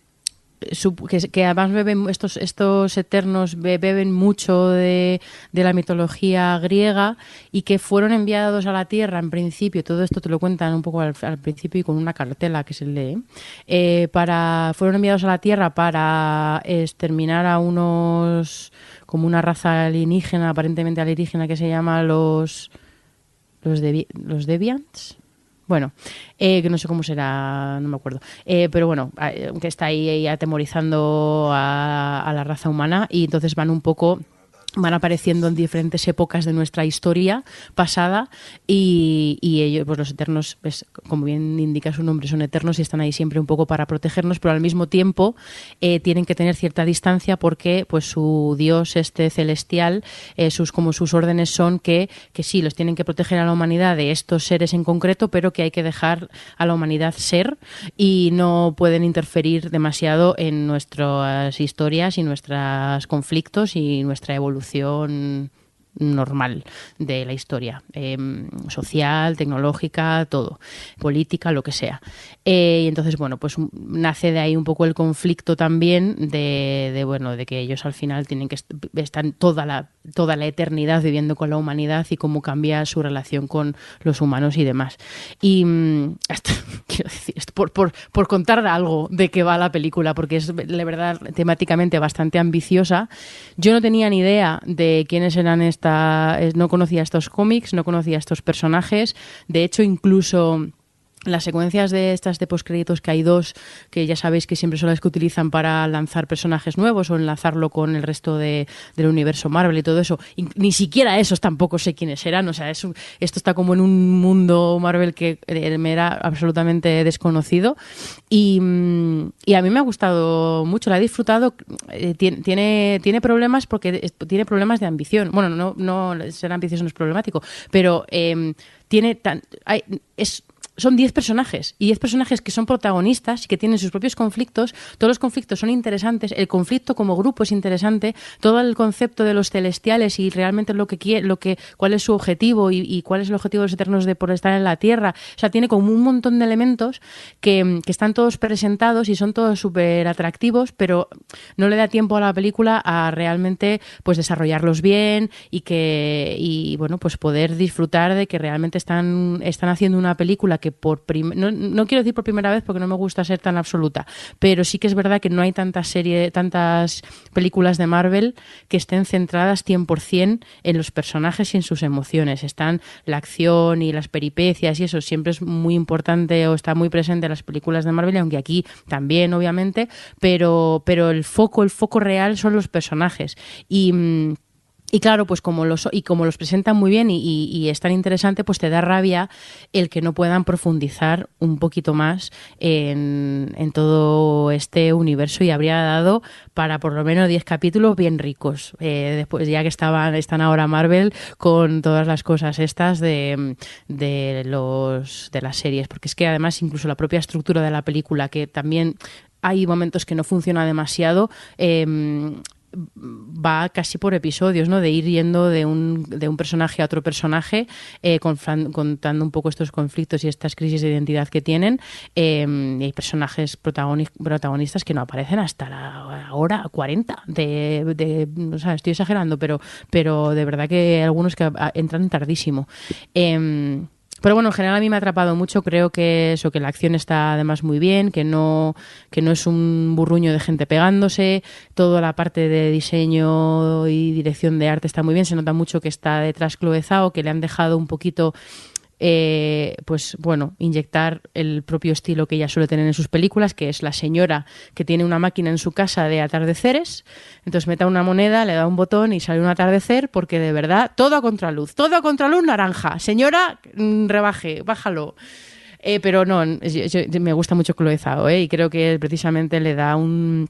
que, además beben estos estos eternos be- beben mucho de, de la mitología griega y que fueron enviados a la tierra en principio todo esto te lo cuentan un poco al, principio y con una cartela que se lee eh, para fueron enviados a la tierra para exterminar a unos como una raza alienígena aparentemente alienígena que se llama los los Devi- los Deviants bueno, eh, que no sé cómo será, no me acuerdo. Eh, pero bueno, que está ahí, ahí atemorizando a, a la raza humana y entonces van un poco van apareciendo en diferentes épocas de nuestra historia pasada y, ellos, pues los eternos, pues, como bien indica su nombre, son eternos y están ahí siempre un poco para protegernos, pero al mismo tiempo eh, tienen que tener cierta distancia porque pues su dios este celestial, eh, sus como sus órdenes son que, que sí, los tienen que proteger a la humanidad de estos seres en concreto, pero que hay que dejar a la humanidad ser y no pueden interferir demasiado en nuestras historias y nuestros conflictos y nuestra evolución producción normal de la historia, eh, social, tecnológica, todo, política, lo que sea. Eh, y entonces, bueno, pues nace de ahí un poco el conflicto también de, de, bueno, de que ellos al final tienen que est- están toda la toda la eternidad viviendo con la humanidad y cómo cambia su relación con los humanos y demás. Y mm, hasta- quiero decir, por, por, por contar algo de qué va la película, porque es la verdad temáticamente bastante ambiciosa. Yo no tenía ni idea de quiénes eran eh, no conocía estos cómics, no conocía estos personajes. De hecho, incluso las secuencias de estas de postcréditos que hay dos que ya sabéis que siempre son las que utilizan para lanzar personajes nuevos o enlazarlo con el resto de, del universo Marvel y todo eso. Ni siquiera esos tampoco sé quiénes eran o sea es esto está como en un mundo Marvel que eh, me era absolutamente desconocido. Y, mm, y a mí me ha gustado mucho la he disfrutado Eh, tiene, tiene problemas porque tiene problemas de ambición. Bueno no no ser ambicioso no es problemático pero em, tiene tan hay, es son 10 personajes y 10 personajes que son protagonistas y que tienen sus propios conflictos. Todos los conflictos son interesantes, el conflicto como grupo es interesante, todo el concepto de los celestiales y realmente lo que quiere, lo que cuál es su objetivo y, cuál es el objetivo de los eternos de por estar en la Tierra. O sea, tiene como un montón de elementos que, que están todos presentados y son todos súper atractivos, pero no le da tiempo a la película a realmente pues desarrollarlos bien y que y bueno pues poder disfrutar de que realmente están están haciendo una película que por no, no quiero decir por primera vez porque no me gusta ser tan absoluta pero sí que es verdad que no hay tantas series tantas películas de Marvel que estén centradas 100% en los personajes y en sus emociones. Están la acción y las peripecias y eso siempre es muy importante o está muy presente en las películas de Marvel aunque aquí también obviamente pero pero el foco el foco real son los personajes. Y mm, y claro, pues como los y como los presentan muy bien y, y- es tan interesante, pues te da rabia el que no puedan profundizar un poquito más en, en todo este universo y habría dado para por lo menos 10 capítulos bien ricos. Eh, después, ya que estaban, están ahora Marvel con todas las cosas estas de, de los de las series. Porque es que además incluso la propia estructura de la película, que también hay momentos que no funciona demasiado. eh, va casi por episodios, ¿no? De ir yendo de un, de un personaje a otro personaje, eh, contando un poco estos conflictos y estas crisis de identidad que tienen. eh, y hay personajes protagoni- protagonistas que no aparecen hasta la hora 40 de, de o estoy exagerando, pero, pero de verdad que algunos que entran tardísimo. Em, Pero bueno, en general a mí me ha atrapado mucho. Creo que eso, que la acción está además muy bien, que no, que no es un burruño de gente pegándose. Toda la parte de diseño y dirección de arte está muy bien. Se nota mucho que está detrás Chloe Zhao, que le han dejado un poquito eh, pues bueno, inyectar el propio estilo que ella suele tener en sus películas, que es la señora que tiene una máquina en su casa de atardeceres, entonces meta una moneda, le da un botón y sale un atardecer, porque de verdad, todo a contraluz, todo a contraluz naranja. Señora, mm, rebaje, bájalo. Eh, pero no, me gusta mucho Chloe ¿eh? y creo que precisamente le da un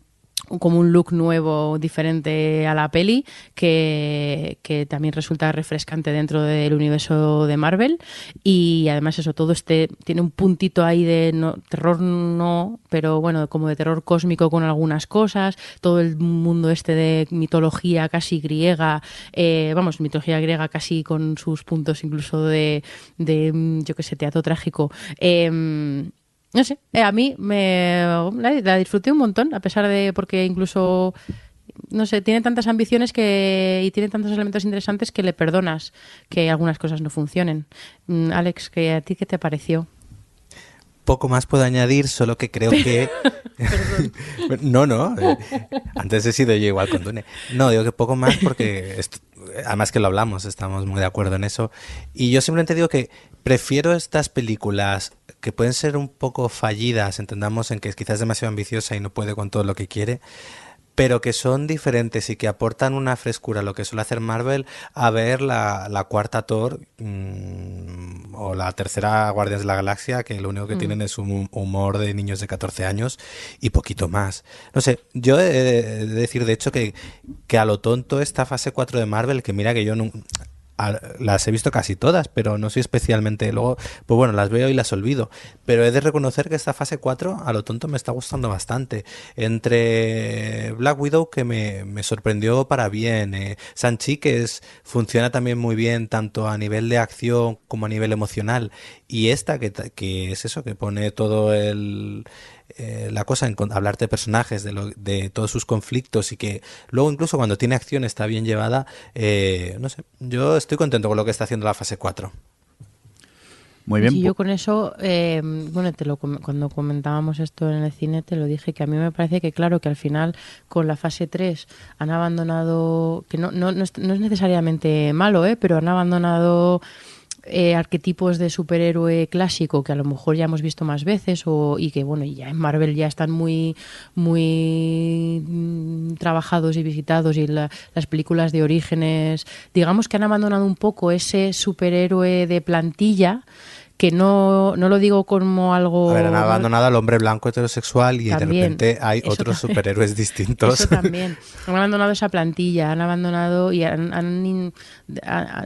como un look nuevo, diferente a la peli, que, que también resulta refrescante dentro del universo de Marvel. Y además eso, todo este tiene un puntito ahí de no, terror no, pero bueno, como de terror cósmico con algunas cosas, todo el mundo este de mitología casi griega, eh, vamos, mitología griega casi con sus puntos incluso de, de yo qué sé, teatro trágico. Em, no sé, eh, a mí me la, la disfruté un montón, a pesar de porque incluso no sé, tiene tantas ambiciones que y tiene tantos elementos interesantes que le perdonas que algunas cosas no funcionen. Mm, Alex, ¿que ¿a ti qué te pareció? Poco más puedo añadir, solo que creo que... no, no. eh, antes he sido yo igual con Dune. No, digo que poco más porque... esto- además que lo hablamos, estamos muy de acuerdo en eso. Y yo simplemente digo que prefiero estas películas que pueden ser un poco fallidas, entendamos en que quizás es demasiado ambiciosa y no puede con todo lo que quiere, pero que son diferentes y que aportan una frescura a lo que suele hacer Marvel a ver la, la cuarta Thor mm, o la tercera Guardianes de la Galaxia que lo único que tienen es un humor de niños de 14 años y poquito más. No sé, yo he de decir de hecho que, que a lo tonto esta fase 4 de Marvel, que mira que yo no, las he visto casi todas, pero no soy especialmente. Luego, pues bueno, las veo y las olvido. Pero he de reconocer que esta fase 4, a lo tonto, me está gustando bastante. Entre Black Widow, que me, me sorprendió para bien, eh, Sanchi, que es, funciona también muy bien, tanto a nivel de acción como a nivel emocional. Y esta, que, que es eso, que pone todo el. Eh, la cosa en hablarte de personajes, de, lo- de todos sus conflictos y que luego incluso cuando tiene acción está bien llevada, eh, no sé, yo estoy contento con lo que está haciendo la fase 4. Muy bien. Sí, yo con eso, eh, bueno, te lo, com- cuando comentábamos esto en el cine, te lo dije, que a mí me parece que, claro, que al final con la fase 3 han abandonado, que no, no, no, es, no es necesariamente malo, ¿eh? pero han abandonado eh, arquetipos de superhéroe clásico que a lo mejor ya hemos visto más veces o, y que, bueno, ya en Marvel ya están muy, muy mm, trabajados y visitados y la- las películas de orígenes, digamos que han abandonado un poco ese superhéroe de plantilla que no, no lo digo como algo... A ver, han abandonado al hombre blanco heterosexual y de repente hay otros también. superhéroes distintos. Eso también. Han abandonado esa plantilla, han abandonado y han, han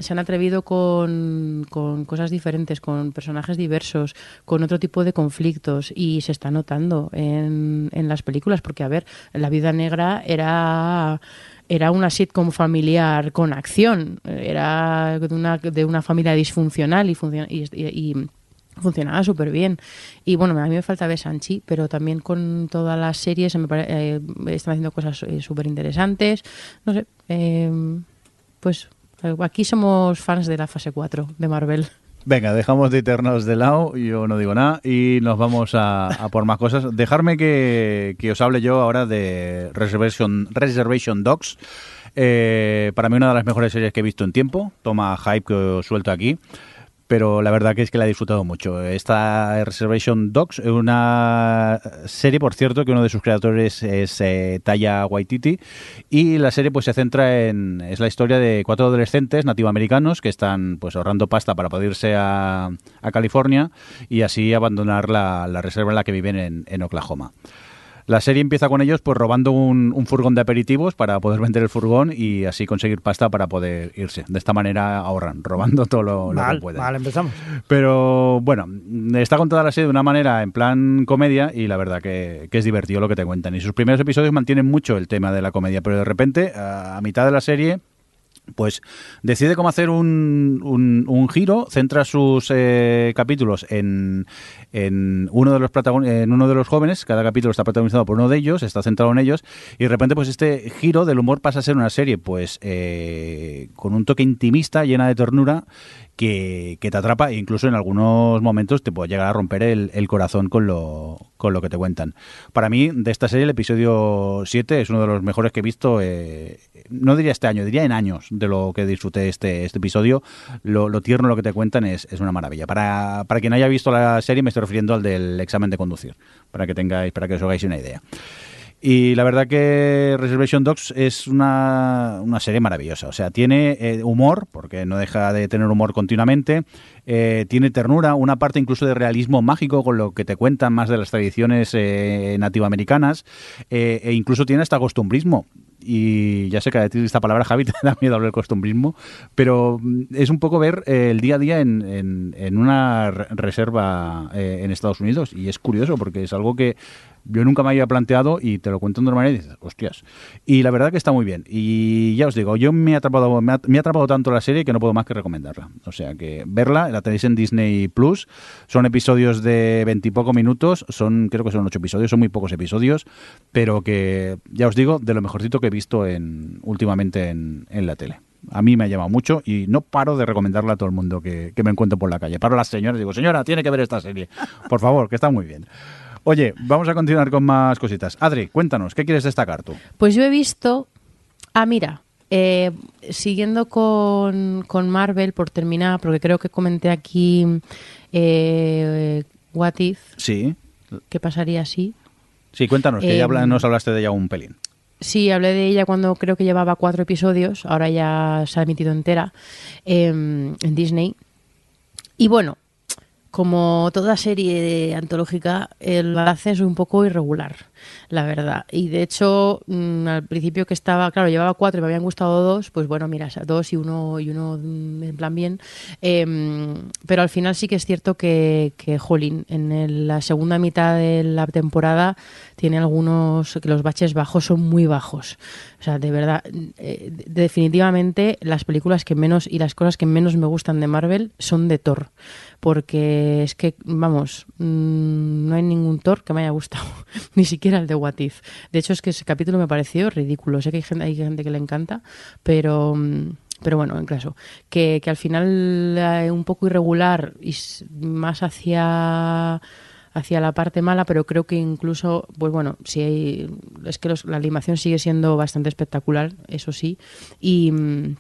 se han atrevido con, con cosas diferentes, con personajes diversos, con otro tipo de conflictos y se está notando en, en las películas porque, a ver, La Vida Negra era era una sitcom familiar con acción, era de una, de una familia disfuncional y, funciona, y, funcionaba súper bien. Y bueno, a mí me falta ver Sanchi, pero también con todas las series eh, están haciendo cosas eh, súper interesantes. No sé, eh, pues eh, aquí somos fans de la fase 4 de Marvel. Venga, dejamos de Eternos de lado, yo no digo nada, y nos vamos a, a por más cosas. Dejarme que, que os hable yo ahora de Reservation, Reservation Dogs. Eh, para mí una de las mejores series que he visto en tiempo. Toma hype que os suelto aquí. Pero la verdad que es que la he disfrutado mucho. Esta Reservation Dogs una serie, por cierto, que uno de sus creadores es eh, Taya Waititi. Y la serie pues se centra en... Es la historia de cuatro adolescentes nativoamericanos que están pues ahorrando pasta para poder irse a, a California y así abandonar la, la reserva en la que viven en, en Oklahoma. La serie empieza con ellos pues robando un, un furgón de aperitivos para poder vender el furgón y así conseguir pasta para poder irse. De esta manera ahorran, robando todo lo, que pueden. mal, empezamos. Pero bueno, está contada la serie de una manera en plan comedia y la verdad que, que es divertido lo que te cuentan. Y sus primeros episodios mantienen mucho el tema de la comedia, pero de repente, a, a mitad de la serie, pues decide cómo hacer un, un, un giro, centra sus eh, capítulos en, en uno de los en uno de los jóvenes, cada capítulo está protagonizado por uno de ellos, está centrado en ellos, y de repente pues este giro del humor pasa a ser una serie pues eh, con un toque intimista, llena de ternura, que, que te atrapa e incluso en algunos momentos te puede llegar a romper el, el corazón con lo, con lo que te cuentan. Para mí, de esta serie, el episodio 7 es uno de los mejores que he visto, eh, no diría este año, diría en años de lo que disfruté este, este episodio. Lo, lo tierno, lo que te cuentan es, es una maravilla. Para, para quien haya visto la serie, me refiriendo al del examen de conducir, para que tengáis, para que os hagáis una idea. Y la verdad que Reservation Dogs es una, una serie maravillosa. O sea, tiene eh, humor, porque no deja de tener humor continuamente. eh, tiene ternura, una parte incluso de realismo mágico con lo que te cuentan más de las tradiciones eh, nativoamericanas. e incluso tiene hasta costumbrismo. Y ya sé que a ti esta palabra, Javi, te da miedo hablar costumbrismo, pero mm, es un poco ver eh, el día a día en, en- en una re- reserva eh, en Estados Unidos. Y es curioso porque es algo que yo nunca me había planteado y te lo cuento de una manera y dices, hostias. Y la verdad que está muy bien. Y ya os digo, yo me ha atrapado, me ha atrapado tanto la serie que no puedo más que recomendarla. O sea que verla, la tenéis en Disney Plus. Son episodios de veintipoco minutos, son, creo que son ocho episodios, son muy pocos episodios, pero que ya os digo, de lo mejorcito que he visto en, últimamente en, en la tele. A mí me ha llamado mucho y no paro de recomendarla a todo el mundo que, que me encuentro por la calle. Paro a las señoras y digo, señora, tiene que ver esta serie. Por favor, que está muy bien. Oye, vamos a continuar con más cositas. Adri, cuéntanos, ¿qué quieres destacar tú? Pues yo he visto. Ah, mira. eh, siguiendo con, con Marvel, por terminar, porque creo que comenté aquí eh, What If, Sí, ¿qué pasaría si? sí, cuéntanos, que Eh, ya habla- nos hablaste de ella un pelín. Sí, hablé de ella cuando creo que llevaba cuatro episodios, ahora ya se ha emitido entera eh, en Disney. Y bueno, como toda serie antológica, el balance es un poco irregular, la verdad. Y de hecho, mm, al principio que estaba, claro, llevaba cuatro y me habían gustado dos, pues bueno, mira, dos y uno, y uno mm, en plan bien. Eh, pero al final sí que es cierto que, que Jolín, en la segunda mitad de la temporada tiene algunos, que los baches bajos son muy bajos. O sea, de verdad, eh, definitivamente las películas que menos y las cosas que menos me gustan de Marvel son de Thor. Porque es que, vamos, mm, no hay ningún Thor que me haya gustado, ni siquiera el de What If. De hecho, es que ese capítulo me pareció ridículo. Sé que hay gente, hay gente que le encanta, pero... mm, pero bueno, en caso, que, que al final eh, un poco irregular y más hacia hacia la parte mala, pero creo que incluso, pues bueno, si hay, es que la animación sigue siendo bastante espectacular, eso sí, y, mm,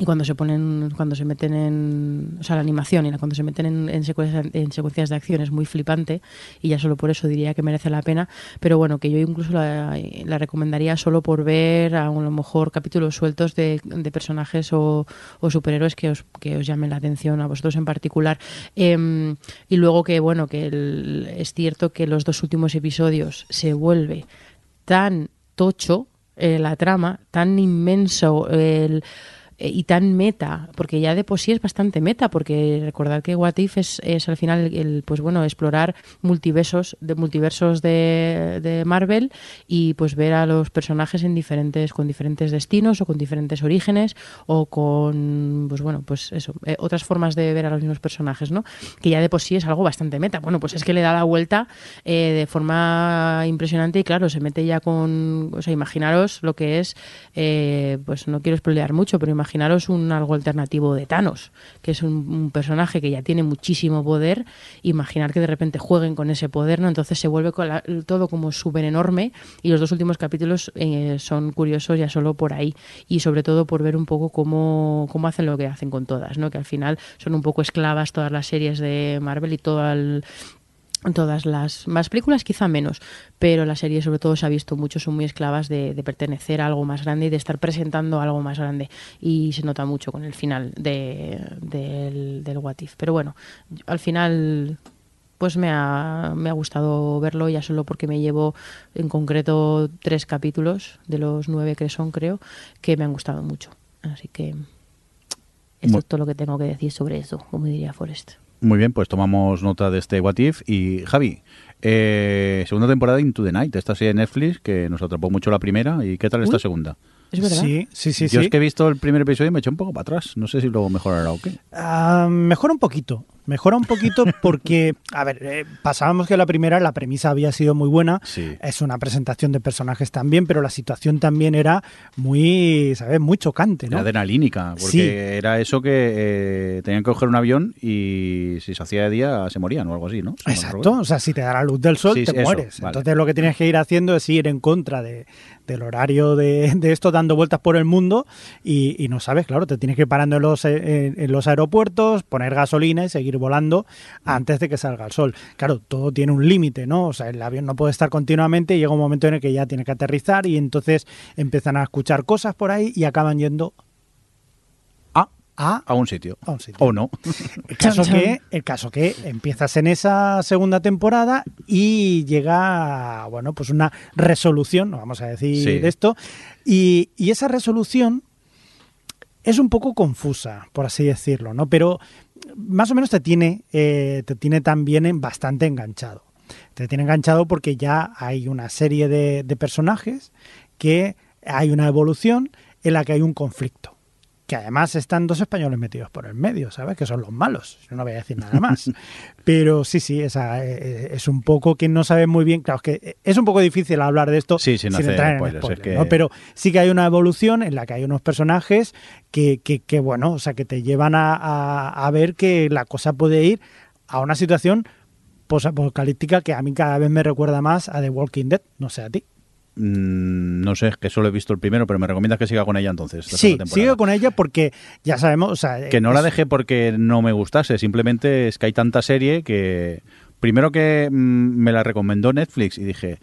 y cuando se ponen, cuando se meten en, o sea, la animación y cuando se meten en, en secuencias, en secuencias de acción es muy flipante y ya solo por eso diría que merece la pena, pero bueno, que yo incluso la, recomendaría solo por ver a lo mejor capítulos sueltos de, de personajes o, o superhéroes que os, que os llamen la atención a vosotros en particular. Em, y luego que, bueno, que el- es cierto que los dos últimos episodios se vuelve tan tocho eh, la trama, tan inmenso el eh, y tan meta, porque ya de por sí es bastante meta, porque recordad que What If es, es al final el, pues bueno, explorar multiversos de multiversos de, de Marvel y pues ver a los personajes en diferentes con diferentes destinos o con diferentes orígenes o con pues bueno, pues eso, eh, otras formas de ver a los mismos personajes, ¿no? Que ya de por sí es algo bastante meta. Bueno, pues es que le da la vuelta eh, de forma impresionante y claro, se mete ya con, o sea, imaginaros lo que es eh, pues no quiero spoilear mucho, pero imaginaros un algo alternativo de Thanos, que es un, personaje que ya tiene muchísimo poder, imaginar que de repente jueguen con ese poder, ¿no? Entonces se vuelve todo como súper enorme y los dos últimos capítulos eh, son curiosos ya solo por ahí y sobre todo por ver un poco cómo, cómo hacen lo que hacen con todas, ¿no? Que al final son un poco esclavas todas las series de Marvel y todo el, todas las más películas quizá menos pero la serie sobre todo se ha visto mucho son muy esclavas de, de pertenecer a algo más grande y de estar presentando algo más grande. Y se nota mucho con el final de, del, del What If. Pero bueno al final pues me ha, me ha gustado verlo ya solo porque me llevo en concreto tres capítulos de los nueve que son creo que me han gustado mucho. Así que esto es todo lo que tengo que decir sobre eso como diría Forrest Muy bien, pues tomamos nota de este What If. Y Javi, eh, segunda temporada de Into the Night, esta serie de Netflix que nos atrapó mucho la primera. ¿Y qué tal esta Uy. segunda? Es verdad. Sí, sí, sí. Yo sí. es que he visto el primer episodio y me eché un poco para atrás. No sé si luego mejorará o qué. Ah, mejora un poquito. Mejora un poquito porque, a ver, eh, pasábamos que la primera, la premisa había sido muy buena. Sí. Es una presentación de personajes también, pero la situación también era muy, ¿sabes? Muy chocante, ¿no? Era adrenalínica, porque Sí. era eso que eh, tenían que coger un avión y si se hacía de día se morían o algo así, ¿no? Exacto, o sea, si te da la luz del sol, Sí, te eso, mueres. vale. Entonces lo que tienes que ir haciendo es ir en contra de, del horario de, de esto, dando vueltas por el mundo y, y no sabes, claro, te tienes que ir parando en los, en, en los aeropuertos, poner gasolina y seguir volando antes de que salga el sol. Claro, todo tiene un límite, ¿no? O sea, el avión no puede estar continuamente y llega un momento en el que ya tiene que aterrizar y entonces empiezan a escuchar cosas por ahí y acaban yendo a a un sitio. A un sitio. O no. el caso, que, el caso que empiezas en esa segunda temporada y llega, bueno, pues una resolución, vamos a decir Sí. de esto, y, y esa resolución es un poco confusa, por así decirlo, ¿no? Pero más o menos te tiene, eh, te tiene también bastante enganchado. Te tiene enganchado porque ya hay una serie de, de personajes que hay una evolución en la que hay un conflicto. Que además están dos españoles metidos por el medio, ¿sabes? Que son los malos. Yo no voy a decir nada más. Pero sí, sí, esa, eh, es un poco que no sabe muy bien. Claro, es que es un poco difícil hablar de esto Sí, sin hacer entrar en spoilers, spoilers, es que- ¿no? Pero sí que hay una evolución en la que hay unos personajes que, que, que, bueno, o sea, que te llevan a, a- a ver que la cosa puede ir a una situación posapocalíptica que a mí cada vez me recuerda más a The Walking Dead, no sé a ti. Mm, no sé, que solo he visto el primero, pero me recomiendas que siga con ella entonces. Sí, sigo con ella porque ya sabemos, o sea, Que no la dejé porque no me gustase, simplemente es que hay tanta serie que... Primero que mm, me la recomendó Netflix y dije,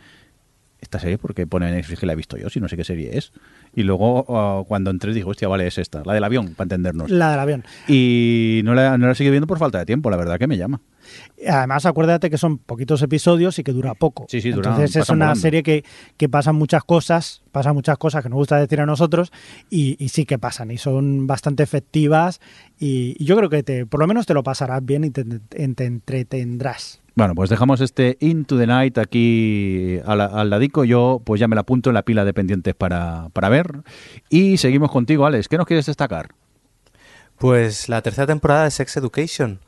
esta serie porque pone Netflix que la he visto yo, si no sé qué serie es. Y luego ah, cuando entré dije, hostia, vale, es esta, la del avión, para entendernos. la del avión. Y no la, no la viendo por falta de tiempo, la verdad que me llama. Además, acuérdate que son poquitos episodios y que dura poco. Sí, sí, dura- Entonces es una volando. serie que, que pasan muchas cosas, pasan muchas cosas que nos gusta decir a nosotros y, y sí que pasan y son bastante efectivas y, y yo creo que te, por lo menos te lo pasarás bien y te, te- te entretendrás. Bueno, pues dejamos este Into the Night aquí al, al ladico. Yo pues ya me la apunto en la pila de pendientes para, para ver. Y seguimos contigo, Alex. ¿Qué nos quieres destacar? Pues la tercera temporada de Sex Education,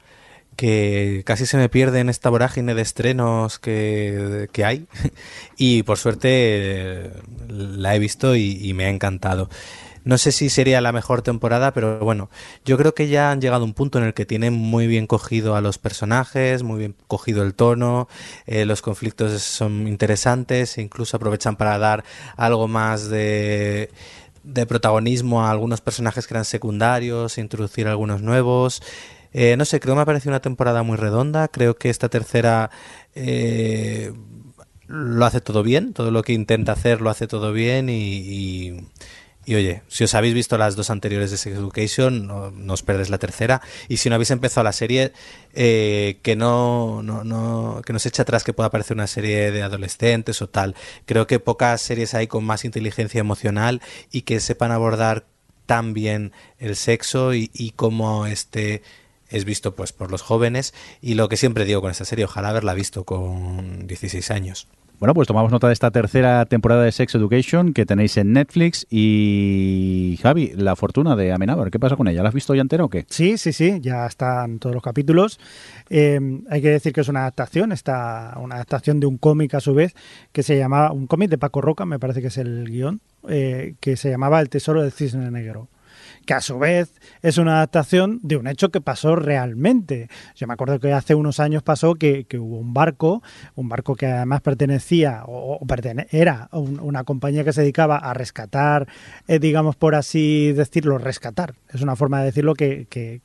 que casi se me pierde en esta vorágine de estrenos que, que hay. Y por suerte la he visto y me ha encantado. No sé si sería la mejor temporada, pero bueno, yo creo que ya han llegado a un punto en el que tienen muy bien cogido a los personajes, muy bien cogido el tono, eh, los conflictos son interesantes, e incluso aprovechan para dar algo más de, de protagonismo a algunos personajes que eran secundarios, introducir algunos nuevos. Eh, no sé, creo que me ha parecido una temporada muy redonda. Creo que esta tercera eh, lo hace todo bien. Todo lo que intenta hacer lo hace todo bien. Y, y, y, oye, si os habéis visto las dos anteriores de Sex Education, no, no os perdés la tercera. Y si no habéis empezado la serie, eh, que no, no, no, que no se eche atrás que pueda parecer una serie de adolescentes o tal. Creo que pocas series hay con más inteligencia emocional y que sepan abordar tan bien el sexo y, y cómo este es visto pues por los jóvenes y lo que siempre digo con esta serie, ojalá haberla visto con 16 años. Bueno, pues tomamos nota de esta tercera temporada de Sex Education que tenéis en Netflix. Y Javi, La Fortuna de Amenábar, ¿qué pasa con ella? ¿La has visto ya entera o qué? Sí, sí, sí, ya están todos los capítulos. Eh, hay que decir que es una adaptación, está una adaptación de un cómic a su vez, que se llamaba, un cómic de Paco Roca, me parece que es el guion, eh, que se llamaba El Tesoro del Cisne Negro que a su vez es una adaptación de un hecho que pasó realmente. Yo me acuerdo que hace unos años pasó que, que hubo un barco, un barco que además pertenecía o, era un, una compañía que se dedicaba a rescatar, eh, digamos por así decirlo, rescatar. Es una forma de decirlo que, que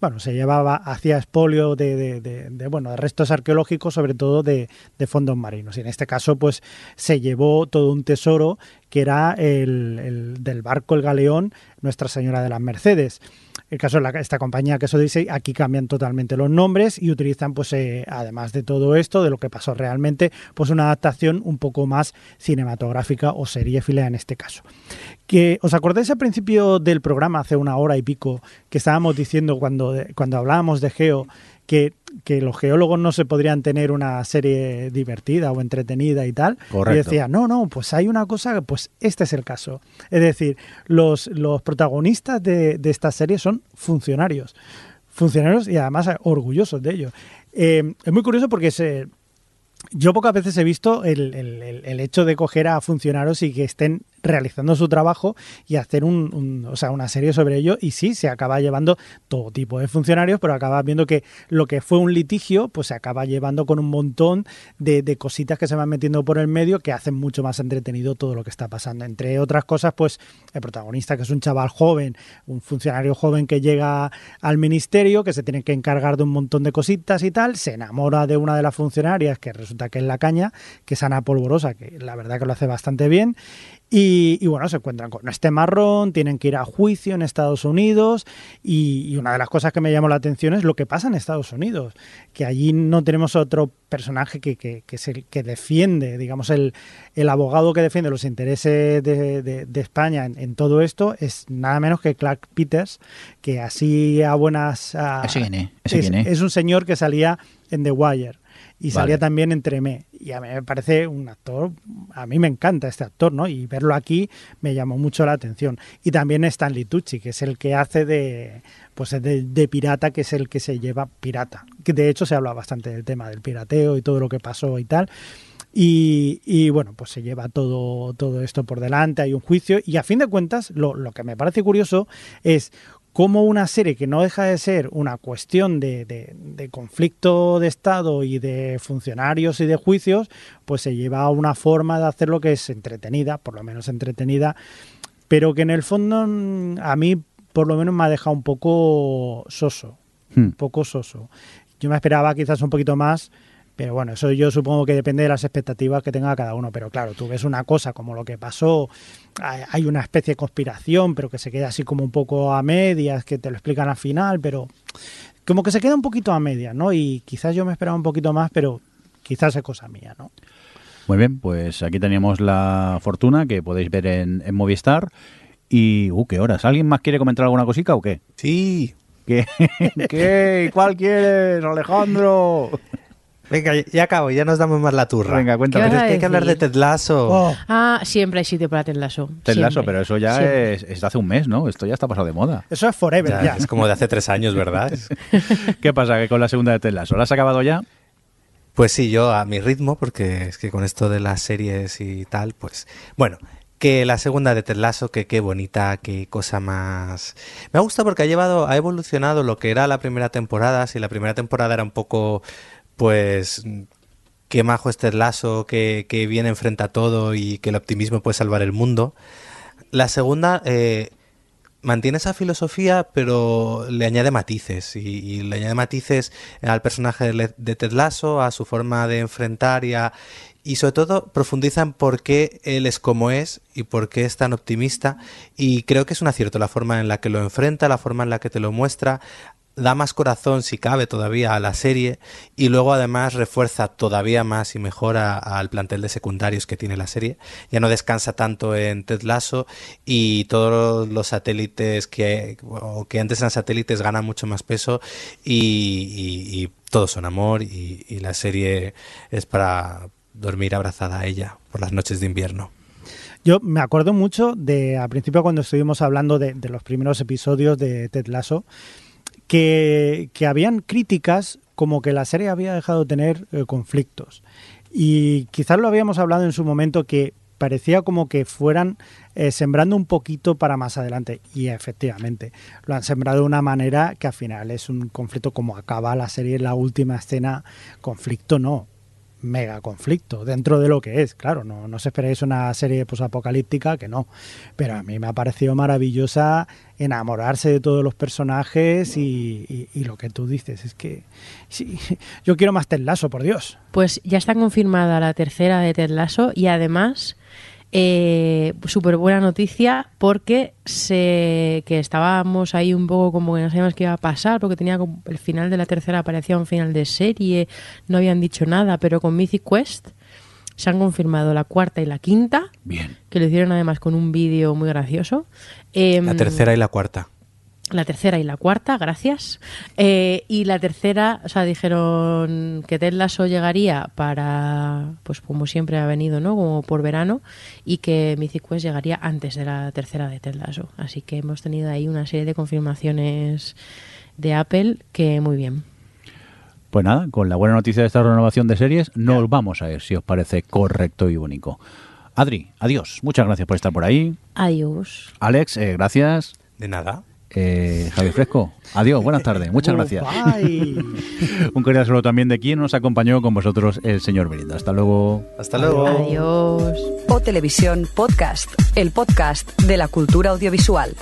bueno, se llevaba hacia expolio de, de, bueno, de restos arqueológicos, sobre todo de, fondos marinos. Y en este caso, pues se llevó todo un tesoro que era el del barco El Galeón Nuestra Señora de las Mercedes. El caso de esta compañía que eso dice, aquí cambian totalmente los nombres y utilizan, pues, eh, además de todo esto, de lo que pasó realmente, pues una adaptación un poco más cinematográfica o seriéfila en este caso. Que os acordáis al principio del programa, hace una hora y pico, que estábamos diciendo cuando, cuando hablábamos de Geo, que que los geólogos no se podrían tener una serie divertida o entretenida y tal. Correcto. Y decía, no, no, pues hay una cosa, pues este es el caso. Es decir, los, los protagonistas de, de esta serie son funcionarios. Funcionarios y además orgullosos de ello. Eh, es muy curioso porque se, yo pocas veces he visto el, el- el- hecho de coger a funcionarios y que estén realizando su trabajo y hacer un, o sea, una serie sobre ello y sí, se acaba llevando todo tipo de funcionarios, pero acabas viendo que lo que fue un litigio, pues se acaba llevando con un montón de, de cositas que se van metiendo por el medio que hacen mucho más entretenido todo lo que está pasando. Entre otras cosas, pues el protagonista, que es un chaval joven, un funcionario joven que llega al ministerio, que se tiene que encargar de un montón de cositas y tal, se enamora de una de las funcionarias, que resulta que es la caña, que es Ana Polvorosa, que la verdad que lo hace bastante bien. Y, y bueno, se encuentran con este marrón, tienen que ir a juicio en Estados Unidos y, y una de las cosas que me llamó la atención es lo que pasa en Estados Unidos, que allí no tenemos otro personaje que, que, que es el que defiende, digamos, el, el abogado que defiende los intereses de, de- de España en, en todo esto es nada menos que Clark Peters, que así a buenas... a- ¿Ese es? es un señor que salía en The Wire y salía también en Tremé. Y a mí me parece un actor, a mí me encanta este actor, ¿no? Y verlo aquí me llamó mucho la atención. Y también Stanley Tucci, que es el que hace de, pues de, de pirata, que es el que se lleva pirata. Que de hecho se habla bastante del tema del pirateo y todo lo que pasó y tal. Y, y, bueno, pues se lleva todo, todo esto por delante, hay un juicio y a fin de cuentas lo, lo que me parece curioso es cómo una serie que no deja de ser una cuestión de, de- de conflicto de Estado y de funcionarios y de juicios, pues se lleva a una forma de hacerlo que es entretenida, por lo menos entretenida, pero que en el fondo mm, a mí por lo menos me ha dejado un poco soso, Hmm. un poco soso. Yo me esperaba quizás un poquito más, pero bueno, eso yo supongo que depende de las expectativas que tenga cada uno. Pero claro, tú ves una cosa como lo que pasó, hay una especie de conspiración, pero que se queda así como un poco a medias, que te lo explican al final, pero como que se queda un poquito a medias, ¿no? Y quizás yo me esperaba un poquito más, pero quizás es cosa mía, ¿no? Muy bien, pues aquí teníamos la fortuna que podéis ver en, en Movistar. Y, uh, qué horas. ¿Alguien más quiere comentar alguna cosica o qué? Sí. ¿Qué? ¿Qué? ¿Cuál quieres, Alejandro? Venga, ya acabo, ya nos damos más la turra. Venga, cuéntame. ¿Qué Pero es que hay que hablar de Lasso. Oh, Ah, siempre hay sitio para Ted Lasso. Ted Lasso, siempre. pero eso ya es, es de hace un mes, ¿no? Esto ya está pasado de moda. eso es forever, Ya, ya. Es como de hace tres años, ¿verdad? ¿Qué pasa que con la segunda de Ted Lasso? ¿La has acabado ya? Pues sí, yo a mi ritmo, porque es que con esto de las series y tal, pues bueno, que la segunda de Ted Lasso, que qué bonita, qué cosa más... Me gusta porque ha llevado, ha evolucionado lo que era la primera temporada, si la primera temporada era un poco, pues, qué majo es Ted Lasso, que, que bien enfrenta todo y que el optimismo puede salvar el mundo. La segunda... eh, mantiene esa filosofía, pero le añade matices. Y, le añade matices al personaje de Ted Lasso, a su forma de enfrentar y, a- y sobre todo profundiza en por qué él es como es y por qué es tan optimista. Y creo que es un acierto la forma en la que lo enfrenta, la forma en la que te lo muestra. Da más corazón, si cabe, todavía a la serie y luego además refuerza todavía más y mejora al plantel de secundarios que tiene la serie. Ya no descansa tanto en Ted Lasso y todos los satélites que, que antes eran satélites ganan mucho más peso y, y- y todos son amor y, y la serie es para dormir abrazada a ella por las noches de invierno. Yo me acuerdo mucho de al principio cuando estuvimos hablando de, de los primeros episodios de Ted Lasso, que, que habían críticas como que la serie había dejado de tener eh, conflictos. Y quizás lo habíamos hablado en su momento que parecía como que fueran eh, sembrando un poquito para más adelante. Y efectivamente, lo han sembrado de una manera que al final es un conflicto como acaba la serie en la última escena. Conflicto no, mega conflicto dentro de lo que es. Claro, no, no os esperéis una serie posapocalíptica que no. Pero a mí me ha parecido maravillosa enamorarse de todos los personajes y, y- lo que tú dices es que sí, yo quiero más Ted Lasso, por Dios. Pues ya está confirmada la tercera de Ted Lasso y además eh, súper buena noticia porque se que estábamos ahí un poco como que no sabíamos qué iba a pasar porque tenía como- el final de la tercera parecía un final de serie, no habían dicho nada, pero con Mythic Quest se han confirmado la cuarta y la quinta, Bien. que lo hicieron además con un vídeo muy gracioso. Em, La tercera y la cuarta. La tercera y la cuarta, gracias. Eh, y la tercera, o sea, dijeron que Ted Lasso llegaría para, pues como siempre ha venido, ¿no? Como por verano, y que Mythic Quest llegaría antes de la tercera de Ted Lasso. Así que hemos tenido ahí una serie de confirmaciones de Apple que muy bien. Pues nada, con la buena noticia de esta renovación de series, nos vamos a ver si os parece correcto y único. Adri, adiós. Muchas gracias por estar por ahí. Adiós. Alex, eh, gracias. De nada. Eh, Javier Fresco, adiós, buenas tardes, muchas gracias. Un cordial saludo también de quien nos acompañó con vosotros, el señor Belinda. Hasta luego. Hasta luego. Adiós. O Televisión Podcast, el podcast de la cultura audiovisual.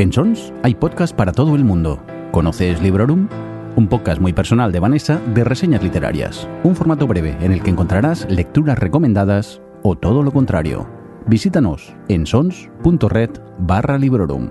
En Sons hay podcast para todo el mundo. ¿Conoces Librorum? Un podcast muy personal de Vanessa de reseñas literarias. Un formato breve en el que encontrarás lecturas recomendadas o todo lo contrario. Visítanos en sons.red barra Librorum.